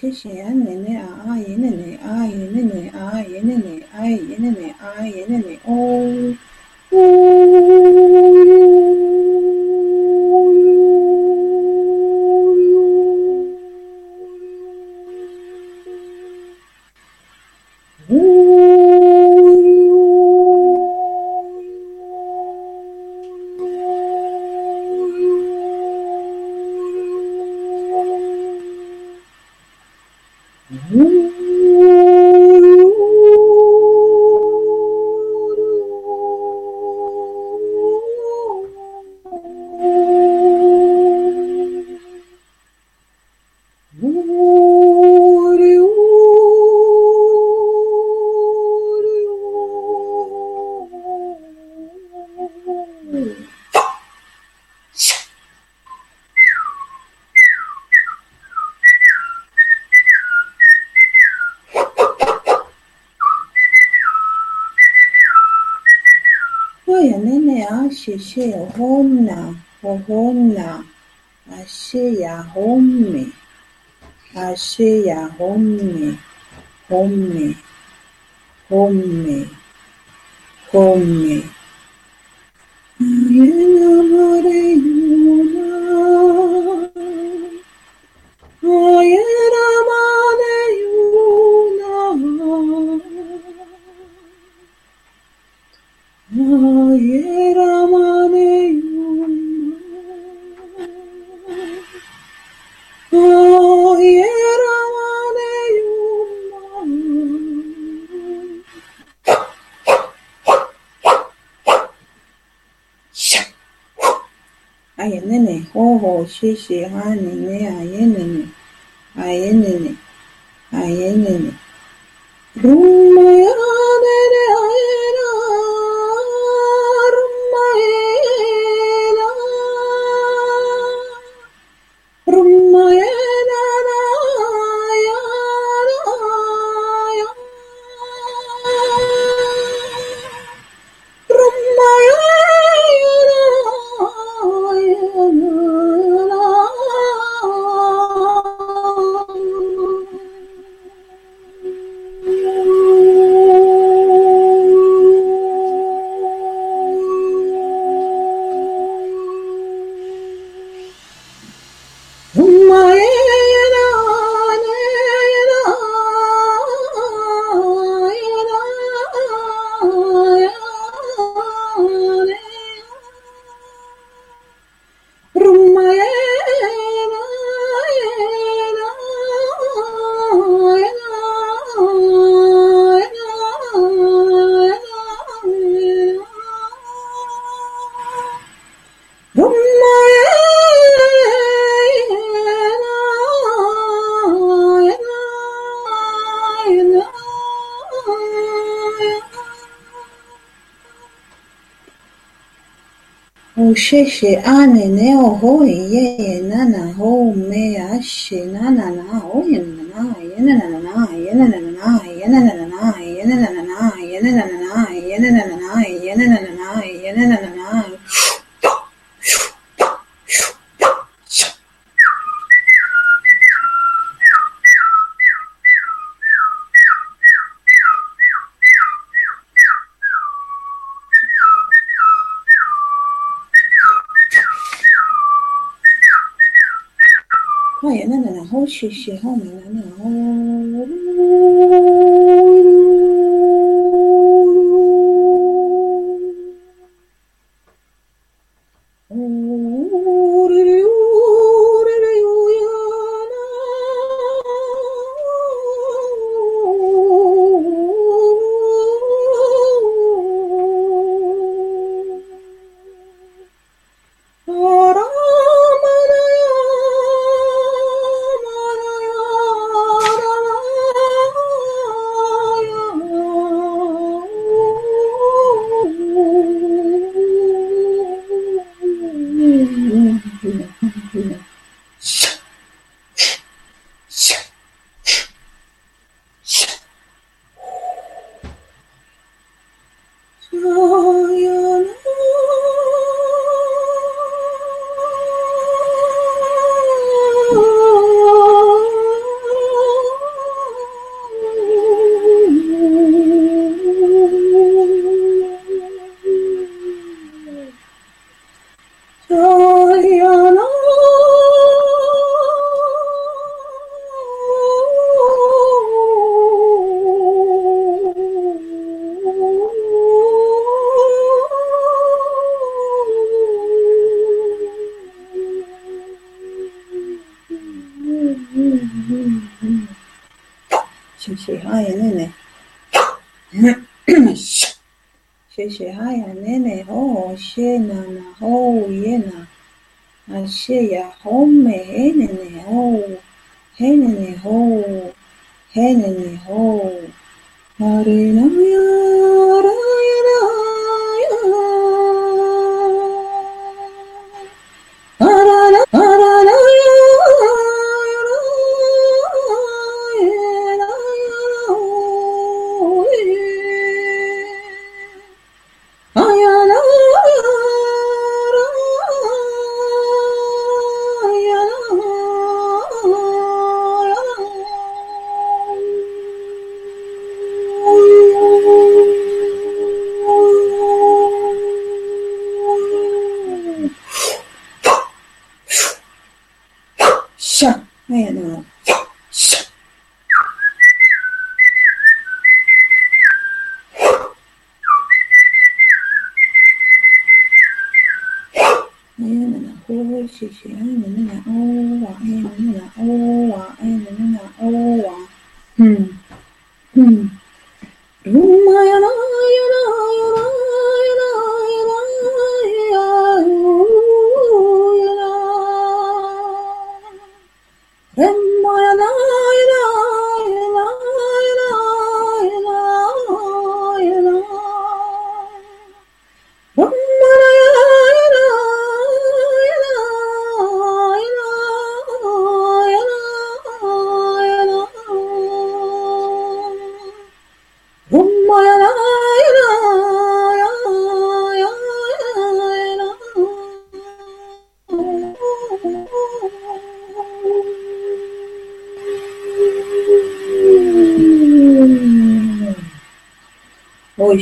S2: 谢谢 Hona Ashia Home Ashia Home Home Home Home Shehani Neha sheshe ane neo hoye ye nana ho me ashe nana na hoye 去学后面。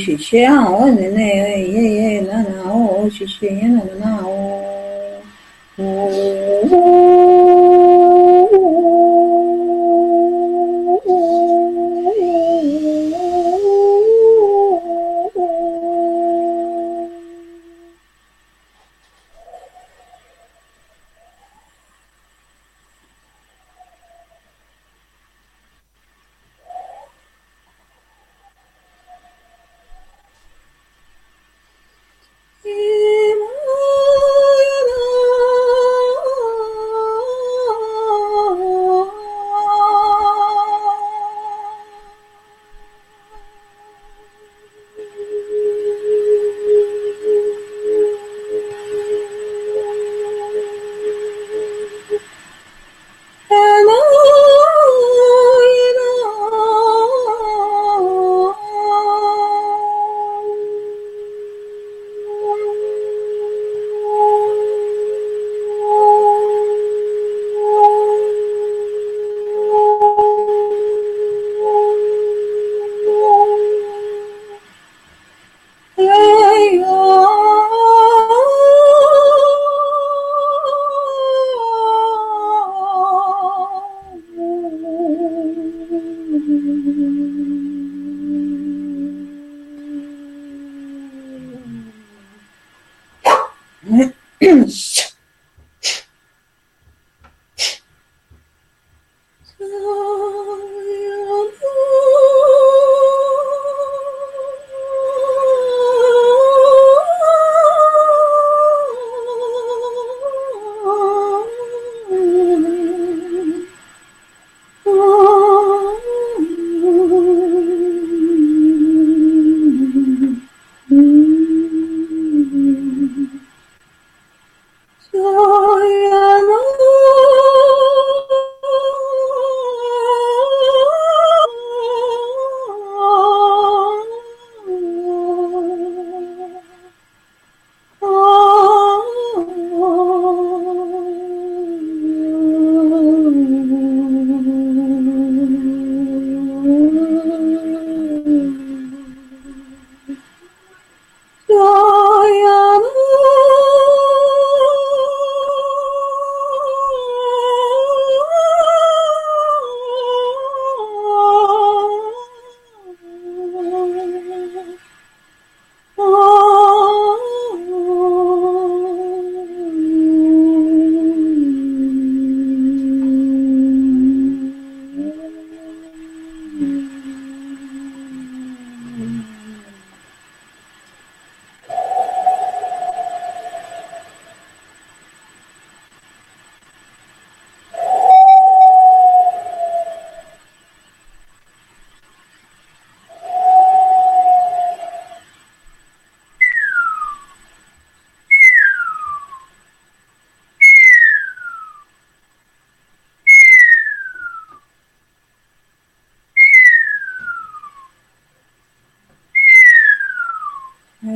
S2: 去去呀，我那那耶耶那那哦去去呀那那。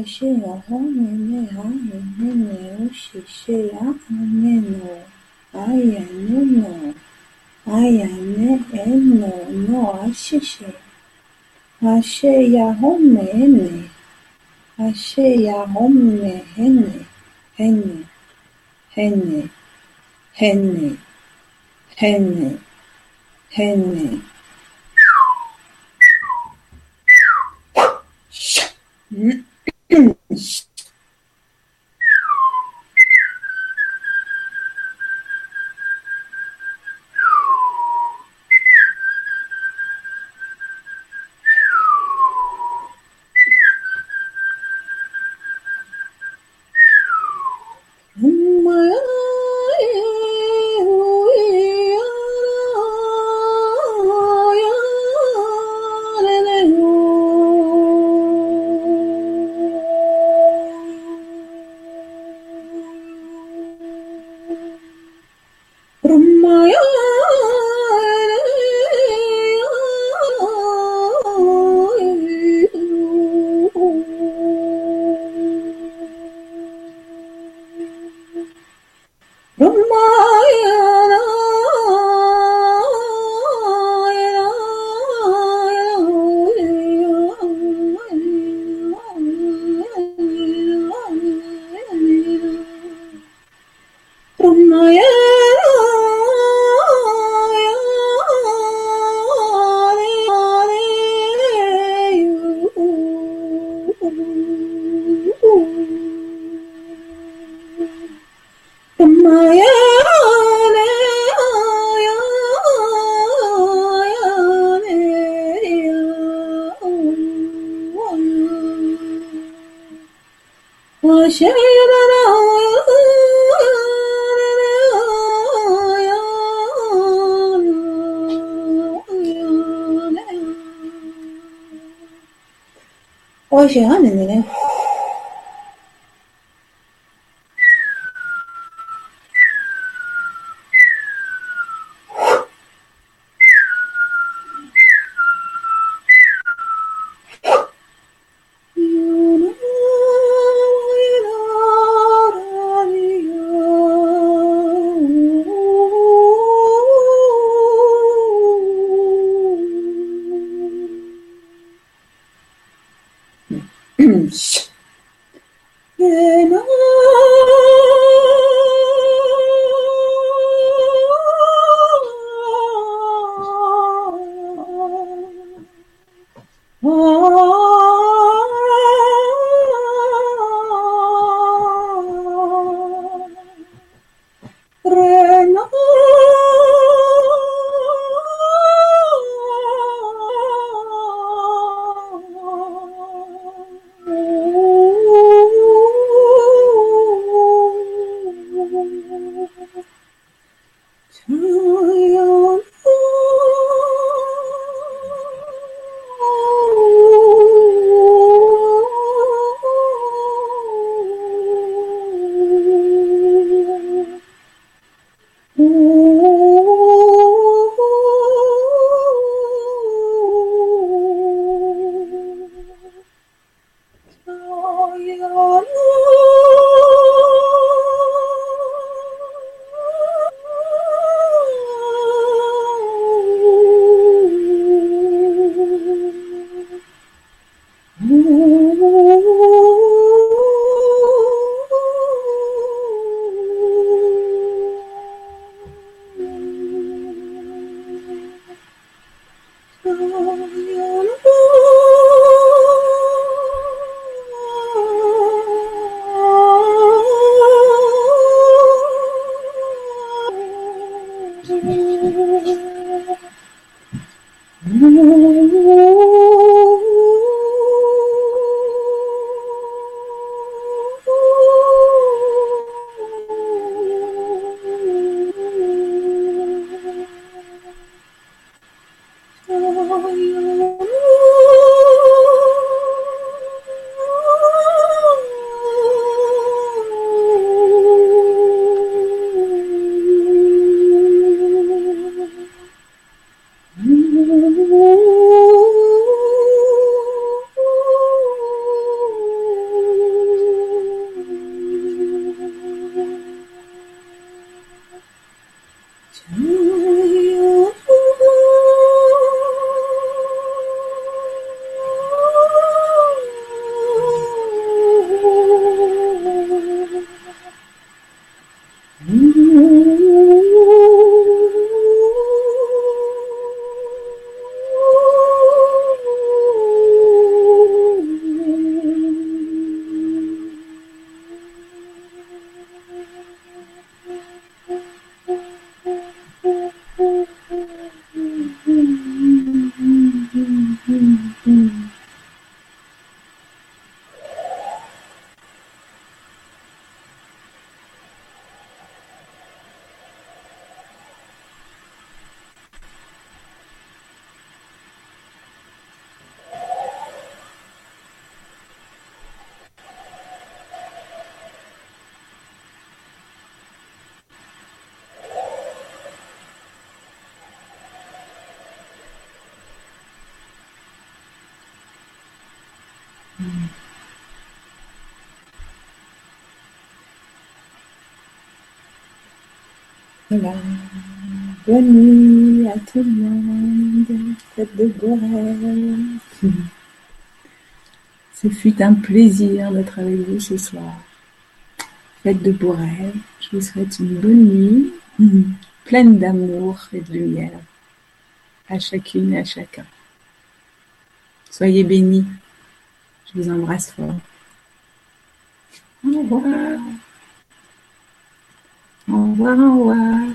S2: しやはねねはねねねをしせやはねのあやねのあやねえののあしせあしやほめえねあしやほねへねへねへねへねへねへねへね你干嘛呢？Oh. Bonne nuit à tout le monde. Faites de rêves. Ce fut un plaisir d'être avec vous ce soir. Faites de rêves. Je vous souhaite une bonne nuit, pleine d'amour et de lumière à chacune et à chacun. Soyez bénis. Je vous embrasse fort. Au revoir. Au revoir, au revoir.